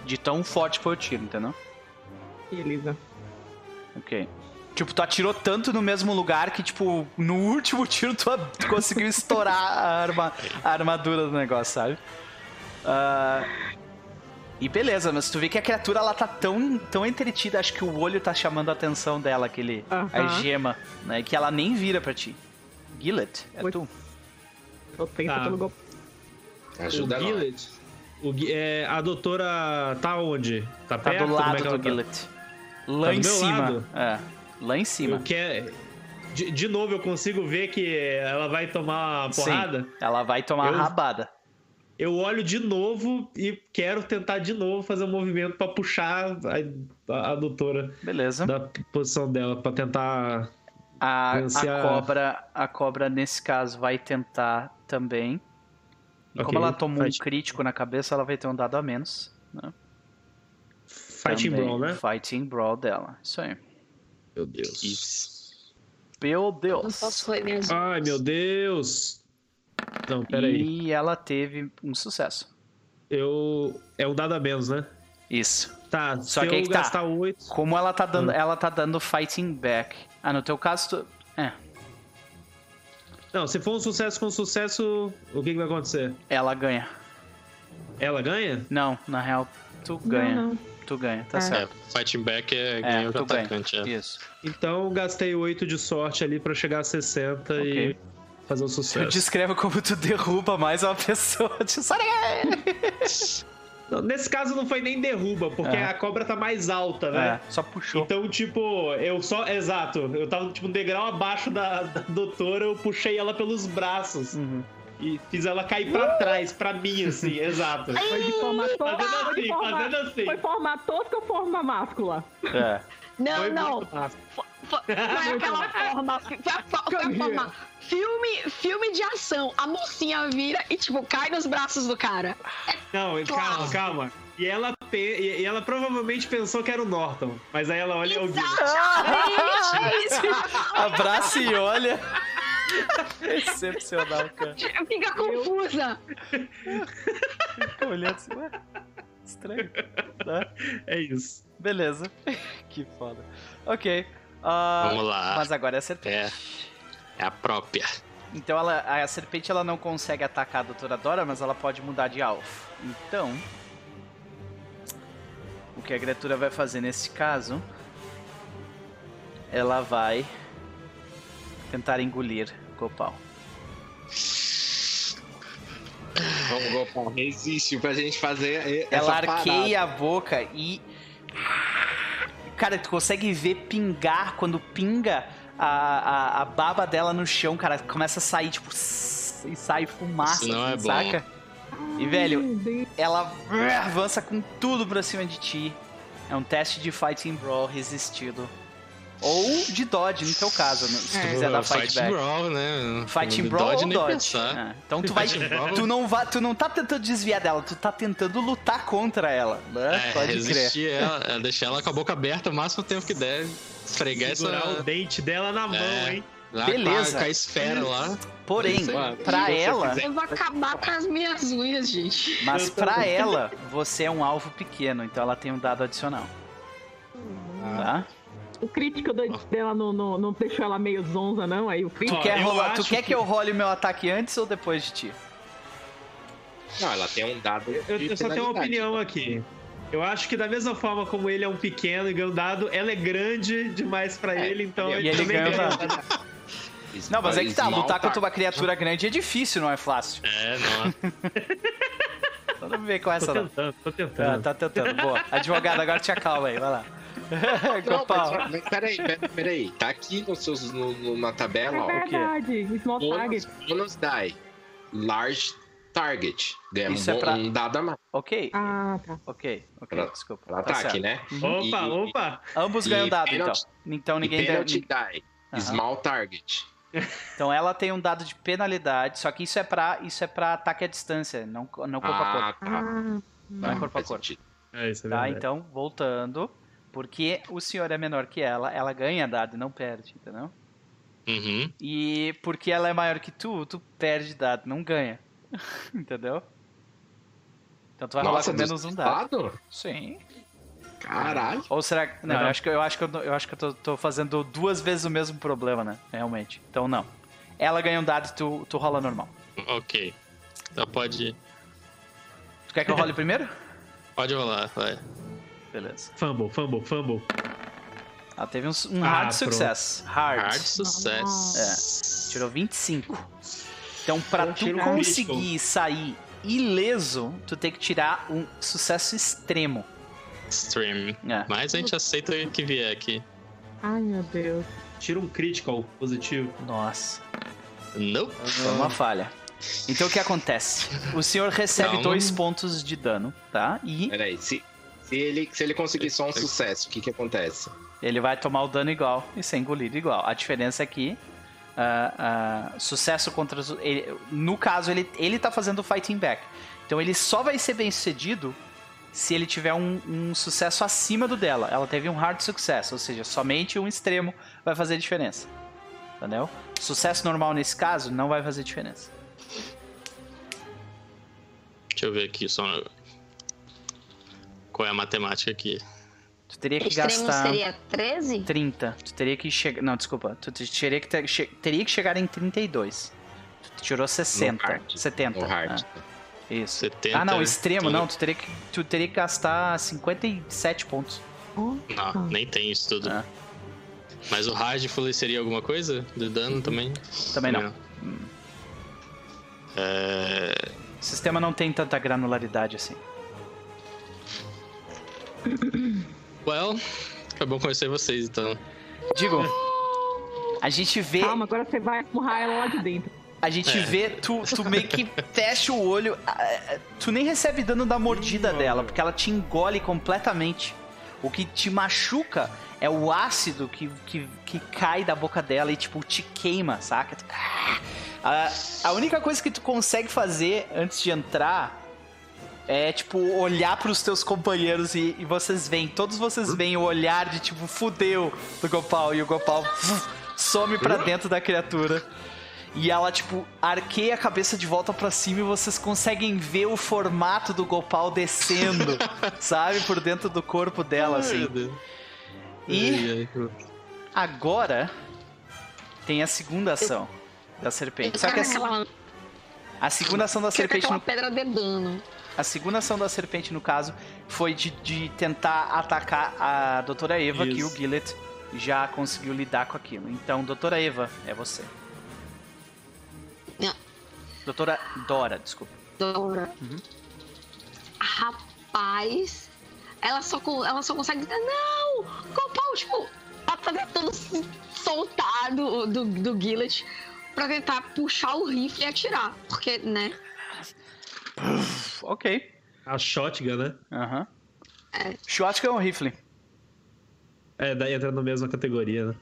De tão forte foi o tiro, entendeu? Beleza. Ok. Tipo, tu atirou tanto no mesmo lugar que, tipo, no último tiro tu, tu conseguiu estourar a, arma, a armadura do negócio, sabe? Ah, e beleza, mas tu vê que a criatura ela tá tão, tão entretida, acho que o olho tá chamando a atenção dela, aquele, a gema, né? Que ela nem vira pra ti. Gillet, é Oi. tu. Tô tensa Tá. pelo golpe. Ajuda o. Gillet, o é, a doutora tá onde? Tá, Tá perto? do Como é lado que ela do tá? Gillet. Lá Tá em cima. lado? É. Lá em cima. Eu quero... de, de novo, eu consigo ver que ela vai tomar porrada? Sim, ela vai tomar Eu- rabada. Eu olho de novo e quero tentar de novo fazer um movimento pra puxar a, a, a doutora Beleza. da posição dela, pra tentar. A, a cobra, a cobra nesse caso vai tentar também. E como Ok, ela tomou fight- um crítico na cabeça, ela vai ter um dado a menos. Né? Fighting Também. Brawl, né? Fighting Brawl dela. Isso aí. Meu Deus. Isso. Meu Não Deus. posso foi mesmo. Ai, meu Deus. Não, peraí. E ela teve um sucesso. Eu. É um dado a menos, né? Isso. Tá, Só se que eu que tá. gastar 8. Como ela tá Hum. dando, ela tá dando fighting back. Ah, no teu caso, tu... é, Não, se for um sucesso com sucesso, o que, que vai acontecer? ela ganha. Ela ganha? Não, na real, tu ganha. Não, não. Tu ganha, tá É. É, certo. fighting back é É, ganho de tu ganha. atacante. É. Isso. Então gastei 8 de sorte ali pra chegar a 60 Ok. e fazer o Tu sucesso. descreve como tu derruba mais uma pessoa. Não, Nesse caso não foi nem derruba, porque É. a cobra tá mais alta, né? É, só puxou. Então, tipo, eu só. Exato, eu tava tipo um degrau abaixo da, da doutora, eu puxei ela pelos braços Uhum. e fiz ela cair pra trás, pra mim, assim, exato. Foi de forma tosca. Fazendo Foi de assim, forma, fazendo assim. foi forma tosca ou forma máscula? É. Não, Foi não. Foi, foi aquela forma. Foi a, foi a forma. Filme, filme de ação. A mocinha vira e, tipo, cai nos braços do cara. Não, calma, calma. E ela, e e ela provavelmente pensou que era o Norton, mas aí ela olha e é. É isso. Abraça e olha. Excepcional, cara. Fica confusa. Fica olhando assim, ué. Estranho. Tá? É isso. Beleza. que foda. Ok. ah, Vamos lá. Mas agora é a serpente. É. É a própria. Então ela, a serpente ela não consegue atacar a doutora Dora, mas ela pode mudar de alvo. Então. O que a criatura vai fazer nesse caso. Ela vai tentar engolir Gopal. Vamos, Gopal, resiste pra gente fazer essa Ela parada. arqueia a boca e. Cara, tu consegue ver pingar quando pinga a, a, a baba dela no chão, cara. Começa a sair, tipo. E sai fumaça, Isso não assim, é bom. saca? E, velho, ela avança com tudo pra cima de ti. É um teste de Fighting Brawl resistido. Ou de Dodge, no teu caso, né? se tu É. quiser dar Fight fight back. Brawl, né? Fighting Brawl Dodge ou Dodge. É. Então tu vai. Tu não, vai, tu não tá tentando desviar dela, tu tá tentando lutar contra ela. Né? É, Pode crer. resistir ela, é, deixar ela com a boca aberta o máximo tempo que essa. Segurar o dente dela na mão, É. hein? Lá Beleza. Com a, esfera lá. Porém, pra ela, Eu vou acabar com as minhas unhas, gente. mas pra ela, você é um alvo pequeno, então ela tem um dado adicional. Tá? O crítico dela não, não, não deixou ela meio zonza, não? Aí o Tu, crítico. Ó, quer, rolar, tu quer que- que eu role meu ataque antes ou depois de ti? Não, ela tem um dado. Eu, eu só tenho uma opinião aqui. Eu acho que da mesma forma como ele é um pequeno e ganha um dado, ela é grande demais pra É, ele, então e ele, ele também ganha. Não, mas é que tá, Small lutar contra uma criatura grande é difícil, não é fácil. É, não. Então não vem com Tô essa não. tentando, tô Ah, tentando. tá tentando, boa. Advogado, agora te acalma aí, vai lá. Não, mas, mas peraí, peraí, peraí. Tá aqui no seus, no- no- na tabela, ó. É quê? verdade. Small Bônus, target. bônus die. Large target. Ganha um, Isso é bom- pra- um dado a mais. Ok, Ah, tá. ok, ok, Pra- desculpa. Pra Tá ataque, certo. né? Opa, E- opa! Ambos E ganham dado, então. penalty- Então ninguém deu. penalty die. Aham. Small target. Então ela tem um dado de penalidade, só que isso é pra, isso é pra ataque à distância, não, não corpo a corpo. Ah, tá. Ah, Não é corpo a corpo. sentido. É isso, é Tá, verdade. então, voltando. Porque o senhor é menor que ela, ela ganha dado e não perde, entendeu? Uhum. E porque ela é maior que tu, tu perde dado, não ganha. entendeu? Então tu vai rolar Nossa, com menos um dado. Sim. Caralho. Ou será que. Não, Não. eu acho que eu acho que eu, eu acho que eu tô, tô fazendo duas vezes o mesmo problema, né? Realmente. Então não. Ela ganha um dado e tu, tu rola normal. Ok. Então pode. Tu quer que eu role primeiro? Pode rolar, vai. Beleza. Fumble, fumble, fumble. Ela teve um, um Ah, hard pronto. success. Hard. Hard sucesso. Tirou 25. Então, pra Então, tu conseguir sair ileso, tu tem que tirar um sucesso extremo. Stream. É. Mas a gente aceita o que vier aqui. ai, meu Deus. Tira um critical positivo. Nossa, Nope. foi uma falha. Então o que acontece? O senhor recebe Calma. dois pontos de dano, tá? E Peraí, se, se, ele, se ele conseguir só um sucesso, o que que acontece? ele vai tomar o dano igual e ser engolido igual. A diferença é que ah, ah, sucesso contra os- ele- no caso ele ele tá fazendo fighting back. Então ele só vai ser bem sucedido se ele tiver um, um sucesso acima do dela. Ela teve um hard success, ou seja, somente um extremo vai fazer diferença. Entendeu? Sucesso normal nesse caso não vai fazer diferença. Deixa eu ver aqui só. Qual é a matemática aqui? Tu teria que Extremo gastar seria 13? 30. Tu teria que chegar. Não, desculpa. Tu te- teria que, ter- che- teria que chegar em 32. Tu tirou 60. hard. 70. No hard. ah. Isso. 70. Ah, não, extremo, tudo. não. Tu teria, que, tu teria que gastar 57 pontos. Não, nem tem isso tudo. Ah. Mas o Hardful seria alguma coisa de dano também? Também não. É... O sistema não tem tanta granularidade assim. Well, foi bom conhecer vocês então. Digo, a gente vê. Calma, agora você vai empurrar ela lá de dentro. A gente É. vê, tu, tu meio que fecha o olho. ah, ah, Tu nem recebe dano da mordida dela, porque ela te engole completamente. O que te machuca é o ácido que, que, que cai da boca dela e, tipo, te queima, saca? A, a única coisa que tu consegue fazer antes de entrar é, tipo, olhar pros teus companheiros e, e vocês veem, todos vocês veem o olhar de, tipo, fudeu do Gopal. E o Gopal some pra dentro da criatura. E ela, tipo, arqueia a cabeça de volta pra cima e vocês conseguem ver o formato do Gopal descendo, sabe? Por dentro do corpo dela, assim. E agora tem a segunda ação da serpente. Só que a, a segunda ação da serpente, no, pedra de dano. A segunda ação da serpente, no caso, foi de, de tentar atacar a doutora Eva, que Isso. o Gillet já conseguiu lidar com aquilo. Então, doutora Eva, é você. Não. Doutora Dora, desculpa. Dora. Uhum. Rapaz, ela só, ela só consegue dizer, não! Copal, tipo, ela tá tentando se soltar do, do, do Gillet pra tentar puxar o rifle e atirar. Porque, né? Ok. A shotgun, né? Aham. É. Shotgun é um rifle. É, daí entra na mesma categoria, né?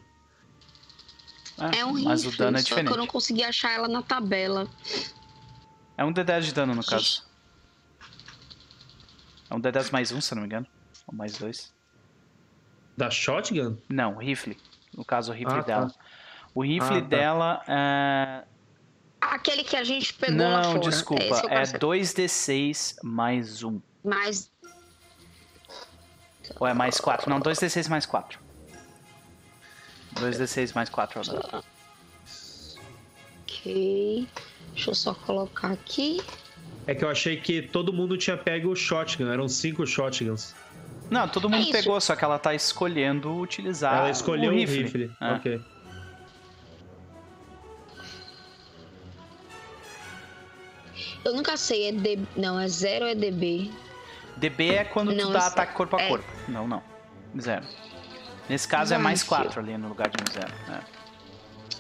Ah, É um rifle, mas o dano é só que eu não diferente. consegui achar ela na tabela. É um D10 de dano, no caso. É um D10 mais um, se eu não me engano. Ou mais dois. Da shotgun? Não, rifle. No caso, o rifle Ah, tá. dela. O rifle Ah, tá. dela é. Aquele que a gente pegou lá Não, fora. desculpa. É quero 2d6 mais 1. Mas Ou é mais 4? Não, 2d6 mais 4. 2d6 mais 4 agora. Ok. Deixa eu só colocar aqui. É que eu achei que todo mundo tinha pego o shotgun, eram cinco shotguns. Não, todo mundo É pegou, só que ela tá escolhendo utilizar Ela escolheu o o rifle. rifle. É. Ok. Eu nunca sei, é D. Não, é 0 ou é DB? DB é quando tu Não, dá esse- ataque corpo a é. corpo. Não, não. Zero. Nesse caso é Vai, mais filho. 4 ali no lugar de um zero. É.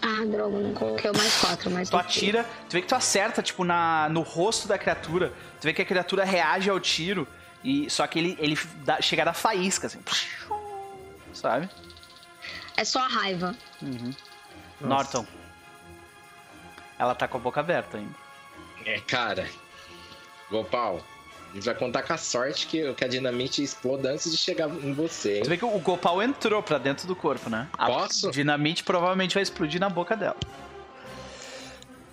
Ah, droga, não coloquei o mais 4, mas. Tu atira, tu vê que tu acerta, tipo, na, no rosto da criatura. Tu vê que a criatura reage ao tiro. E, só que ele, ele dá, chega a dar faísca, assim. Sabe? É só a raiva. Norton. Ela tá com a boca aberta ainda. É, cara. Gopal, a gente vai contar com a sorte que, que a dinamite exploda antes de chegar em você, hein? Tu vê que o Gopal entrou pra dentro do corpo, né? A Posso? dinamite provavelmente vai explodir na boca dela.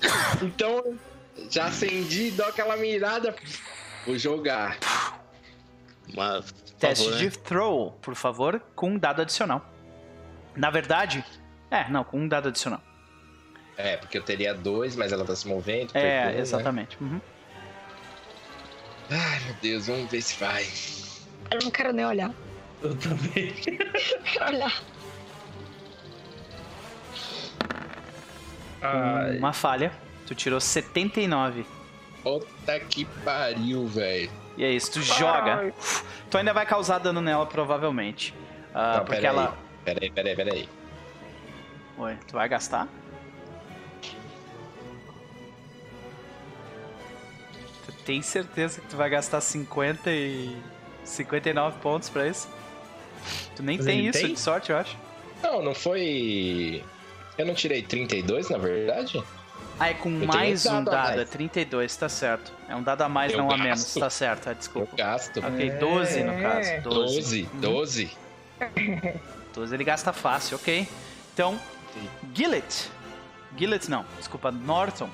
Então, já acendi, dou aquela mirada. Vou jogar. Por Teste favor, de né? throw, por favor, com um dado adicional. Na verdade, é, não, com um dado adicional. É, porque eu teria dois, mas ela tá se movendo. É, né? exatamente. Uhum. Ai, meu Deus, vamos ver se vai. Eu não quero nem olhar. Eu também. Quero olhar. Ai, Uma falha. Tu tirou 79. Puta que pariu, velho. E é isso, tu joga. Tu ainda vai causar dano nela, provavelmente. Ah, Não, porque pera ela. aí. Peraí, peraí, peraí. Oi, tu vai gastar? Tem certeza que tu vai gastar 50 e. 59 pontos pra isso? Tu nem Mas tem isso tem? de sorte, eu acho. Não, não foi. Eu não tirei 32, na verdade? Ah, é com tenho mais um dado a dado, mais. é 32, tá certo. É um dado a mais, Eu não a gasto. menos, tá certo, é, Eu desculpa. gasto. Ok, 12 no caso. 12. 12, 12. 12 ele gasta fácil, ok. Então, Gillet. Gillet não, desculpa, Norton.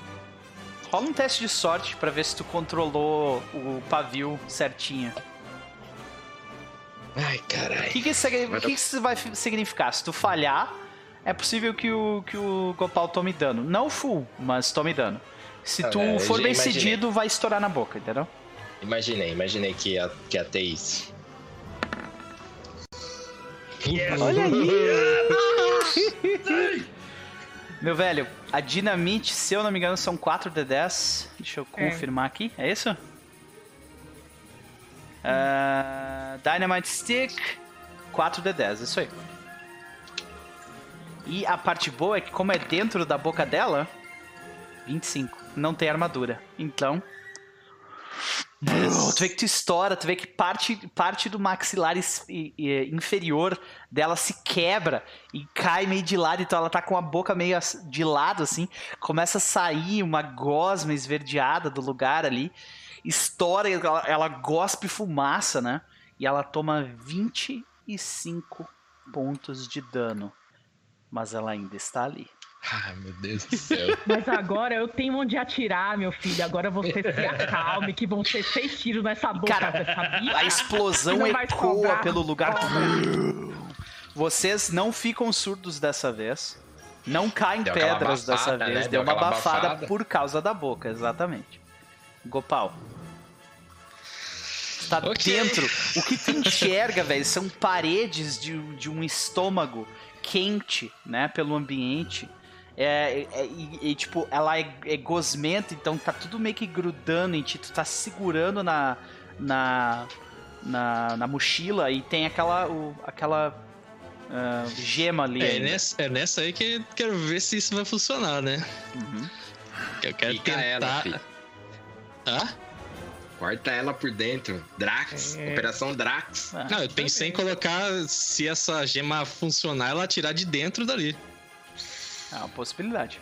Rola um teste de sorte pra ver se tu controlou o pavio certinho. Ai, O caralho. que, que, isso, o que que isso vai significar? Se tu falhar, é possível que o, que o Gopal tome dano. Não full, mas tome dano. Se Ah, tu eu for bem imaginei. cedido, vai estourar na boca, entendeu? Imaginei, imaginei que ia, que ia ter isso. Olha aí! Meu velho, a dinamite, se eu não me engano, são 4 de 10. Deixa eu É. confirmar aqui. É isso? Ah, Dynamite Stick, 4 de 10, isso aí. E a parte boa é que, como é dentro da boca dela, 25. Não tem armadura. Então. Tu vê que tu estoura, tu vê que parte, parte do maxilar inferior dela se quebra e cai meio de lado, então ela tá com a boca meio de lado, assim. Começa a sair uma gosma esverdeada do lugar ali. Estoura, ela, ela gospe fumaça, né? E ela toma 25 pontos de dano. Mas ela ainda está ali. Ai, meu Deus do céu. Mas agora eu tenho onde atirar, meu filho. Agora você se acalme, que vão ser seis tiros nessa boca Cara, dessa bicha. A explosão ecoa pelo lugar. Vocês não ficam surdos dessa vez. Não caem Deu pedras dessa abafada, vez. né? Deu Deu uma abafada abafada. por causa da boca, exatamente. Gopal. Tá Ok. dentro. O que tu enxerga, velho, são paredes de, de um estômago quente, né, pelo ambiente. É, é- e, e, tipo, ela é, é gosmenta, então tá tudo meio que grudando em ti. Tu tá segurando na, na, na, na mochila e tem aquela, o- aquela ah, gema ali. É nessa, é nessa aí que eu quero ver se isso vai funcionar, né? Uhum. Eu quero Pica tentar. ela, filho. Hã? Corta ela por dentro. Drax. É. Operação Drax. Ah, Não, eu pensei em colocar se essa gema funcionar, ela tirar de dentro dali. É uma possibilidade.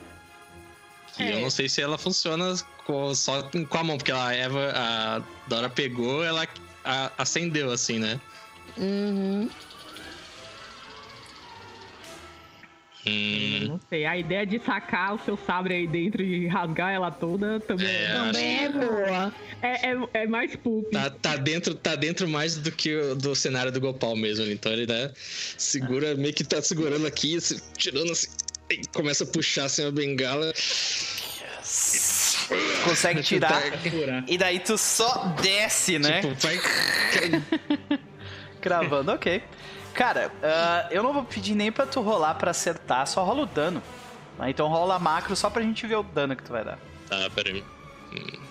E eu É. não sei se ela funciona com- só com a mão, porque a Eva, a Dora pegou, ela a- acendeu assim, né? Uhum. Hum, Não sei, a ideia de sacar o seu sabre aí dentro e rasgar ela toda também É, é, Também é boa. é, é, é mais pulp. tá, tá dentro, tá dentro mais do que o do cenário do Gopal mesmo. Então ele né, segura, meio que tá segurando aqui, tirando assim. E começa a puxar assim a bengala. Consegue tirar. E daí tu só desce, né? Tipo, vai. Cravando, ok. Cara, ah, eu não vou pedir nem pra tu rolar pra acertar, só rola o dano. Tá? Então rola macro só pra gente ver o dano que tu vai dar. Tá, peraí. Hum.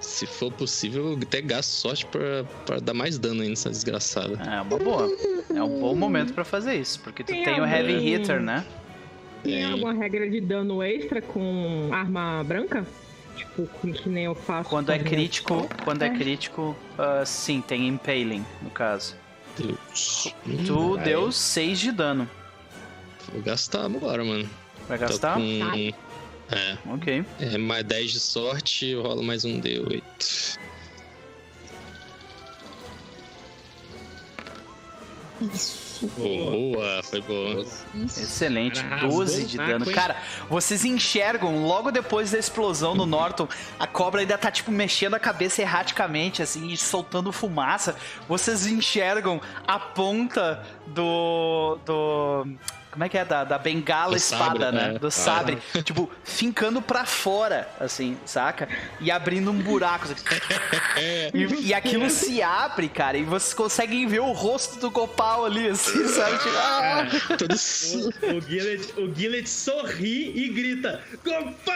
Se for possível, eu até gasto sorte pra, pra dar mais dano aí nessa desgraçada. É uma boa. É um bom momento pra fazer isso, porque tu Tem tem o Heavy Hitter, né? Tem Tem. alguma regra de dano extra com arma branca? Tipo, com- que nem eu faço. Quando é crítico, quando é crítico, ah, sim, tem Impaling, no caso. Deus. Hum, Tu aí. deu 6 de dano. Vou gastar agora, mano. Vai Tô gastar? com- É, Ok. é, mais 10 de sorte, eu rolo mais um D8. Isso. Boa, foi boa. Isso. Excelente, Cara, 12 rasgou de dano. hein? Cara, vocês enxergam logo depois da explosão no Norton, a cobra ainda tá tipo mexendo a cabeça erraticamente, assim, e soltando fumaça. Vocês enxergam a ponta do. do. Como é que é? Da, da bengala Do espada, sabre, né? né? Do sabre. tipo, fincando pra fora, assim, saca? E abrindo um buraco. assim. E, e aquilo se abre, cara, e vocês conseguem ver o rosto do Gopal ali, assim, sabe? Tipo, ah! Todo O, o, Gillet, o Gillet sorri e grita: Gopal!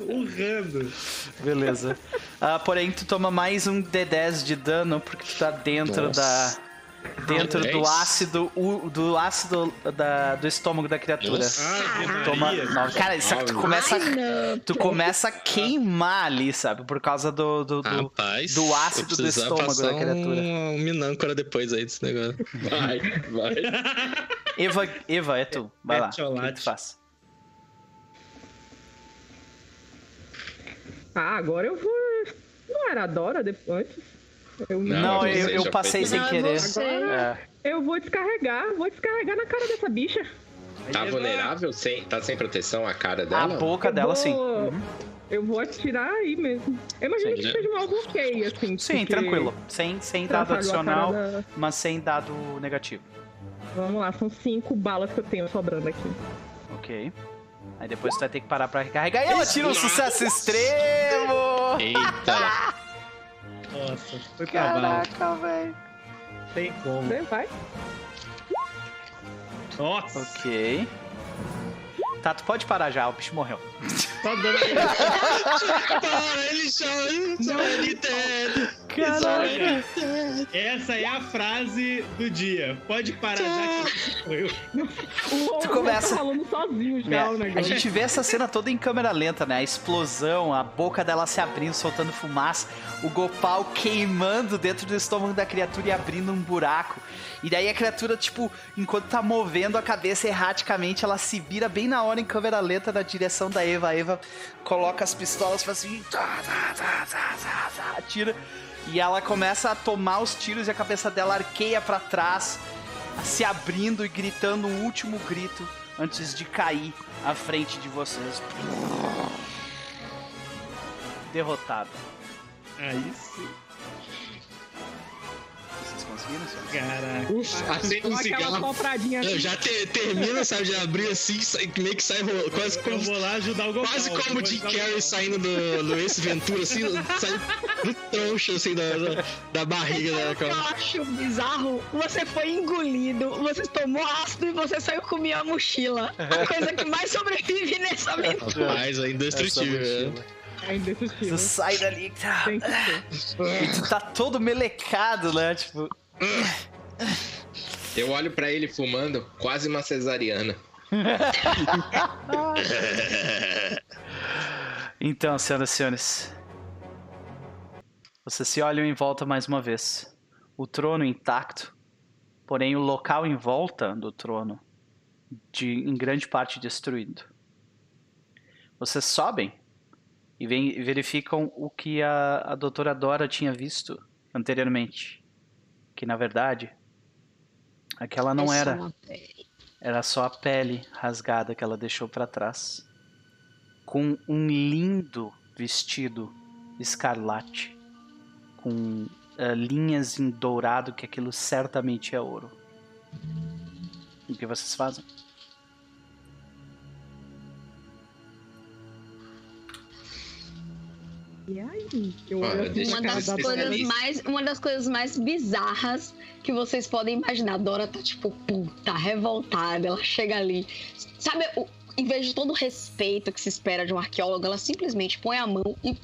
Urrando. Beleza. Ah, porém, tu toma mais um D10 de dano porque tu tá dentro Nossa. da. Dentro do ácido. o- do ácido da, do estômago da criatura. Nossa. Ave Toma. Não, cara, isso aqui tu começa. Ai. Tu começa a queimar ali, sabe? Por causa do. do, do- Rapaz, do ácido do estômago passar da criatura. Um, um minâncora depois aí desse negócio. Vai, vai. Eva, Eva, é tu. Vai lá. O que tu faz? Ah, agora eu vou. Não era a Dora depois? Eu, Não, Não, você eu, eu passei sem querer. você. É. eu vou descarregar, vou descarregar na cara dessa bicha. Tá vulnerável? Sem, tá sem proteção a cara A dela? boca Eu dela, vou- sim. Uhum. Eu vou atirar aí mesmo. Eu imagino Sim, que seja algo ok, assim. Sim, porque tranquilo. Sem, sem dado a adicional, da- mas sem dado negativo. Vamos lá, são cinco balas que eu tenho sobrando aqui. Ok. Aí depois tu vai ter que parar pra recarregar. E ela tira um sucesso extremo! Eita! Nossa, foi pra baixo. Caraca, velho. Tem como. Vem, vai. Nossa, Ok. Tá, tu pode parar já, o bicho morreu. só dando Para, ele chama, chama ele dead. Caraca. Essa é a frase do dia. Pode parar já que foi. O Tu começa- falando sozinho já o É, a gente vê essa cena toda em câmera lenta, né? A explosão, a boca dela se abrindo, soltando fumaça, o Gopal queimando dentro do estômago da criatura e abrindo um buraco. E daí a criatura, tipo, enquanto tá movendo a cabeça erraticamente, ela se vira bem na hora em câmera lenta na direção da Eva. A Eva coloca as pistolas, faz assim, tá, tá, tá, tá, tá, tá, atira. E ela começa a tomar os tiros e a cabeça dela arqueia pra trás, se abrindo e gritando um último grito antes de cair à frente de vocês. Derrotada. Aí sim. Conseguiram, senhor? Caraca. Ufa, acende um Com aquela cigarro. sopradinha assim. Não, já te- termina, sabe, de abrir assim, sai- meio que sai ro- quase Eu como, vou lá ajudar o Gopal. quase como eu o Jim Carrey saindo do, do Ace Ventura, assim, sai do troncho, assim, da, da, da barriga da que eu cara. acho bizarro, você foi engolido, você tomou ácido e você saiu comer a mochila. A coisa que mais sobrevive nessa aventura. Mas é indestrutível. né? É indestrutível. Tu sai dali tá, que e tu tá todo melecado, né? Tipo. Eu olho pra ele fumando, quase uma cesariana. Então, senhoras e senhores. Vocês se olham em volta mais uma vez. O trono intacto, porém o local em volta do trono, de, em grande parte destruído. Vocês sobem e e verificam o que a, a doutora Dora tinha visto anteriormente. Que na verdade, aquela não É era. Era só a pele rasgada que ela deixou pra trás. Com um lindo vestido escarlate. Com eh, linhas em dourado, que aquilo certamente é ouro. O que vocês fazem? E aí? Eu Olha, deixa Uma eu das, coisas mais, uma das coisas mais bizarras que vocês podem imaginar. A Dora tá tipo, puta, revoltada. Ela chega ali. Sabe, o- em vez de todo o respeito que se espera de um arqueólogo, ela simplesmente põe a mão e,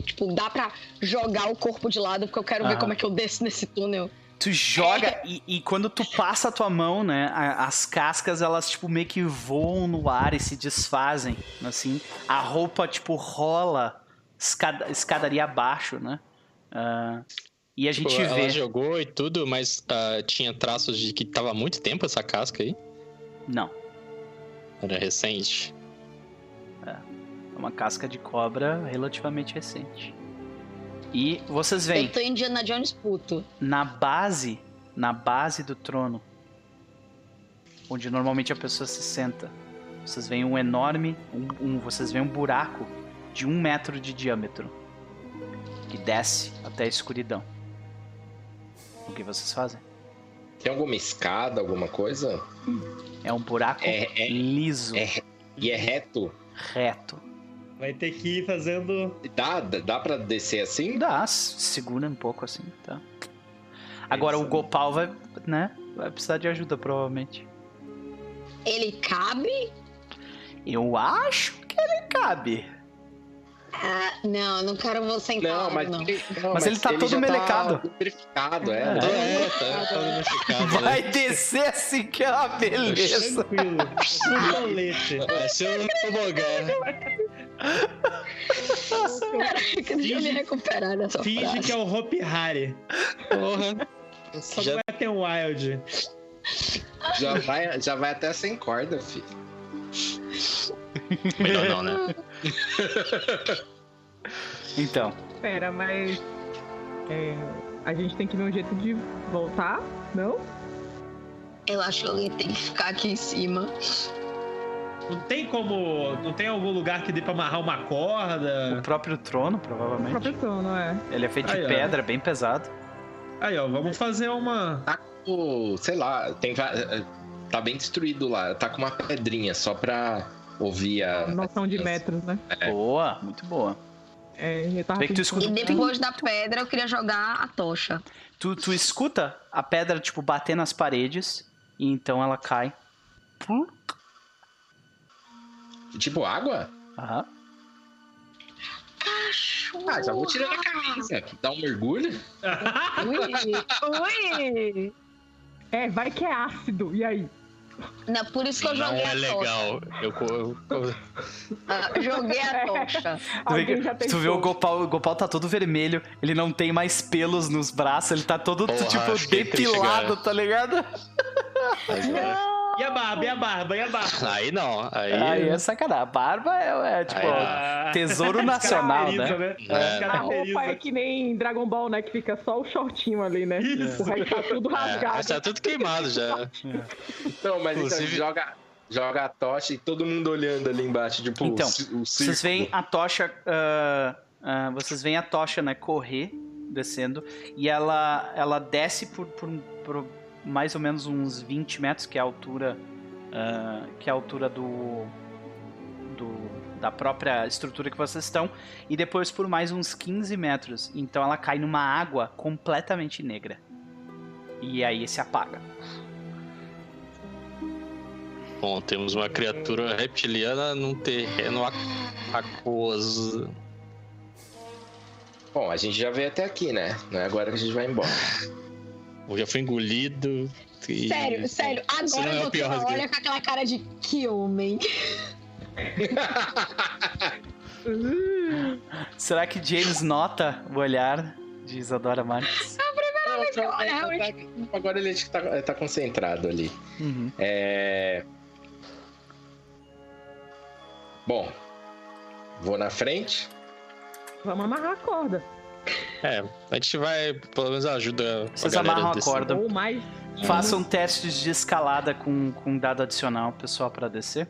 tipo, dá pra jogar o corpo de lado, porque eu quero ver Aham. como é que eu desço nesse túnel. Tu joga e, e quando tu passa a tua mão, né, a- as cascas elas tipo meio que voam no ar e se desfazem, assim. A roupa tipo rola escada- escadaria abaixo, né? Ah, e a gente Tipo, vê. ela jogou e tudo, mas ah, tinha traços de que tava há muito tempo essa casca aí. Não, Era recente. é uma casca de cobra relativamente recente. E vocês veem Eu tô Indiana Jones puto. na base, na base do trono, onde normalmente a pessoa se senta, vocês veem um enorme, um, um- vocês veem um buraco de um metro de diâmetro que desce até a escuridão. O que vocês fazem? Tem alguma escada, alguma coisa? É um buraco É, é, liso, é- e é reto? reto. Vai ter que ir fazendo. Dá, dá pra descer assim? Dá, segura um pouco assim, tá? Agora o Gopal vai, né? Vai precisar de ajuda provavelmente. Ele cabe? Eu acho que ele cabe. Ah, não, não quero você entalado, Não, mas, não. ele- não, Mas ele tá todo já melecado. Tá lubrificado, é. É. né? É, tá, tá unificado, né? Vai descer assim que é uma beleza. Tranquilo. No colete. Vai ser um tobogã. Caraca, deixa eu me recuperar dessa Finge frase. que é o Hopi Hari. Porra. Só Já- vai ter um Wild. Já, vai, já vai até sem corda, filho. Melhor não, né? Então, Pera, mas. é, a gente tem que ver um jeito de voltar, não? Eu acho que alguém tem que ficar aqui em cima. Não tem como. Não tem algum lugar que dê pra amarrar uma o corda? próprio trono, O provavelmente. próprio sono, é. Ele é feito de Aí, ó. pedra, bem pesado. Aí, ó, vamos fazer uma. Tá com, sei lá, tem tá bem destruído lá. Tá com uma pedrinha só pra ouvir a. Noção de metros, né? Boa, muito boa. É, eu tava que tu escuta- E depois da pedra eu queria jogar a tocha. Tu, tu escuta a pedra, tipo, bater nas paredes, e então ela cai. Tipo água? Aham. Ah, já vou tirar a camisa. Dá um mergulho. Ui! Ui! É, vai que é ácido, e aí? Não, por isso que eu Não joguei é a legal. Eu, eu- eu- tocha. Ah, joguei a tocha. Tu vê, que- tu vê o Gopal, o Gopal tá todo vermelho, ele não tem mais pelos nos braços, ele tá todo, Porra, tipo, é depilado, tá ligado? E a barba, e a barba, e a barba? Aí não. Aí. Aí é sacanagem. A barba é, é, tipo, Aí Ah, tesouro nacional, caracteriza, né? É. A roupa é que nem Dragon Ball, né? Que fica só o shortinho ali, né? Isso. O resto tá tudo É, rasgado. mas tá tudo queimado já. Então, mas então Inclusive- joga, joga a tocha e todo mundo olhando ali embaixo. Tipo, Então, o, o Vocês veem a tocha. ah, ah, vocês veem a tocha, né, correr, descendo, e ela, ela desce por, por, por mais ou menos uns 20 metros, que é a altura. ah, que é a altura do. do da própria estrutura que vocês estão, e depois por mais uns 15 metros. Então ela cai numa água completamente negra. E aí se apaga. Bom, temos uma criatura reptiliana num terreno aqu- aquoso. Bom, a gente já veio até aqui, né? Não é agora que a gente vai embora. Eu já fui engolido. e- Sério, sério. Agora é o olha com aquela cara de que homem. Será que James nota o olhar de Isadora Marques? Agora ele acho que tá, tá concentrado ali. Uhum. É... Bom, vou na frente. Vamos amarrar a corda. É, a gente vai, pelo menos ajuda. Vocês amarram a corda. Ou mais. Façam testes de escalada com, com dado adicional, pessoal, pra descer.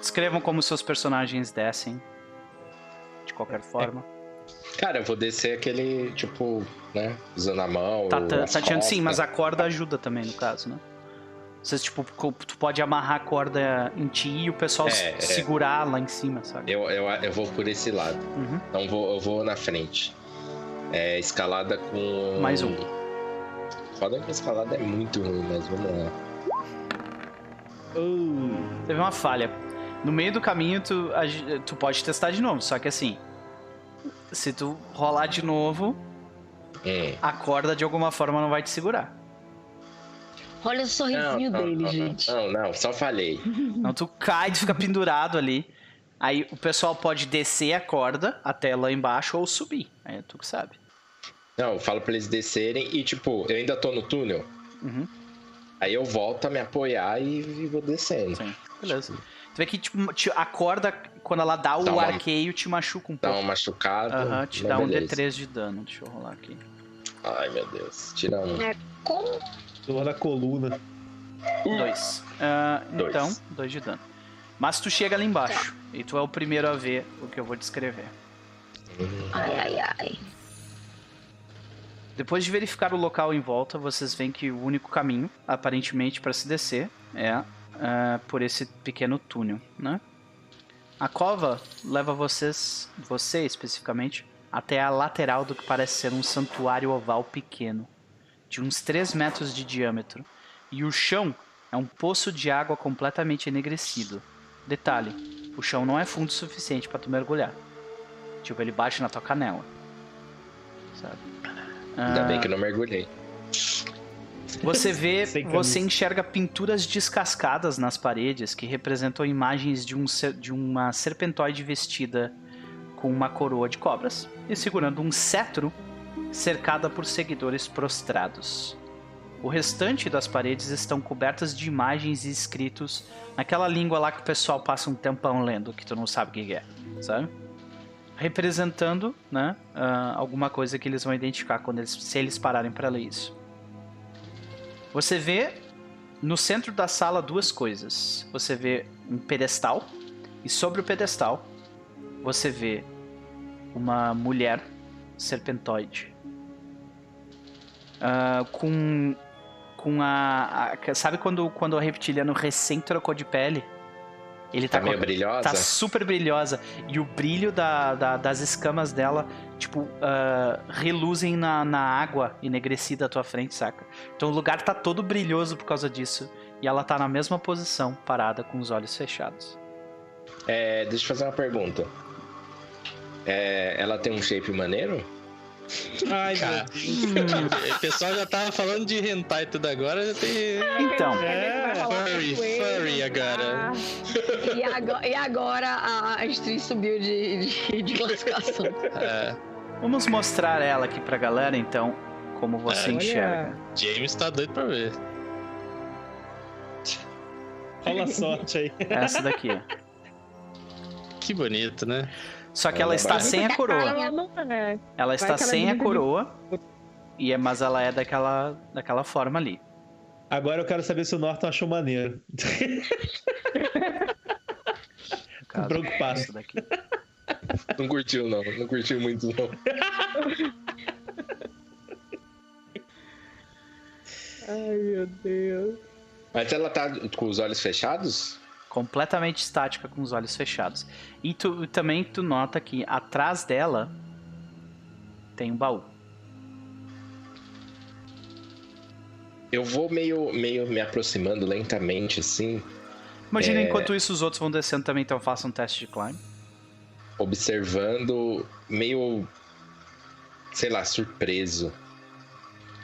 Escrevam como seus personagens descem. De qualquer forma. Cara, eu vou descer aquele, tipo, né? Usando a mão. Tá, tá, tateando sim, mas a corda ajuda também, no caso, né? Vocês, tipo, tu pode amarrar a corda em ti e o pessoal É, é. segurar lá em cima, sabe? Eu, eu, eu vou por esse lado. Uhum. Então vou, eu vou na frente. É, escalada com. Mais um. Foda que a escalada é muito ruim, mas vamos lá. Teve uma falha. No meio do caminho, tu, tu pode testar de novo, só que assim. Se tu rolar de novo, Hum. a corda de alguma forma não vai te segurar. Olha o sorrisinho não, dele, não, gente. Não, não, só falei. Então tu cai, tu fica pendurado ali. Aí o pessoal pode descer a corda até lá embaixo ou subir. Aí é tu que sabe. Não, eu falo pra eles descerem e, tipo, eu ainda tô no túnel. Uhum. Aí eu volto a me apoiar e, e vou descendo. Sim. Beleza. Tu vê que tipo, te- a corda, quando ela dá o Dá uma- arqueio, te machuca um Dá pouco. uma machucada. Aham, te mas dá um beleza. D3 de dano. Deixa eu rolar aqui. Ai, meu Deus. Tira um. Como? Dor da coluna. Dois. Ah, Dois. Então, dois de dano. Mas tu chega ali embaixo. E tu é o primeiro a ver o que eu vou descrever. Ai, ai, ai. Depois de verificar o local em volta, vocês veem que o único caminho, aparentemente, para se descer é ah, por esse pequeno túnel, né? A cova leva vocês, você especificamente, até a lateral do que parece ser um santuário oval pequeno, de uns 3 metros de diâmetro. E o chão é um poço de água completamente enegrecido. Detalhe, o chão não é fundo o suficiente para tu mergulhar. Tipo, ele bate na tua canela. Sabe? Ainda Ah, bem que eu não mergulhei. você vê, você enxerga pinturas descascadas nas paredes que representam imagens de, um, de uma serpentoide vestida com uma coroa de cobras e segurando um cetro cercada por seguidores prostrados. O restante das paredes estão cobertas de imagens e escritos naquela língua lá que o pessoal passa um tempão lendo, que tu não sabe o que é, sabe? Representando, né, ah, alguma coisa que eles vão identificar quando eles, se eles pararem para ler isso. Você vê no centro da sala duas coisas. Você vê um pedestal e sobre o pedestal você vê uma mulher serpentoide ah, com com a, a- Sabe quando, quando o reptiliano recém trocou de pele? Ele tá, Tá meio com- brilhosa? tá super brilhosa. E o brilho da, da- das escamas dela, tipo, ah, reluzem na, na água enegrecida à tua frente, saca? Então o lugar tá todo brilhoso por causa disso. E ela tá na mesma posição, parada, com os olhos fechados. É, deixa eu fazer uma pergunta. É, ela tem um shape maneiro? Ai, Cara, o pessoal já tava falando de hentai tudo agora, já tem. Então, É, furry, furry agora. E agora, e agora a Astrid subiu de, de, de classificação. É, vamos mostrar ela aqui pra galera, então, como você É, enxerga. James tá doido pra ver. Rola sorte aí. Essa daqui, ó. Que bonito, né? Só que Ela ela está vai- sem a coroa. Ela está sem a coroa. E é, mas ela é daquela, daquela forma ali. Agora eu quero saber se o Norton achou maneiro. caso, preocupado. Não curtiu, não. Não curtiu muito, não. Ai, meu Deus. Mas ela tá com os olhos fechados? Completamente estática com os olhos fechados. E tu, também tu nota que atrás dela tem um baú. Eu vou meio, meio me aproximando lentamente, assim, Imagina É. enquanto isso os outros vão descendo também, então faça um teste de climb. observando, meio, sei lá, surpreso.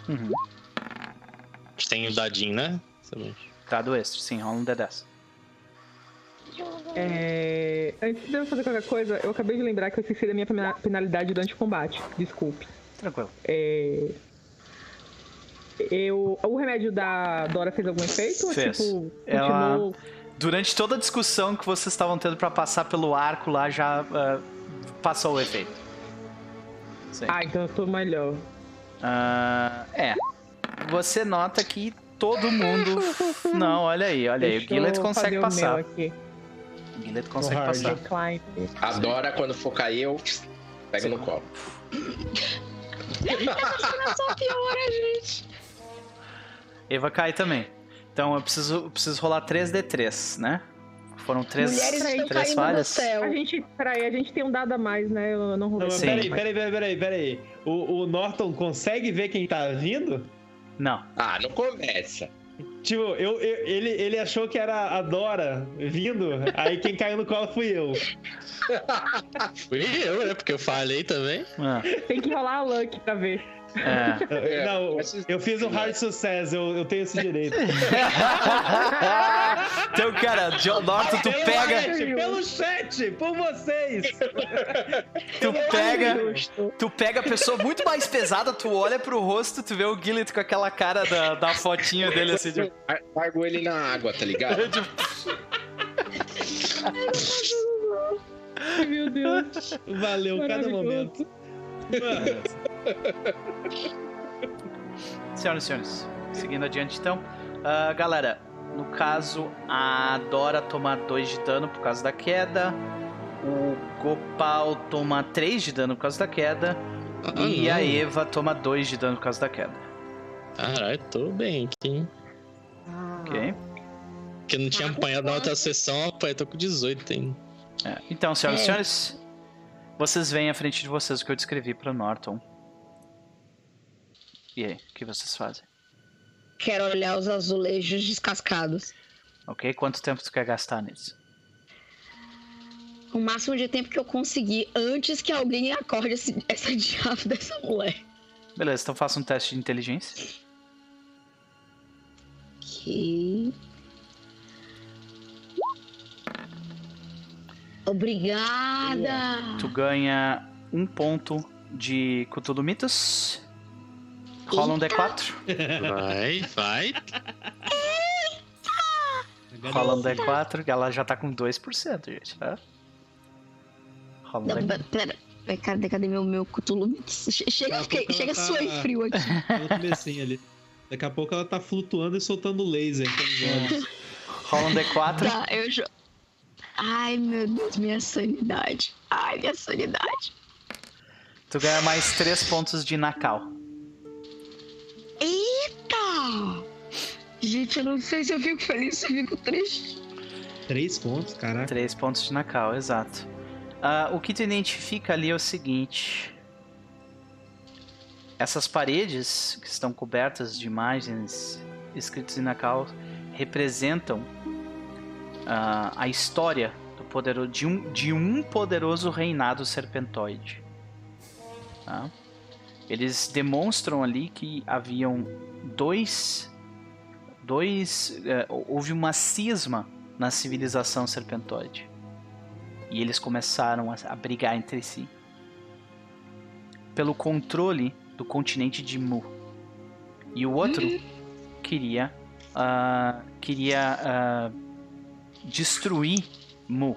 Uhum. A gente tem o dadinho, né? Dado extra, sim, rola um D10. É, Antes de eu fazer qualquer coisa, eu acabei de lembrar que eu esqueci da minha pena- penalidade durante o combate. Desculpe. Tranquilo. É, Eu... O remédio da Dora fez algum efeito? Fez. Ou, tipo, Ela- continuou... Durante toda a discussão que vocês estavam tendo pra passar pelo arco lá, já ah, passou o efeito. Sim. Ah, então eu tô melhor. Ah, é. Você nota que todo mundo. Não, olha aí, olha aí. O Deixa Gillet consegue o passar. meu aqui. O Gillet consegue hard. passar. Decline. Adora quando for cair, eu pego no colo. Só piora, gente. Eva cai também. Então eu preciso, eu preciso rolar 3D3, né? Foram três, Mulheres estão três falhas. A gente, peraí, a gente tem um dado a mais, né? Eu não Não, roubei. mas Sim. peraí, peraí, peraí, peraí, peraí. O, o Norton consegue ver quem tá vindo? Não. Ah, não começa. Tipo, eu, eu- ele, ele achou que era a Dora vindo, aí quem caiu no colo fui eu. Fui eu, né? Porque eu falei também. Ah, Tem que rolar a luck pra ver. É. É, Não, eu fiz um hard sucesso, eu, eu tenho esse direito. então, cara, John Norton, tu Pelo pega. chat, pelo chat, por vocês! Tu pega. Tu pega a pessoa muito mais pesada, tu olha pro rosto, tu vê o Gillet com aquela cara da, da fotinha dele assim. Lar- Largo ele na água, tá ligado? Meu Deus. Valeu cada momento. Mano, Senhoras e senhores, seguindo adiante então. Ah, galera, no caso, a Dora toma 2 de dano por causa da queda. O Gopal toma 3 de dano por causa da queda. Ah, e não. a Eva toma 2 de dano por causa da queda. Caralho, tô bem aqui, hein? Ok? Porque eu não tinha apanhado na outra sessão, apanhei, tô com 18 ainda. É, Então, senhoras e É. senhores, vocês veem à frente de vocês o que eu descrevi para Norton. E aí, o que vocês fazem? Quero olhar os azulejos descascados. Ok? Quanto tempo tu quer gastar nisso? O máximo de tempo que eu conseguir antes que alguém acorde esse, essa diabo dessa mulher. Beleza, então faça um teste de inteligência. Ok. Obrigada. Tu ganha um ponto de Cthulhu Mitos. Rola um D4. Vai, vai. Rola um D4, que ela já tá com 2%, gente, tá? Rola um Não, D4. pera, pera, cadê, cadê meu, meu Cthulhu? Che- Chega, chega, tá- suei frio aqui. comecinho ali. Daqui a pouco ela tá flutuando e soltando laser olhos. Rola um D4. Tá, eu já. Ai, meu Deus, minha sanidade. Ai, minha sanidade. Tu ganha mais 3 pontos de Nakal. Eita! gente, eu não sei se eu fico feliz ou se eu fico triste. Três pontos, caraca. Três pontos de Nakao, exato. Ah, o que tu identifica ali é o seguinte. Essas paredes que estão cobertas de imagens escritas em Nakao representam ah, a história do poderoso, de, um, de um poderoso reinado serpentoide. Tá? Eles demonstram ali que haviam dois. dois eh, houve uma cisma na civilização serpentoide. E eles começaram a, a brigar entre si pelo controle do continente de Mu. E o outro queria ah, queria ah, destruir Mu.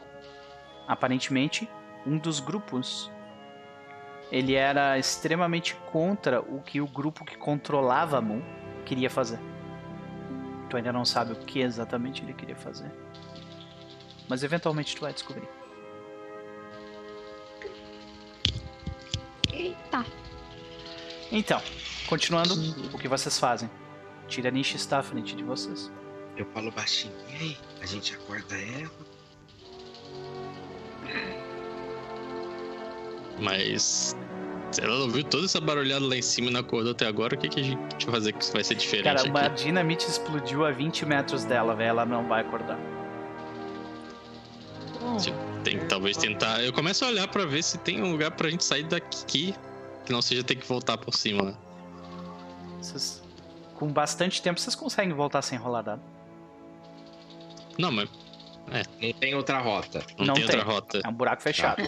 Aparentemente, um dos grupos ele era extremamente contra o que o grupo que controlava Mu queria fazer. Tu ainda não sabe o que exatamente ele queria fazer. Mas eventualmente tu vai descobrir. Eita. Então, continuando, o que vocês fazem? Tiranish está à frente de vocês. Eu falo baixinho. E aí? A gente acorda ela? Mas. Se ela ouviu toda essa barulhada lá em cima e não acordou até agora, o que, que a gente vai fazer que vai ser diferente Cara, aqui? uma dinamite explodiu a 20 metros dela, velho. Ela não vai acordar. Tipo, Tem que talvez tentar. Eu começo a olhar pra ver se tem um lugar pra gente sair daqui que não seja ter que voltar por cima, né? Vocês- com bastante tempo, vocês conseguem voltar sem rolar dado. Não, mas Não tem outra rota. não, Não tem, tem. outra rota. É um buraco fechado.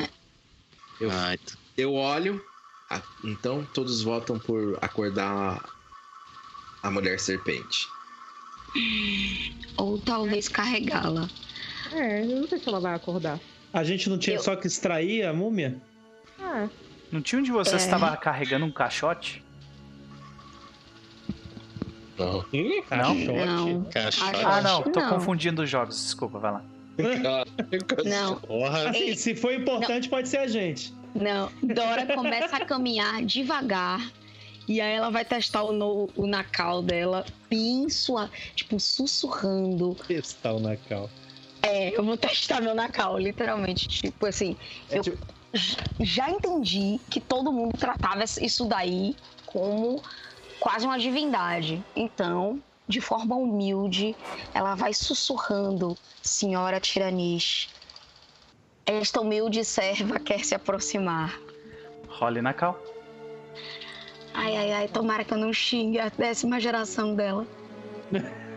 Eu, Ah, então. eu olho. então todos votam por acordar a, a mulher serpente. Ou talvez carregá-la. É, eu não sei se ela vai acordar. A gente não tinha Eu- só que extrair a múmia? Ah, Não tinha um de vocês que É. estava carregando um caixote? Não. Caixote? Não. Caixote. Ah, não. Tô Não. confundindo os jogos. Desculpa, vai lá. Não, Porra. Assim, se for importante, pode ser a gente. não. Dora começa a caminhar devagar. E aí ela vai testar o, no, o nacal dela, bem suave, tipo, sussurrando. Testar na cal. É, eu vou testar meu nacal, literalmente. Tipo assim, É eu tipo- já entendi que todo mundo tratava isso daí como quase uma divindade. Então, de forma humilde, ela vai sussurrando, senhora Tiranish. Esta humilde serva quer se aproximar. Role na cal. Ai, ai, ai, tomara que eu não xingue a décima geração dela.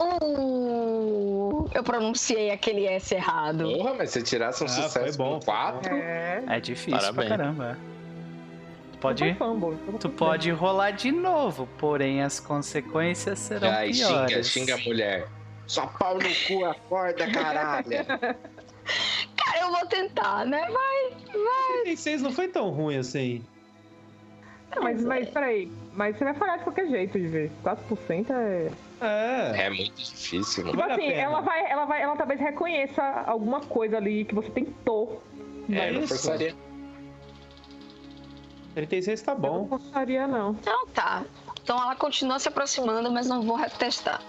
Uh, eu pronunciei aquele S errado. Porra, mas se tirasse um Ah, foi sucesso bom, com foi quatro. é. É difícil Parabéns. pra caramba. Tu pode, tu pode rolar de novo, porém as consequências serão Ai, xinga, piores. xinga a mulher. Só pau no cu, acorda, caralho. Cara, eu vou tentar, né? Vai. 36 não foi tão ruim assim. Não, mas, mas peraí. Mas você vai falhar de qualquer jeito de ver. 4% é. É. É muito difícil, Tipo mano. Vale a assim, ela vai, ela vai, ela talvez reconheça alguma coisa ali que você tentou. É, não forçaria. 36 tá Eu não bom. gostaria, não. Então tá. Então ela continua se aproximando, mas não vou retestar.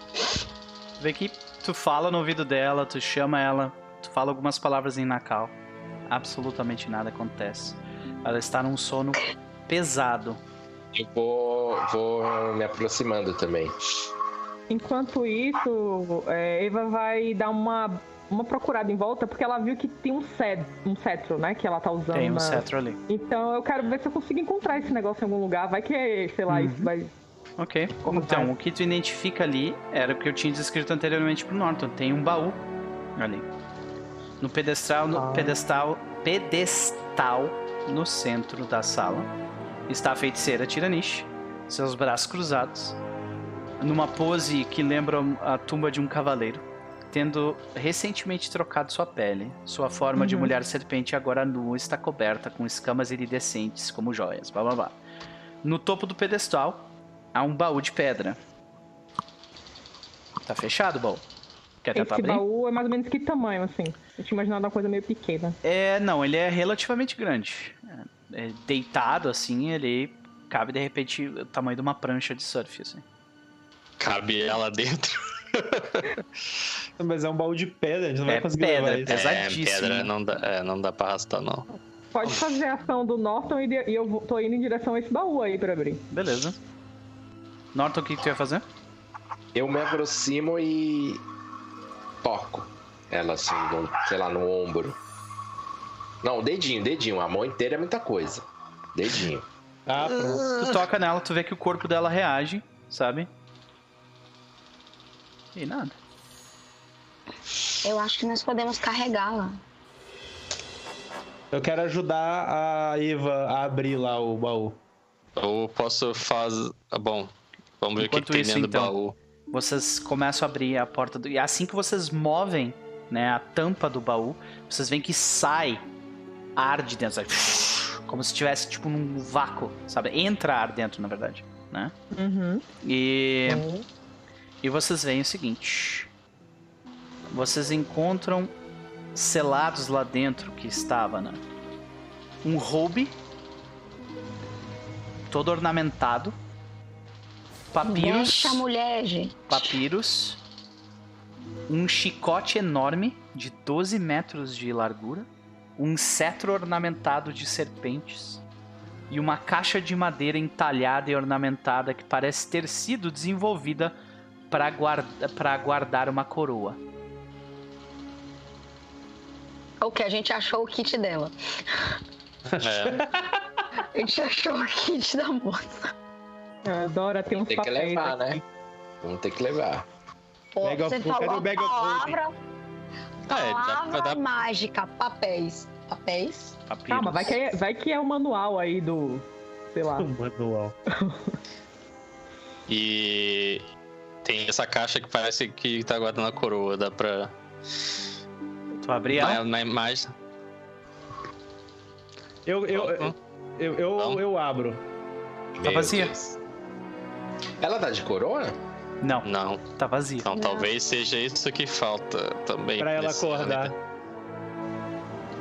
Vê que tu fala no ouvido dela, tu chama ela, tu fala algumas palavras em Nakal. Absolutamente nada acontece. Ela está num sono pesado. Eu vou, vou me aproximando também. Enquanto isso, é, Eva vai dar uma, uma procurada em volta, porque ela viu que tem um, ced, um cetro, né? Que ela tá usando. Tem um na- cetro ali. Então eu quero ver se eu consigo encontrar esse negócio em algum lugar. Vai que, sei lá, Uhum. isso vai. Ok. Como então, vai? o que tu identifica ali era o que eu tinha descrito anteriormente pro Norton. Tem um baú ali. No pedestal, no Ah. pedestal, pedestal no centro da sala está a feiticeira Tiranish, seus braços cruzados, numa pose que lembra a tumba de um cavaleiro, tendo recentemente trocado sua pele. Sua forma de Uhum. mulher serpente agora nua está coberta com escamas iridescentes como joias. Blá blá blá. No topo do pedestal há um baú de pedra. Tá fechado o baú? Quer tentar Esse abrir? baú é mais ou menos que tamanho, assim. Eu tinha imaginado uma coisa meio pequena. É, não, ele é relativamente grande. É, é deitado assim, ele cabe de repente o tamanho de uma prancha de surf, assim. Cabe ela dentro. Mas é um baú de pedra, a gente não vai É conseguir pedra, levar é isso. Pesadíssimo. É, pedra não dá, é, não dá pra arrastar, não. Pode fazer a ação do Norton e e eu vou- tô indo em direção a esse baú aí pra abrir. Beleza. Norton, o que, que tu ia fazer? Eu me aproximo e toco ela assim, no, sei lá, no ombro. Não, dedinho, dedinho. A mão inteira é muita coisa. Dedinho. Ah, pronto. Tu toca nela, tu vê que o corpo dela reage, sabe? E nada. Eu acho que nós podemos carregá-la. Eu quero ajudar a Eva a abrir lá o baú. Ou posso fazer. Bom, vamos ver o que, tem isso, dentro então. do baú. Vocês começam a abrir a porta do. E assim que vocês movem né, a tampa do baú, vocês veem que sai ar de dentro. sabe? Como se estivesse tipo num vácuo, sabe? Entra ar dentro, na verdade. Né? Uhum. E. E vocês veem o seguinte. Vocês encontram selados lá dentro que estava, né? Um roube todo ornamentado. Papiros Deixa a mulher, gente. papiros, um chicote enorme de 12 metros de largura, um cetro ornamentado de serpentes e uma caixa de madeira entalhada e ornamentada que parece ter sido desenvolvida para guarda pra guardar uma coroa. O que? A gente achou o kit dela. É, A gente achou o kit da moça. A Dora tem uns Tem que levar, aqui. né? Vamos ter que levar. Pô, Bag of- você falou o a palavra, Ah, é, dá- palavra dar- mágica, papéis. Papéis? Papiros. Calma, vai que, é, vai que é o manual aí do. Sei lá. O manual. E tem essa caixa que parece que tá guardando a coroa. Dá pra. Tu abrir ela? Na, na imagem. Eu, eu, eu, eu, eu, eu abro. Tá vazia. Deus. Ela tá de coroa? Não, Não, tá vazia. então Não. talvez seja isso que falta também. Pra ela acordar. planeta.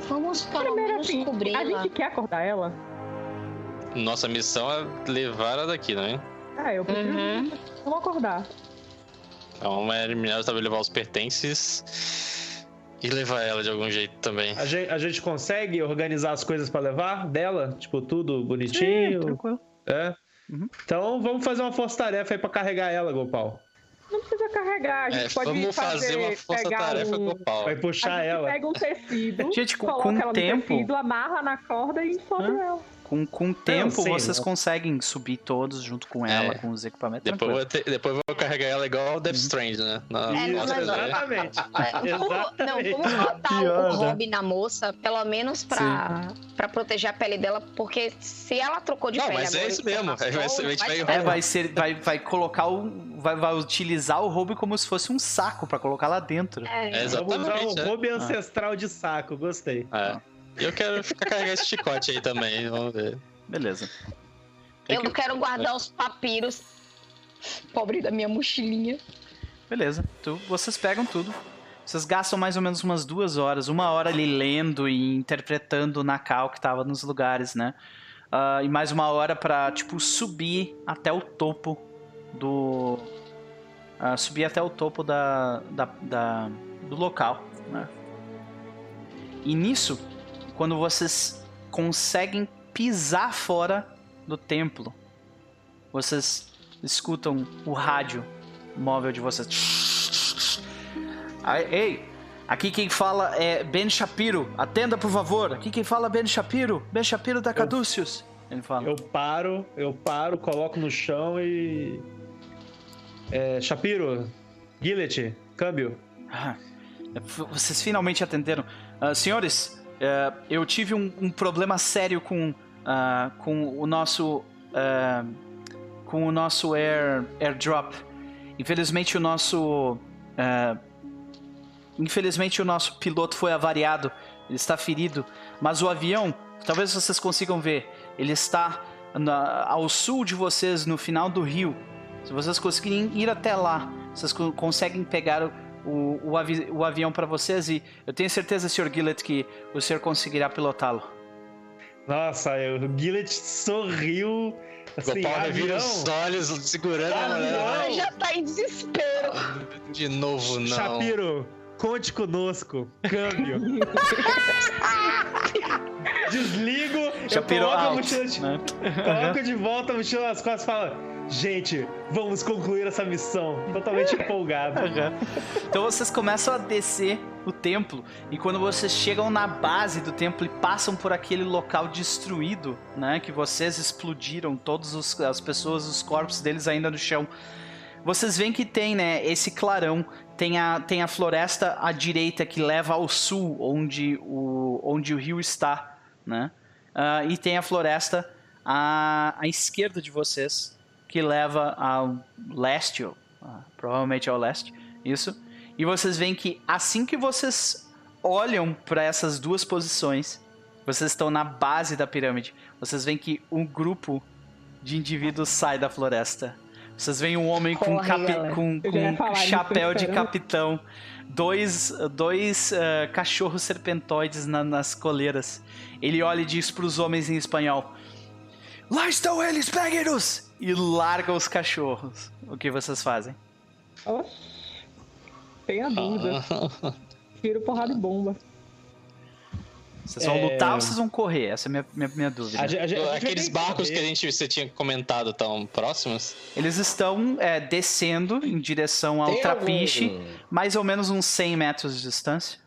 Vamos pelo menos assim, cobrir a gente quer acordar ela? Nossa missão é levar ela daqui, né? Ah, eu preciso. Uhum. Vamos acordar. Então é eliminar, talvez levar os pertences e levar ela de algum jeito também. A gente, a gente consegue organizar as coisas pra levar dela? Tipo, tudo bonitinho? tranquilo. É. Uhum. Então vamos fazer uma força-tarefa aí pra carregar ela, Gopal. Não precisa carregar. A gente É, pode vamos fazer uma pegar força-tarefa um... global. Vai A puxar gente ela. pega um tecido, Gente, com- coloca com ela no tempo- tecido, amarra na corda e solta ela. Com, com o tempo, sim, vocês né? conseguem subir todos junto com ela, É. com os equipamentos. Depois, eu vou ter- depois eu vou carregar ela igual o Death Strange, né? Na, É, não, nossa mas-. Exatamente. É, Vamos, não, Exatamente. vamos botar o né? hobby na moça, pelo menos pra, pra proteger a pele dela, porque se ela trocou de Não, pele mas é agora isso e você mesmo. passou, É, vai ser- vai- ser- É, vai ser, vai, vai colocar o, vai, vai utilizar o Ruby como se fosse um saco pra colocar lá dentro. É, É, Vamos usar exatamente. o é. hobby ancestral de saco, gostei. É. E eu quero ficar carregando esse chicote aí também, vamos ver. Beleza. eu não quero guardar os papiros. Pobre da minha mochilinha. Beleza. Tu, vocês pegam tudo. Vocês gastam mais ou menos umas duas horas, uma hora ali lendo e interpretando o Nakal que tava nos lugares, né? Ah, e mais uma hora pra, tipo, subir até o topo do. ah, subir até o topo da, da, da- do local, né? E nisso, quando vocês conseguem pisar fora do templo, vocês escutam o rádio móvel de vocês. Ei, aqui quem fala é Ben Shapiro. Atenda, por favor. Aqui quem fala é Ben Shapiro. Ben Shapiro da Caduceus. Ele fala. Eu paro, eu paro, coloco no chão e. É, Shapiro, Gillet, câmbio. Ah, vocês finalmente atenderam. Ah, senhores, eh, eu tive um, um problema sério com, ah, com o nosso. ah, com o nosso air, airdrop. Infelizmente o nosso. ah, infelizmente o nosso piloto foi avariado. Ele está ferido. Mas o avião, talvez vocês consigam ver, ele está na- ao sul de vocês, no final do rio. Se vocês conseguirem ir até lá, vocês co- conseguem pegar o, o, o avi- o avião para vocês e eu tenho certeza, Sr. Gillett, que o senhor conseguirá pilotá-lo. Nossa, o Gillet sorriu. Assim, Gopal revira avião. os olhos, segurando a mulher. Já tá em desespero. De novo, não. Shapiro, conte conosco. Câmbio. Desligo, Shapiro eu coloco a out, mochila de, né? coloco de volta a mochila nas costas e falo Gente, vamos concluir essa missão. Totalmente empolgado. Então vocês começam a descer o templo e quando vocês chegam na base do templo e passam por aquele local destruído, né, que vocês explodiram, todas os- as pessoas, os corpos deles ainda no chão, vocês veem que tem, né, esse clarão, tem a, tem a floresta à direita que leva ao sul, onde o, onde o rio está, né, Ah, e tem a floresta à, à esquerda de vocês, que leva ao leste, ou, ah, provavelmente ao leste, isso. E vocês veem que assim que vocês olham para essas duas posições, vocês estão na base da pirâmide. Vocês veem que um grupo de indivíduos sai da floresta. Vocês veem um homem com, Corre, capi- com, com chapéu de capitão, dois, dois ah, cachorros serpentoides na- nas coleiras. Ele olha e diz para os homens em espanhol: Lá estão eles, peguem-nos! E larga os cachorros. O que vocês fazem? Oxi. Tem a dúvida. Tiro, porrada e bomba. Vocês vão É. lutar ou vocês vão correr? Essa é a minha, minha, minha dúvida. A a a Aqueles barcos que a gente você tinha comentado tão próximos? Eles estão é, descendo em direção ao Tem trapiche, algum- mais ou menos uns 100 metros de distância.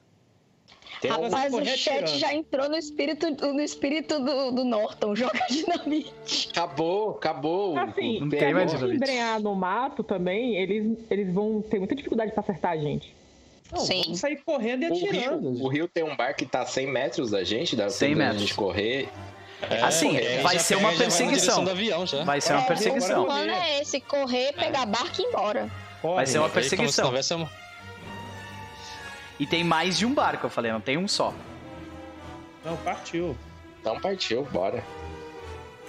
Tem Rapaz, o correr chat atirando. já entrou no espírito, no espírito do, do Norton. Joga dinamite. Acabou, acabou. Assim, Não o tem se a mais gente dinamite. embrenhar no mato também, eles, eles vão ter muita dificuldade pra acertar a gente. Não, Sim. vamos sair correndo e O rio, atirando. o rio tem um bar que tá a 100 metros da gente, dá 100 tempo da metros. gente correr. É, Assim, aí vai ser pega uma vai perseguição. do avião. Vai ser uma É, perseguição. O plano é esse: correr, pegar barco e ir embora. Corre. Vai ser uma Aí, como perseguição. E tem mais de um barco, eu falei, não tem um só. Não, partiu. Então partiu, bora.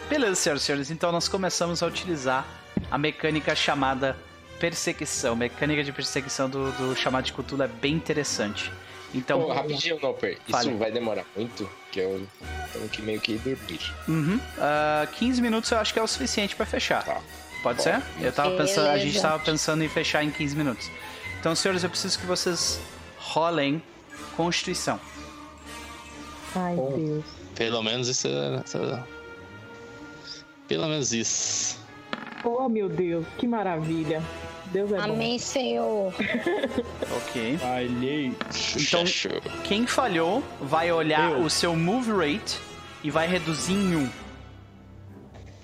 Beleza, senhoras e senhores, então nós começamos a utilizar a mecânica chamada perseguição. Mecânica de perseguição do, do chamado de Cthulhu é bem interessante. Então, Pô, rapidinho, Noper. Fale. Isso vai demorar muito, que eu tenho que meio que ir dormir. Uhum. Ah, 15 minutos eu acho que é o suficiente pra fechar. Tá. Pode Bom. ser? Eu tava pensando, a gente Beleza. tava pensando em fechar em 15 minutos. Então, senhores, eu preciso que vocês rolem Constituição. Ai, Bom. Deus. Pelo menos isso é. isso é- Pelo menos isso. Oh, meu Deus, que maravilha. Deus é bom. Amém, Senhor. Ok. Falhei. Então- Show. Quem falhou vai olhar Eu. o seu move rate e vai reduzir em 1.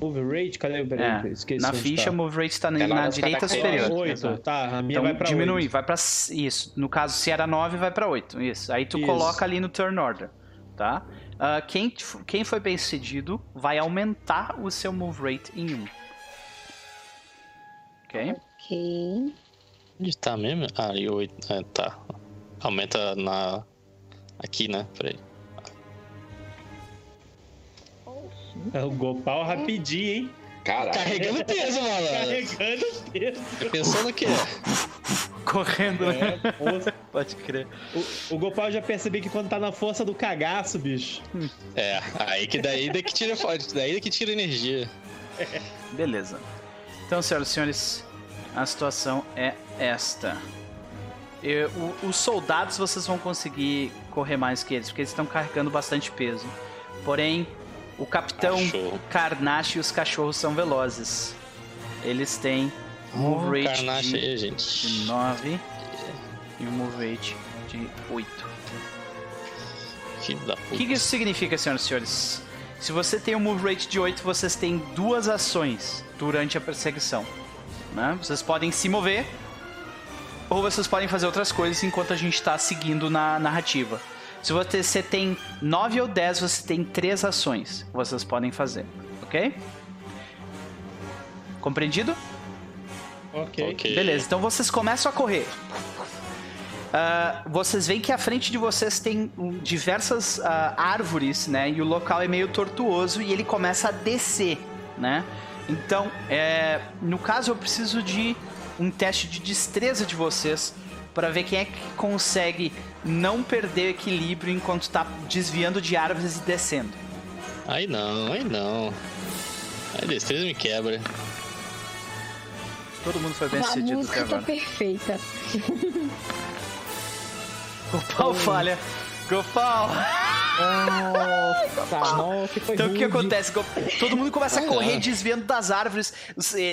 Move rate, cadê? Peraí, É, esqueci. na ficha, tá. move rate tá na, na nas direita superior. Oito, Exato. tá, a minha Então vai pra diminui, oito. vai pra. Isso. No caso, se era 9, vai pra 8. Isso. Aí tu Isso. coloca ali no turn order. Tá? Ah, quem, quem foi bem sucedido vai aumentar o seu move rate em 1. Ok? Ok. Onde tá mesmo? Ah, ali oito. É, tá. Aumenta na. Aqui, né? Peraí. O Gopal rapidinho, hein? Caralho. Carregando peso, mano. Carregando peso. Pensando que. Correndo, né? É, força. Pode crer. o, o Gopal já percebi que quando tá na força do cagaço, bicho. É, aí que daí que tira daí que tira energia. Beleza. Então, senhoras e senhores, a situação é esta. Eu- o- os soldados vocês vão conseguir correr mais que eles, porque eles estão carregando bastante peso. Porém, o capitão. Carnache e os cachorros são velozes. Eles têm move Oh, rate Carnache de, aí, de gente. 9 e um move rate de 8. Filho da O puta. que, que isso significa, senhoras e senhores? Se você tem um move rate de 8, vocês têm duas ações durante a perseguição. Né? Vocês podem se mover, ou vocês podem fazer outras coisas enquanto a gente está seguindo na narrativa. Se você, tem 9 ou 10, você tem três ações que vocês podem fazer. Ok? Compreendido? Ok. Ok. Beleza, então vocês começam a correr. Ah, vocês veem que à frente de vocês tem diversas ah, árvores, né? E o local é meio tortuoso e ele começa a descer, né? Então, é, no caso, eu preciso de um teste de destreza de vocês para ver quem é que consegue não perder o equilíbrio enquanto está desviando de árvores e descendo. Aí não, aí não. Aí destreza me quebra. Todo mundo foi bem A sucedido até música tá perfeita. Gopal falha. Gopal! Nossa, nossa, foi Então o que rude. acontece? Todo mundo começa a correr desviando das árvores.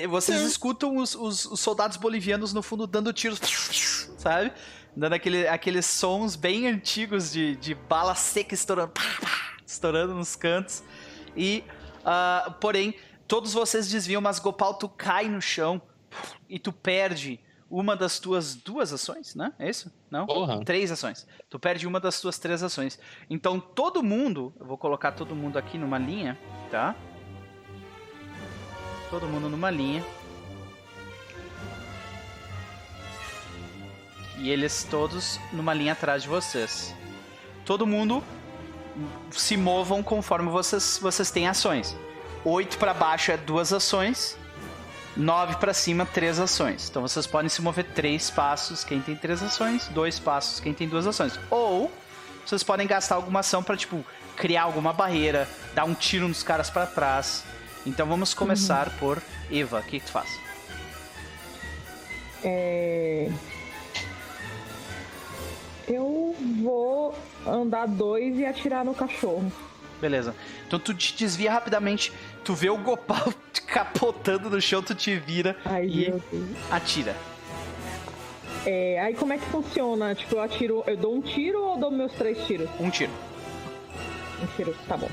Vocês escutam os, os- os soldados bolivianos no fundo dando tiros, sabe? Dando aquele, aqueles sons bem antigos de, de bala seca estourando, estourando nos cantos. E, ah, porém, todos vocês desviam, mas Gopal, tu cai no chão e tu perde uma das tuas duas ações, né? É isso? Não? Porra. Três ações. Tu perde uma das tuas três ações. Então todo mundo, eu vou colocar todo mundo aqui numa linha, tá? Todo mundo numa linha. E eles todos numa linha atrás de vocês. Todo mundo se movam conforme vocês, vocês têm ações. Oito pra baixo é duas ações. 9 pra cima, três ações. Então vocês podem se mover três passos quem tem três ações, dois passos quem tem duas ações. Ou vocês podem gastar alguma ação pra tipo criar alguma barreira, dar um tiro nos caras pra trás. Então vamos começar por Eva. O que, que tu faz? É... Eu vou andar dois e atirar no cachorro. Beleza. Então tu te desvia rapidamente, tu vê o Gopal capotando no chão, tu te vira Ai, e atira. É, aí como é que funciona? Tipo, eu atiro, eu dou um tiro ou dou meus três tiros? Um tiro. Um tiro, tá bom.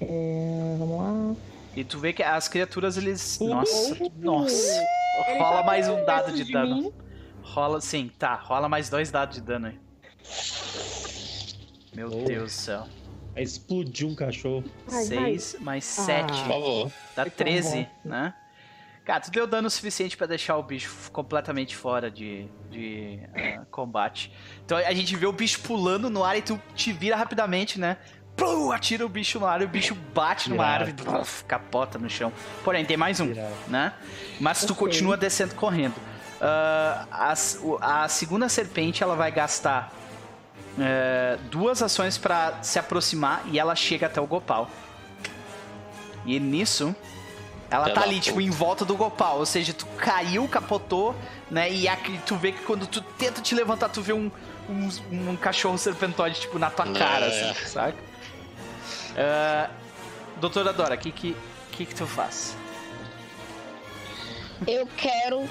É, vamos lá. E tu vê que as criaturas, eles. Uhum. Nossa, nossa. Ele Rola tá mais um dado de de dano. mim. Rola, sim, tá. Rola mais dois dados de dano aí. Meu Oh. Deus do céu. Aí explodiu um cachorro. Ai, 6 mais Ah. 7 Por favor. dá que 13, bosta. né? Cara, tu deu dano suficiente pra deixar o bicho completamente fora de, de ah, combate. Então a gente vê o bicho pulando no ar e tu te vira rapidamente, né? Plum, atira o bicho no ar e o bicho bate numa Irado. árvore, bluf, capota no chão. Porém, tem mais um, Irado. né? Mas tu Ok. continua descendo correndo. Ah, as- o- a, segunda serpente ela vai gastar é, duas ações pra se aproximar e ela chega até o Gopal. E nisso, ela tá ali, tipo, em volta do Gopal. Ou seja, tu caiu, capotou, né? E aqui, tu vê que quando tu tenta te levantar, tu vê um, um, um cachorro serpentoide, tipo, na tua cara, É. assim, saca? Ah, doutora Dora, o que, que, que que tu faz? Eu quero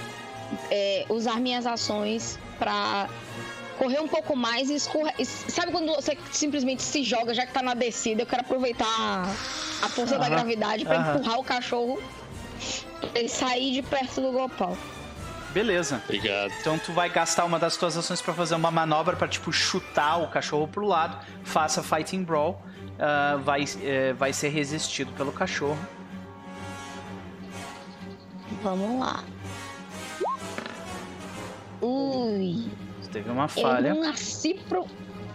é, usar minhas ações pra correr um pouco mais e escorrer. e Sabe quando você simplesmente se joga, já que tá na descida? Eu quero aproveitar a força da Aham, gravidade pra aham. empurrar o cachorro pra ele sair de perto do Gopal. Beleza. Obrigado. Então tu vai gastar uma das tuas ações pra fazer uma manobra pra tipo chutar o cachorro pro lado. Faça fighting brawl. ah, vai, eh, vai ser resistido pelo cachorro. Vamos lá. Ui, teve uma eu falha. não nasci pro.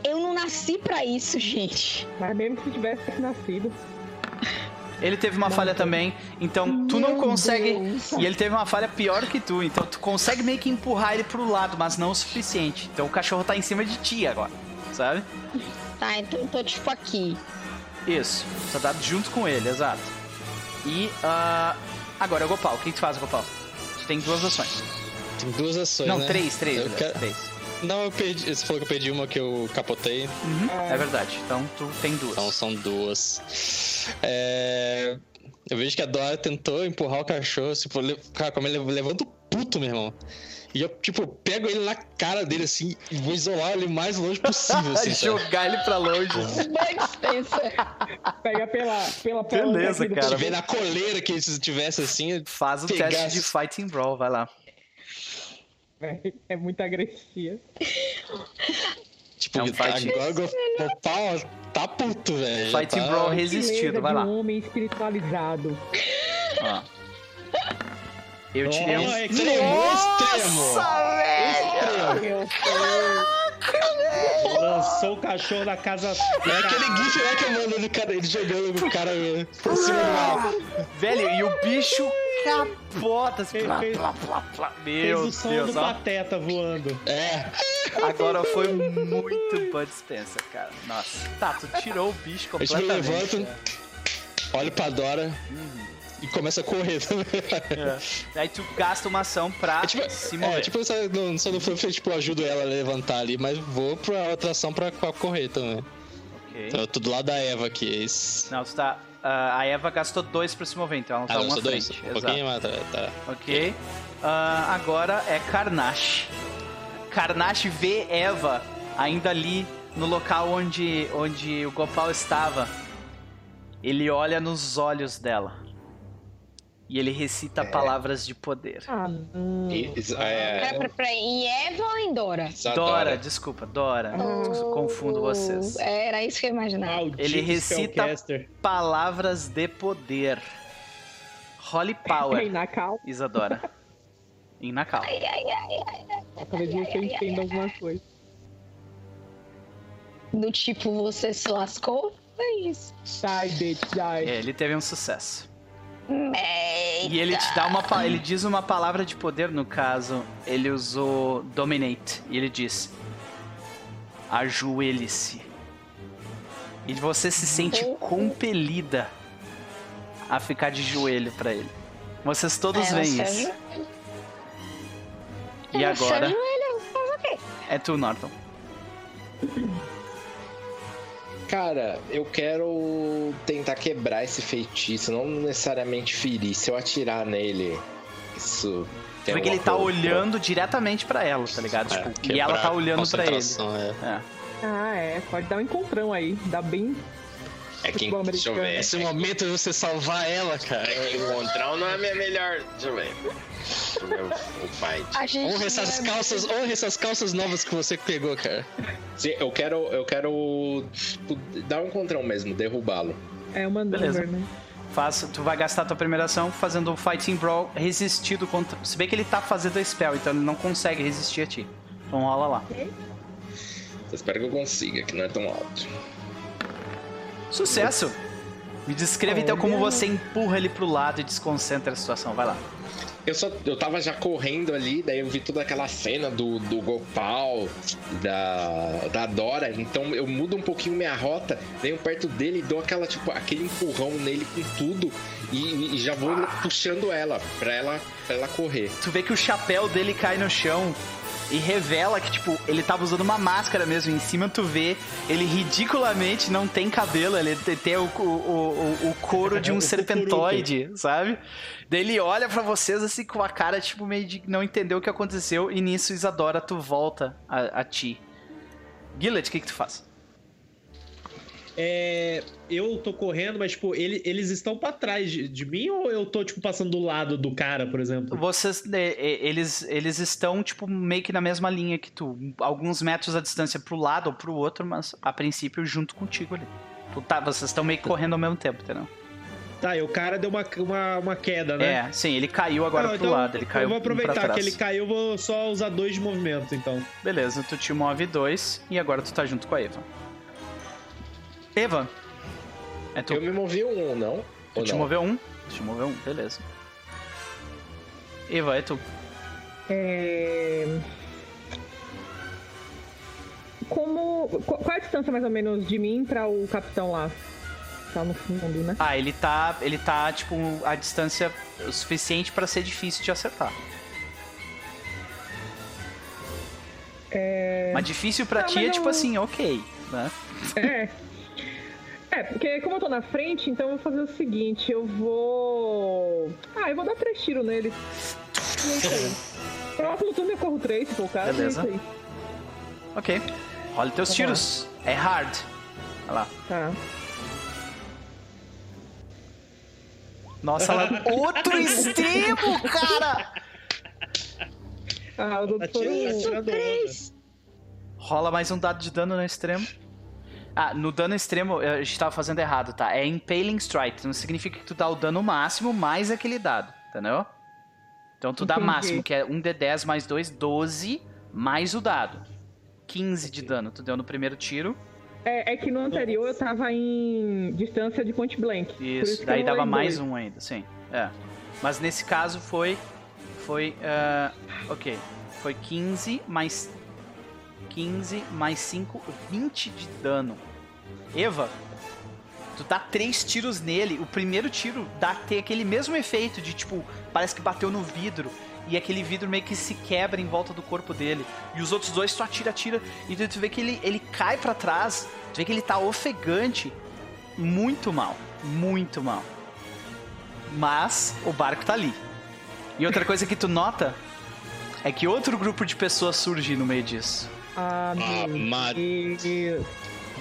Eu não nasci pra isso, gente. Mas mesmo se tivesse nascido. Ele teve uma falha também. Então tu não consegue. Deus. E ele teve uma falha pior que tu. Então tu consegue meio que empurrar ele pro lado, mas não o suficiente. Então o cachorro tá em cima de ti agora. Sabe? Tá, então eu tô tipo aqui. Isso. Tá dado junto com ele, exato. E ah, agora, Gopal, o que tu faz, Gopal? Tu tem duas ações. Tem duas ações, Não, né? três, três, Eu aliás, quero- três. Não, eu perdi. Você falou que eu perdi uma que eu capotei. Uhum, é verdade. Então tu tem duas. Então são duas. É, Eu vejo que a Dora tentou empurrar o cachorro. Tipo, le- cara, como ele levanta o puto, meu irmão. E eu, tipo, pego ele na cara dele assim e vou isolar ele o mais longe possível, assim? Jogar ele pra longe. Spencer. Pega pela, pela Beleza, cara. Se vê na coleira que se tivesse assim. Faz o teste de Fighting Brawl, vai lá. Véi, É muito agressiva. Tipo, É um fight. agora o Gopal tá puto, velho. já Fighting tá... Brawl Beleza resistido, vai lá. um homem espiritualizado. Ó. Eu tirei um. Extremo, extremo. velho! Lançou o cachorro da casa. É aquele gif lá que eu mando do cara, ele jogando o cara por cima do mar. Velho, e o bicho capota. assim, Fez- plá, fez- plá, plá, plá. Fez Meu o som Deus, do ó. pateta voando. É, Agora foi muito Bud Spencer, cara. Nossa. Tá, tu tirou o bicho A gente me completamente. levanta, olha pra Dora e começa a correr também. É. Aí tu gasta uma ação pra É tipo, se mover. é, tipo eu só não, só não foi, tipo, eu ajudo ela a levantar ali, mas vou pra outra ação pra, pra correr também. Ok. Então eu tô do lado da Eva aqui, é isso. Não, tu tá. ah, a Eva gastou dois pra se mover, então ela tá Ah, uma não, sou dois? frente. Um pouquinho, Exato. mas tá, tá. Ok. Ah, agora é Karnash. Karnash vê Eva ainda ali no local onde, onde o Gopal estava. Ele olha nos olhos dela. E ele recita palavras de poder. Ah, hum. E- é, Pera, pera, pera, em Eva ou em Dora? Dora, desculpa, Dora. Confundo vocês. Era isso que eu imaginava. Maldito Ele recita-. Palavras de poder. Holy Power. Isadora. Em Nakal. Ai, ai, ai, ai. Talvez eu entenda alguma coisa. Do tipo, você se lascou? É isso. Die, bitch, die. É, ele teve um sucesso. Eita. E ele te dá uma ele diz uma palavra de poder no caso, ele usou dominate e ele diz: ajoelhe-se. E você se sente compelida a ficar de joelho pra ele. Vocês todos Ela veem isso. E agora é tu, Norton. Cara, eu quero tentar quebrar esse feitiço, não necessariamente ferir. Se eu atirar nele, isso. tem Porque ele tá coisa- olhando diretamente pra ela, tá ligado? É, Tipo, e ela tá olhando pra ele. é. É. Ah, é. Pode dar um encontrão aí. Dá bem. É que, Futebol deixa eu ver. Esse momento de você salvar ela, cara. É que encontrar não é a minha melhor. Deixa eu ver. Deixa eu ver o, o fight. Gente Honra essas é- calças, honra essas calças novas que você pegou, cara. Sim, eu quero, eu quero tipo, dar um encontrão mesmo, derrubá-lo. É uma Beleza. number, né? Faz, tu vai gastar tua primeira ação fazendo o Fighting Brawl resistido contra. Se bem que ele tá fazendo a spell, então ele não consegue resistir a ti. Então rola lá. Eu espero que eu consiga, que não é tão alto. Sucesso! Me descreva então como você empurra ele pro lado e desconcentra a situação. Vai lá. Eu só eu tava já correndo ali, daí eu vi toda aquela cena do, do Gopal, da, da Dora, então eu mudo um pouquinho minha rota, venho perto dele e dou aquela, tipo, aquele empurrão nele com tudo e, e já vou puxando ela, pra ela, pra ela correr. Tu vê que o chapéu dele cai no chão e revela que, tipo, ele tava usando uma máscara mesmo. Em cima tu vê, ele ridiculamente não tem cabelo, ele te- tem o, o, o, o couro de um serpentoide, sabe? Daí ele olha pra vocês assim com a cara, tipo, meio de não entender o que aconteceu. E nisso, Isadora, tu volta a, a ti. Gillet, o que que tu faz? É, eu tô correndo, mas, tipo, ele- eles estão pra trás de, de mim ou eu tô, tipo, passando do lado do cara, por exemplo? Vocês, é, é, eles, eles estão, tipo, meio que na mesma linha que tu. Alguns metros a distância pro lado ou pro outro, mas a princípio junto contigo ali. Tu tá, vocês estão meio que correndo ao mesmo tempo, entendeu? Tá, e o cara deu uma, uma, uma queda, né? É, sim, ele caiu agora Não, pro então lado, ele caiu Eu vou aproveitar que ele caiu, vou só usar dois de movimento, então. Beleza, tu te move dois e agora tu tá junto com a Eva. Eva, é tu. Eu me movi um, não? Tu Ou te não? moveu um? Tu te moveu um, beleza. Eva, é tu. É... Como. qu- Qual é a distância mais ou menos de mim pra o capitão lá? Tá no fundo, né? Ah, ele tá, ele tá, tipo, a distância o suficiente pra ser difícil de acertar. É. Mas difícil pra Não, ti mas é eu- tipo assim, ok, né? É. É, porque como eu tô na frente, então eu vou fazer o seguinte, eu vou. Ah, eu vou dar três tiros nele. E é isso aí. Próximo turno eu corro três, se for o caso. Beleza. É isso aí. Ok. Olha teus Vamos tiros. É hard. Olha lá. Tá. Nossa, ela... outro extremo, cara! Ah, outros foram. Atira- atirando onda. Rola mais um dado de dano no extremo. Ah, no dano extremo a gente tava fazendo errado, tá? É Impaling Strike. Não significa que tu dá o dano máximo mais aquele dado, entendeu? Então tu dá Entendi. máximo, que é 1d10 mais 2, 12, mais o dado. 15 de dano tu deu no primeiro tiro. É, é que no anterior eu tava em distância de point blank. Isso, daí dava mais dois. um ainda, sim. É. Mas nesse caso foi. Foi. ah, ok. Foi 15 mais. 15 mais 5, 20 de dano. Eva, tu dá três tiros nele. O primeiro tiro dá tem aquele mesmo efeito de tipo, parece que bateu no vidro. E aquele vidro meio que se quebra em volta do corpo dele. E os outros dois tu atira, atira. E tu, tu vê que ele, ele cai pra trás. Tu vê que ele tá ofegante. Muito mal. Muito mal. Mas o barco tá ali. E outra coisa que tu nota é que outro grupo de pessoas surge no meio disso. Ah, Ah.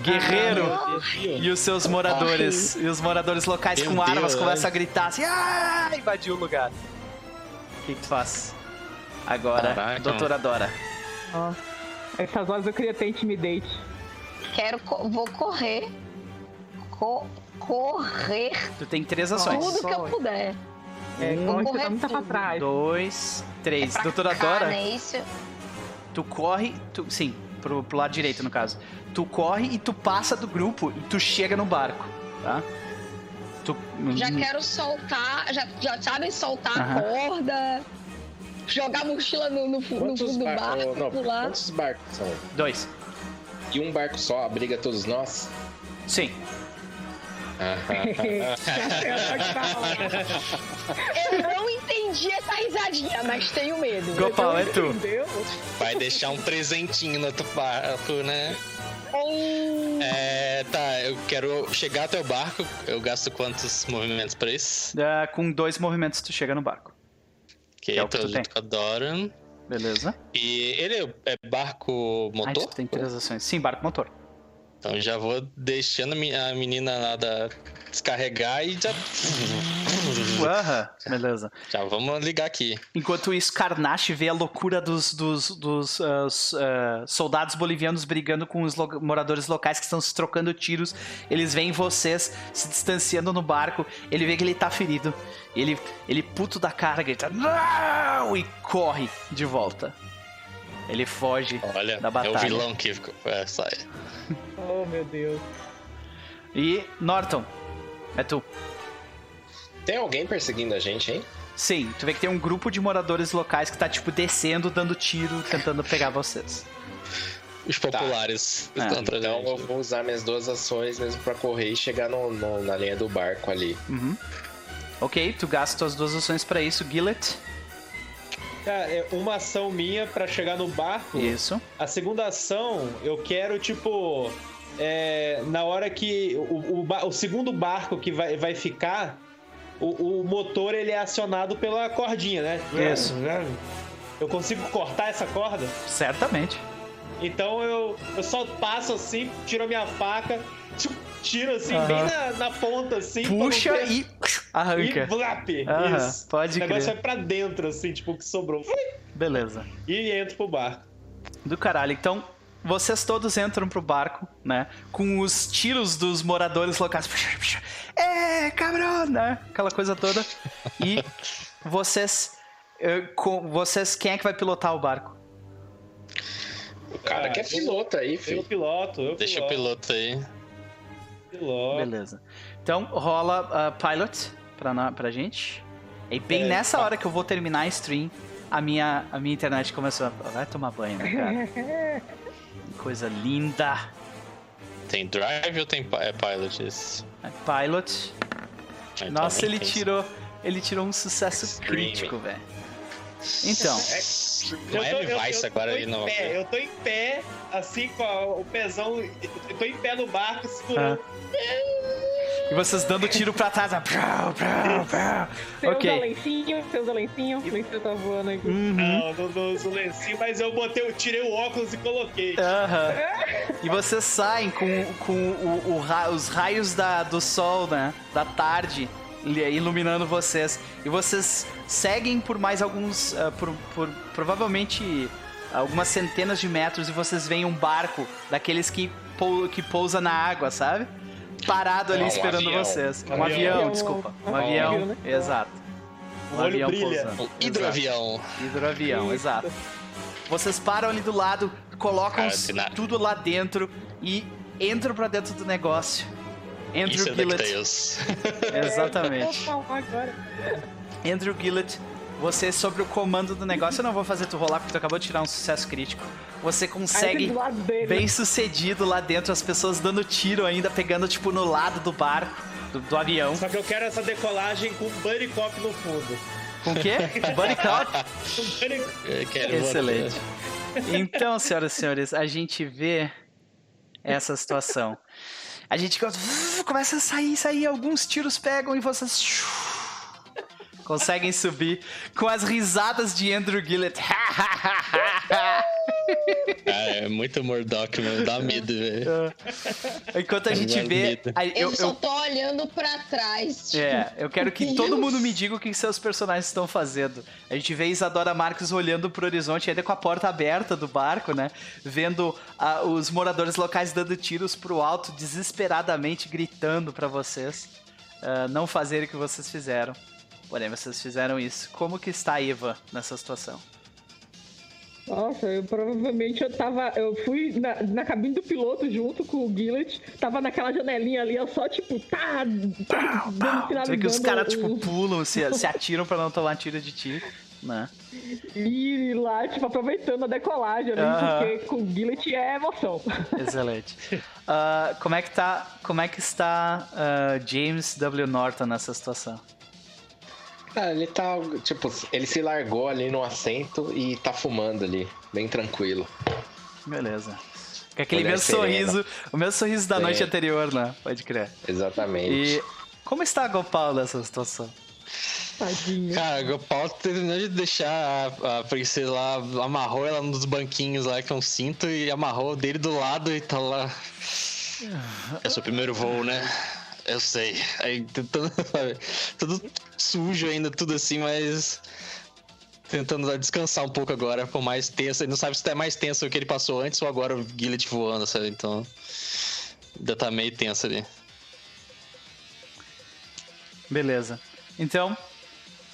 Guerreiro Corre. e os seus moradores. E os moradores locais Meu com armas Deus, começam é. a gritar assim: Ah! Invadiu o lugar. O que, que tu faz? Agora, Caraca, doutora Dora. Ó, essas horas eu queria ter intimidate. Quero. co- Vou correr. Co- correr Tu tem três ações. tudo que eu puder. É, você correr tá muito pra trás. Dois, três. Pra doutora cá, Dora, né? Isso. Tu corre. Tu, sim, pro, pro lado direito, no caso. Tu corre e tu passa do grupo e tu chega no barco, tá? Tu, Já quero soltar. Já, já sabe soltar a corda. Jogar a mochila no, no, no fundo do bar- barco, não, pular. quantos barcos são? Dois. E um barco só abriga todos nós? Sim. Ah, Eu não entendi essa risadinha, mas tenho medo. Gopal, é tu. Entendeu? Vai deixar um presentinho no outro barco, né? Hum, É, tá, eu quero chegar até o barco. Eu gasto quantos movimentos pra isso? Ah, com dois movimentos tu chega no barco. Que é o que tô tu tem. junto com a Doran. Beleza? E ele é barco Ah, motor? tu tem três ações. Sim, barco motor. Então já vou deixando a menina lá da descarregar e já. Aham, beleza. Já vamos ligar aqui. Enquanto isso, Karnache vê a loucura dos, dos, dos, s- ah, soldados bolivianos brigando com os lo- moradores locais que estão se trocando tiros. Eles veem vocês se distanciando no barco. Ele vê que ele tá ferido. Ele, ele puto da cara, grita Não! e corre de volta. Ele foge. Olha, Da é o batalha. vilão que. É, sai. Oh, meu Deus. E, Norton, é tu. Tem alguém perseguindo a gente, hein? Sim, tu vê que tem um grupo de moradores locais que tá, tipo, descendo, dando tiro, tentando pegar vocês. Os populares estão atrás da Então eu vou usar minhas duas ações mesmo pra correr e chegar no, no- na linha do barco ali. Uhum. Ok, tu gasta tuas duas ações pra isso, Gillet. Cara, é uma ação minha pra chegar no barco. Isso. A segunda ação, eu quero, tipo. é, na hora que. O, o o segundo barco que vai, vai ficar, o, o motor ele é acionado pela cordinha, né? Isso. Eu consigo cortar essa corda? Certamente. Então eu, eu só passo assim, tiro a minha faca, tiro assim, Aham. bem na, na ponta, assim. Puxa ter- e E arranca. blap! Aham, Isso. pode O negócio crer. vai pra dentro, assim, tipo, o que sobrou. Beleza. E entro pro barco. Do caralho. Então, vocês todos entram pro barco, né? Com os tiros dos moradores locais. É, cabrão, né? Aquela coisa toda. E vocês. eh, com, vocês. Quem é que vai pilotar o barco? O cara Ah, que é eu- piloto aí, Eu filho. piloto, eu Deixa o piloto. piloto aí. piloto. Beleza. Então, rola ah, pilot pra, na- pra gente. E bem É, nessa tá. hora que eu vou terminar a stream, a minha, a minha internet começou a. Vai tomar banho, né, cara? Que Coisa linda. Tem drive ou tem é pilot esse? É, Pilot. Ah, então Nossa, ele tem. tirou. Ele tirou um sucesso Streaming. crítico, velho. Então, Eu Miami eu- Vice eu agora tô aí em no. pé, Eu tô em pé, assim, com a- o pezão. Eu tô em pé no barco, segurando. E vocês dando tiro pra trás. né? Prau, prau, prau. Seus Ok. lencinhos, seus lencinhos. O lencinho tá voando aqui. Uhum. Não, não, não uso lencinho, mas eu botei, eu tirei o óculos e coloquei. Aham. E vocês saem com, com o- o ra- os raios da, do sol, né? Da tarde iluminando vocês. E vocês seguem por mais alguns. ah, por, por provavelmente algumas centenas de metros e vocês veem um barco daqueles que, pou, que pousa na água, sabe? Parado ali Ah, um esperando avião. vocês. Um, Um avião, avião. desculpa. Um Um avião, avião, né? exato. O Um olho avião brilha. pousando. O hidroavião. Hidroavião, exato. Vocês param ali do lado, colocam Cara, nada. tudo lá dentro e entram pra dentro do negócio. Andrew Isso é Gillett. Exatamente. Andrew Gillett, você sobre o comando do negócio, eu não vou fazer tu rolar porque tu acabou de tirar um sucesso crítico. Você consegue bem sucedido lá dentro, as pessoas dando tiro ainda, pegando tipo no lado do barco, do, do avião. Só que eu quero essa decolagem com Buddy Cop no fundo. Com o quê? Buddy Cop? Com Buddy Eu quero Excelente. Então, senhoras e senhores, a gente vê essa situação. A gente começa a sair, sair, alguns tiros pegam e vocês conseguem subir com as risadas de Andrew Gillett. Cara, é muito Murdoch, mano. Dá medo, velho. Enquanto a gente vê. a- Eu, Eu, só eu, tô olhando pra trás. Tipo, é, eu quero que Deus. todo mundo me diga o que seus personagens estão fazendo. A gente vê Isadora Marques olhando pro horizonte, ainda com a porta aberta do barco, né? Vendo ah, os moradores locais dando tiros pro alto, desesperadamente gritando pra vocês ah, não fazerem o que vocês fizeram. Porém, vocês fizeram isso. Como que está a Eva nessa situação? Nossa, eu provavelmente eu tava. Eu fui na, na cabine do piloto junto com o Gillet, tava naquela janelinha ali, eu só tipo, tá. tá dando sinal Você vê que os caras, o- tipo, pulam, se, se atiram pra não tomar tiro de ti, né? E lá, tipo, aproveitando a decolagem ali, Aham. porque com o Gillet é emoção. Excelente. Ah, como é que tá. Como é que está ah, James W. Norton nessa situação? Ah, ele tá, tipo, ele se largou ali no assento e tá fumando ali, bem tranquilo. Beleza. Com aquele Mulher mesmo serena. sorriso, o mesmo sorriso da É. noite anterior, né? Pode crer. Exatamente. E como está a Gopal nessa situação? Tadinho. Cara, o Paulo terminou de deixar a, a princesa lá, amarrou ela nos banquinhos lá, que é um cinto, e amarrou dele do lado e tá lá. É seu primeiro voo, né? Eu sei. Aí tentando? Tudo sujo ainda, tudo assim, mas. Tentando descansar um pouco agora, por mais tenso. Ele não sabe se tá mais tenso o que ele passou antes ou agora o Gillet voando, sabe? Então. Ainda tá meio tenso ali. Beleza. Então,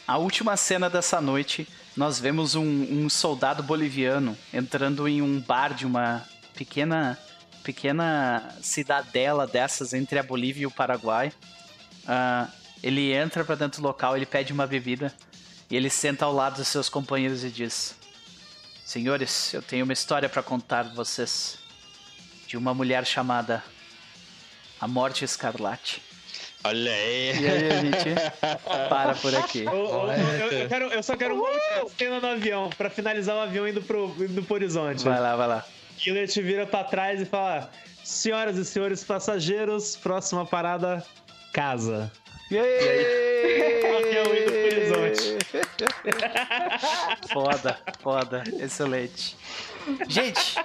a última cena dessa noite, nós vemos um, um soldado boliviano entrando em um bar de uma pequena pequena cidadela dessas entre a Bolívia e o Paraguai. Ah, ele entra pra dentro do local, ele pede uma bebida e ele senta ao lado dos seus companheiros e diz: Senhores, eu tenho uma história pra contar a vocês de uma mulher chamada a Morte Escarlate. Olha aí! E aí a gente para por aqui. Ô, eu, eu quero- eu só quero uma cena no avião, pra finalizar o avião indo pro, indo pro horizonte. Vai lá, vai lá. Gillet vira pra trás e fala: Senhoras e senhores passageiros, próxima parada, casa. Avião indo pro horizonte. Foda, foda, excelente. Gente,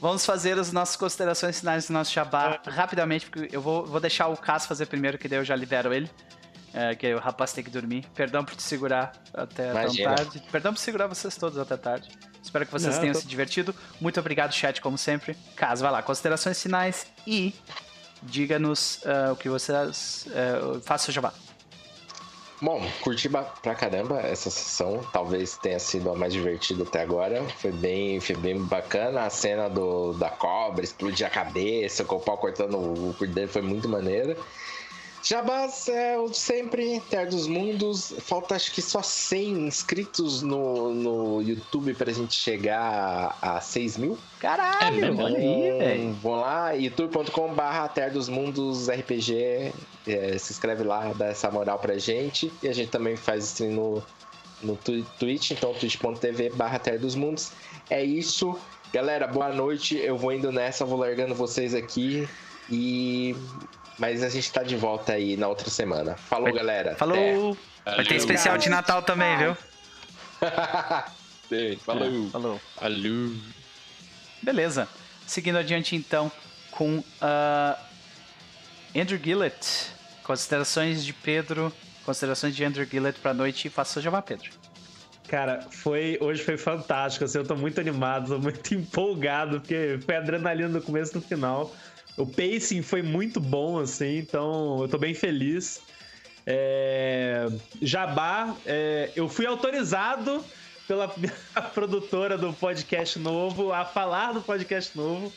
vamos fazer as nossas considerações finais do nosso Jabá rapidamente, porque eu vou, vou deixar o Cass fazer primeiro, que daí eu já libero ele. É, que o rapaz tem que dormir. Perdão por te segurar até Imagina. tão tarde. Perdão por segurar vocês todos até tarde. Espero que vocês Não, tenham tô- se divertido. Muito obrigado, chat, como sempre. Caso, vai lá, considerações finais e diga-nos ah, o que vocês. Uh, faça o Jabá. Bom, curti pra caramba essa sessão. Talvez tenha sido a mais divertida até agora. Foi bem, foi bem bacana. A cena do, da cobra, explodir a cabeça, com o pau cortando o cu dele foi muito maneira. Jabás é o de sempre, Terra dos Mundos. Falta acho que só 100 inscritos no, no YouTube pra gente chegar a, a 6 mil. Caralho, É olha aí, velho. Vão lá, youtube.com.br Terra dos Mundos RPG. é, se inscreve lá, dá essa moral pra gente. E a gente também faz stream no, no Twi- Twitch, então twitch.tv barra Terra dos Mundos. É isso. Galera, boa noite. Eu vou indo nessa, vou largando vocês aqui. E. Mas a gente tá de volta aí na outra semana. Falou, Vai- galera. Falou! Vai ter especial de Natal também, viu? Até. Falou. Falou. Alô! Beleza. Seguindo adiante então com ah, Andrew Gillett. Considerações de Pedro. Considerações de Andrew Gillett pra noite e faça o Jabá, Pedro. Cara, foi, hoje foi fantástico, assim, eu tô muito animado, tô muito empolgado, porque foi adrenalina do começo do final. O pacing foi muito bom, assim, então eu tô bem feliz. É, Jabá, é, eu fui autorizado pela produtora do podcast novo a falar do podcast novo.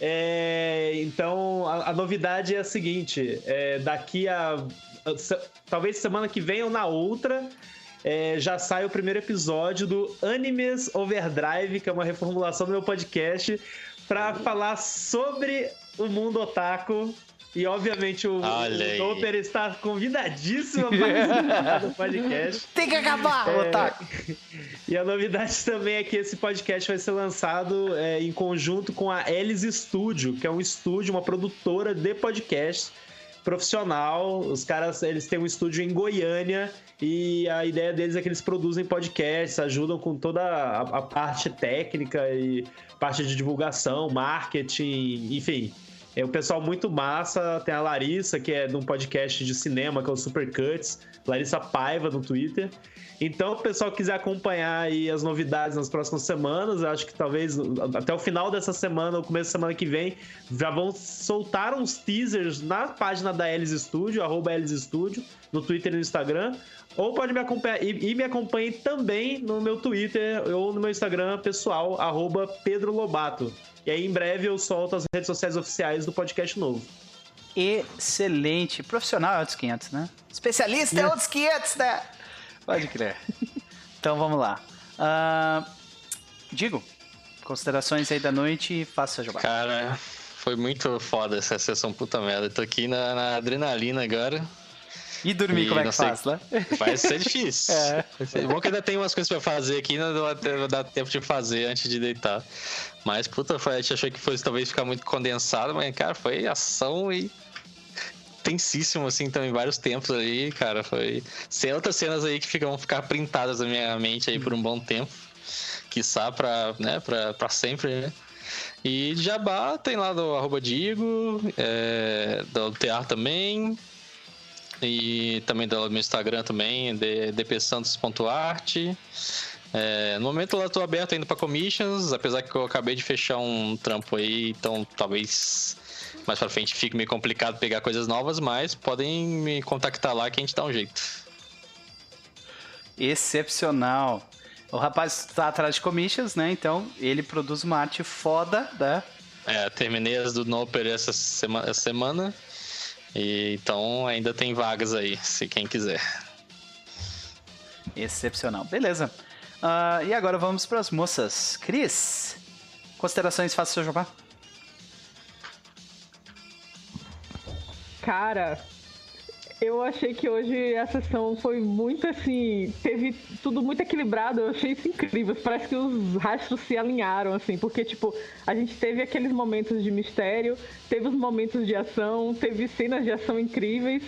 É, então, a, a novidade é a seguinte: é, daqui a, talvez semana que vem ou na outra, é, já sai o primeiro episódio do Animes Overdrive, que é uma reformulação do meu podcast, para falar sobre o mundo otaku. E obviamente o, Olha o Doper está convidadíssimo a participar do podcast. Tem que acabar, É, Otaku! E a novidade também é que esse podcast vai ser lançado é, em conjunto com a Elis Studio, que é um estúdio, uma produtora de podcast profissional. Os caras, eles têm um estúdio em Goiânia e a ideia deles é que eles produzem podcasts, ajudam com toda a, a parte técnica e parte de divulgação, marketing, enfim. É um pessoal muito massa. Tem a Larissa, que é de um podcast de cinema, que é o Super Cuts. Larissa Paiva no Twitter. Então, o pessoal quiser acompanhar aí as novidades nas próximas semanas, acho que talvez até o final dessa semana ou começo da semana que vem, já vão soltar uns teasers na página da Elis Studio, arroba Elis Studio, no Twitter e no Instagram. Ou pode me acompanhar e, e me acompanhe também no meu Twitter ou no meu Instagram pessoal, arroba Pedro Lobato. E aí, em breve, eu solto as redes sociais oficiais do podcast novo. Excelente. Profissional é outros 500, né? Especialista é outros 500, né? Pode crer. Então vamos lá. Ah, Digo, considerações aí da noite e faça seu jabá. Cara, foi muito foda essa sessão, puta merda. Tô aqui na, na adrenalina agora. E dormir, E como é que faz, né? Vai ser difícil. É. Ser- Bom que ainda tem umas coisas pra fazer aqui, não dá, tempo de fazer antes de deitar. Mas, puta, foi, a gente achou que fosse talvez ficar muito condensado, mas, cara, foi ação e tensíssimo, assim, também, vários tempos ali, cara, foi... Tem outras cenas aí que ficam, vão ficar printadas na minha mente aí por um bom tempo, quiçá pra, né, pra, pra sempre, né? E Jabá tem lá do arroba Digo, é, do TR também, e também do meu Instagram também, dpsantos.art. É, no momento eu tô aberto ainda para commissions, apesar que eu acabei de fechar um trampo aí, então talvez mais pra frente fique meio complicado pegar coisas novas, mas podem me contactar lá que a gente dá um jeito. Excepcional. O rapaz tá atrás de commissions, né? Então ele produz uma arte foda, né? É, terminei as do Noper essa sema- essa semana, e então ainda tem vagas aí, se quem quiser. Excepcional. Beleza. Ah, e agora vamos para as moças. Cris, considerações, faça seu jabá. Cara, eu achei que hoje a sessão foi muito assim. Teve tudo muito equilibrado. Eu achei isso incrível. Parece que os rastros se alinharam, assim. Porque, tipo, a gente teve aqueles momentos de mistério, teve os momentos de ação, teve cenas de ação incríveis.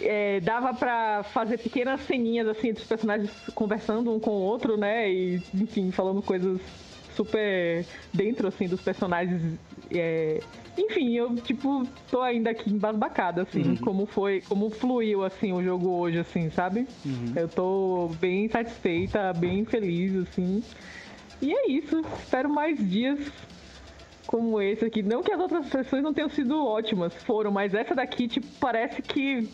É, dava pra fazer pequenas ceninhas, assim, dos personagens conversando um com o outro, né? E, enfim, falando coisas super dentro, assim, dos personagens. é, Enfim, eu, tipo, tô ainda aqui embasbacada, assim, como foi, como fluiu, assim, o jogo hoje, assim, sabe? Eu tô bem satisfeita, bem feliz, assim. E é isso, espero mais dias como esse aqui. Não que as outras sessões não tenham sido ótimas, foram, mas essa daqui, tipo, parece que.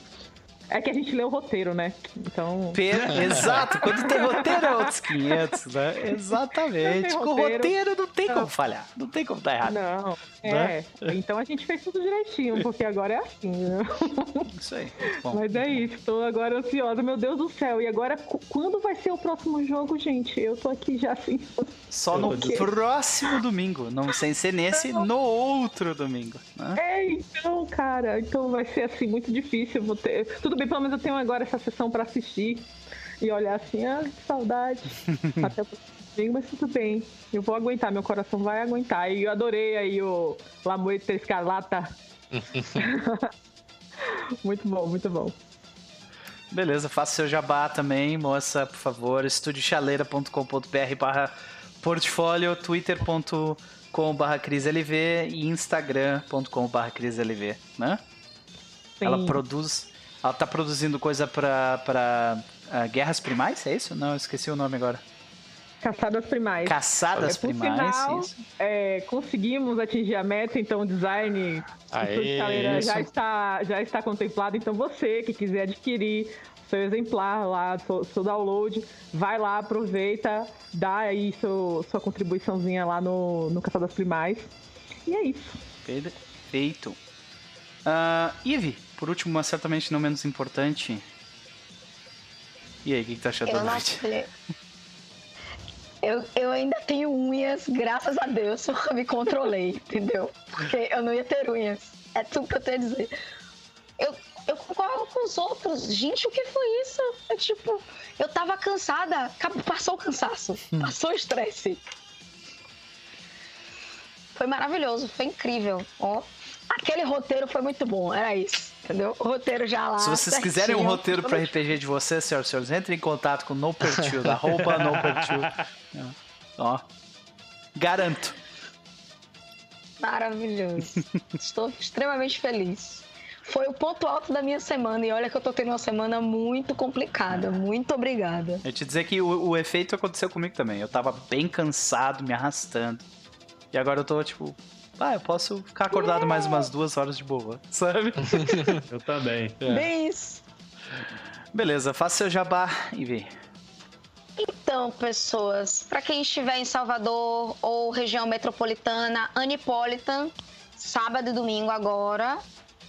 É que a gente leu o roteiro, né? Então. Per- Exato, quando tem roteiro é outros 500, né? Exatamente. Com roteiro. roteiro não tem Não. como falhar, não tem como dar errado. Não, é. Né? Então a gente fez tudo direitinho, porque agora é assim, né? Isso aí. Bom, Mas é isso, tô agora ansiosa, meu Deus do céu. E agora, quando vai ser o próximo jogo, gente? Eu tô aqui já assim. só no próximo domingo, não sem ser nesse, no outro domingo. Né? É, então, cara, então vai ser assim muito difícil. Vou ter... Tudo bem, pelo menos eu tenho agora essa sessão pra assistir e olhar assim, ah, que saudade. Até domingo, mas tudo bem. Eu vou aguentar, meu coração vai aguentar. E eu adorei aí o Lamoita Escarlata. muito bom, muito bom. Beleza, faça seu jabá também, moça, por favor. estudiochaleira.com.br barra portfólio, twitter.com barra crislv e instagram.com barra crislv, né? Sim. Ela produz... Ela tá produzindo coisa pra, pra ah, Guerras Primais, é isso? Não, eu esqueci o nome agora. Caçadas primais. Caçadas É, Primais, isso. é, conseguimos atingir a meta, então o design Aê, Caleira já está, já está contemplado. Então você que quiser adquirir seu exemplar lá, seu, seu download, vai lá, aproveita, dá aí seu, sua contribuiçãozinha lá no, no Caçadas Primais. E é isso. Perfeito. Uh, Eve, por último, mas certamente não menos importante. E aí, o que, que tá achando Eu da noite? Eu, eu ainda tenho unhas, graças a Deus, eu me controlei, entendeu? Porque eu não ia ter unhas. É tudo que eu tenho a dizer. Eu, eu concordo com os outros. Gente, o que foi isso? É tipo, eu tava cansada, passou o cansaço, passou o estresse. Foi maravilhoso, foi incrível. Ó, aquele roteiro foi muito bom, era isso, entendeu? O roteiro já lá. Se vocês quiserem um roteiro pra RPG de vocês, senhoras e senhores, entrem em contato com NoPertil, arroba NoPertil. Ó, garanto. Maravilhoso. Estou extremamente feliz. Foi o ponto alto da minha semana e olha que eu tô tendo uma semana muito complicada. Muito obrigada. Eu te dizer que o, o efeito aconteceu comigo também. Eu tava bem cansado, me arrastando. E agora eu tô tipo, ah, eu posso ficar acordado mais umas duas horas de boa, sabe? Eu também. Bem isso. Beleza, faça seu jabá e vê. Então, pessoas, para quem estiver em Salvador ou região metropolitana, Anipolitan, sábado e domingo agora,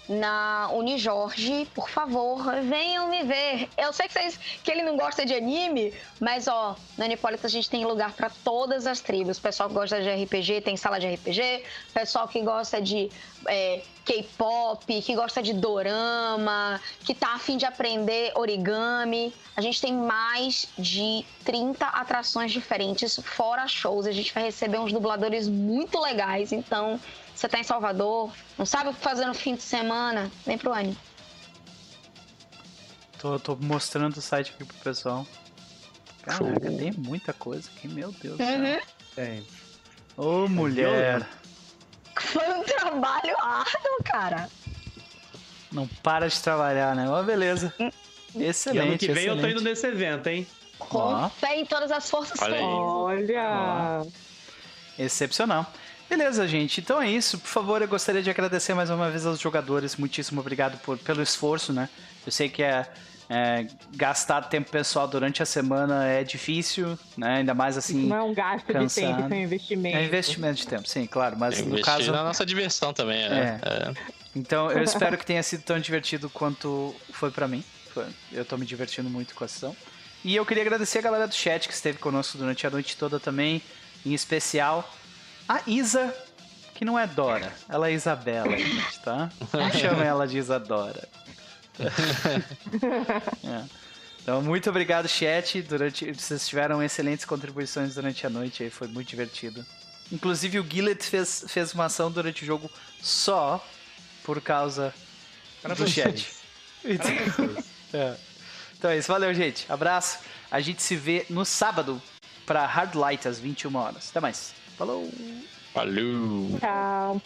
na Unijorge, por favor, venham me ver. Eu sei que, vocês, que ele não gosta de anime, mas ó, na Anipolitan a gente tem lugar para todas as tribos. Pessoal que gosta de RPG tem sala de RPG, pessoal que gosta de é, K-pop, que gosta de dorama, que tá afim de aprender origami. A gente tem mais de 30 atrações diferentes, fora shows. A gente vai receber uns dubladores muito legais. Então, você tá em Salvador, não sabe o que fazer no fim de semana? Vem pro Anime. Tô, tô mostrando o site aqui pro pessoal. Caraca, tem muita coisa aqui, meu Deus do Uhum. céu. Tem. Ô, mulher. Foi um trabalho árduo, cara. Não para de trabalhar, né? Mas beleza. E Excelente. ano que vem eu tô excelente. indo nesse evento, hein? Com fé em todas as forças. Olha. Olha. Excepcional. Beleza, gente. Então é isso. Por favor, eu gostaria de agradecer mais uma vez aos jogadores. Muitíssimo obrigado por, pelo esforço, né? Eu sei que é, é, gastar tempo pessoal durante a semana é difícil, né? Ainda mais assim. Não é um gasto de cansado. tempo, isso é um investimento. É investimento de tempo, sim, claro. Mas no Investir caso. na nossa diversão também, É. né? É. Então eu espero que tenha sido tão divertido quanto foi pra mim. Eu tô me divertindo muito com a sessão. E eu queria agradecer a galera do chat que esteve conosco durante a noite toda também. Em especial a Isa, que não é Dora, ela é Isabela, gente, tá? Não chama ela de Isadora. É. Então, muito obrigado, chat. Durante, vocês tiveram excelentes contribuições durante a noite aí, foi muito divertido. Inclusive, o Gillet fez, fez uma ação durante o jogo só por causa do chat. É. Então é isso, valeu, gente. Abraço. A gente se vê no sábado pra Hard Light às 21 horas. Até mais. Falou! Valeu! Tchau.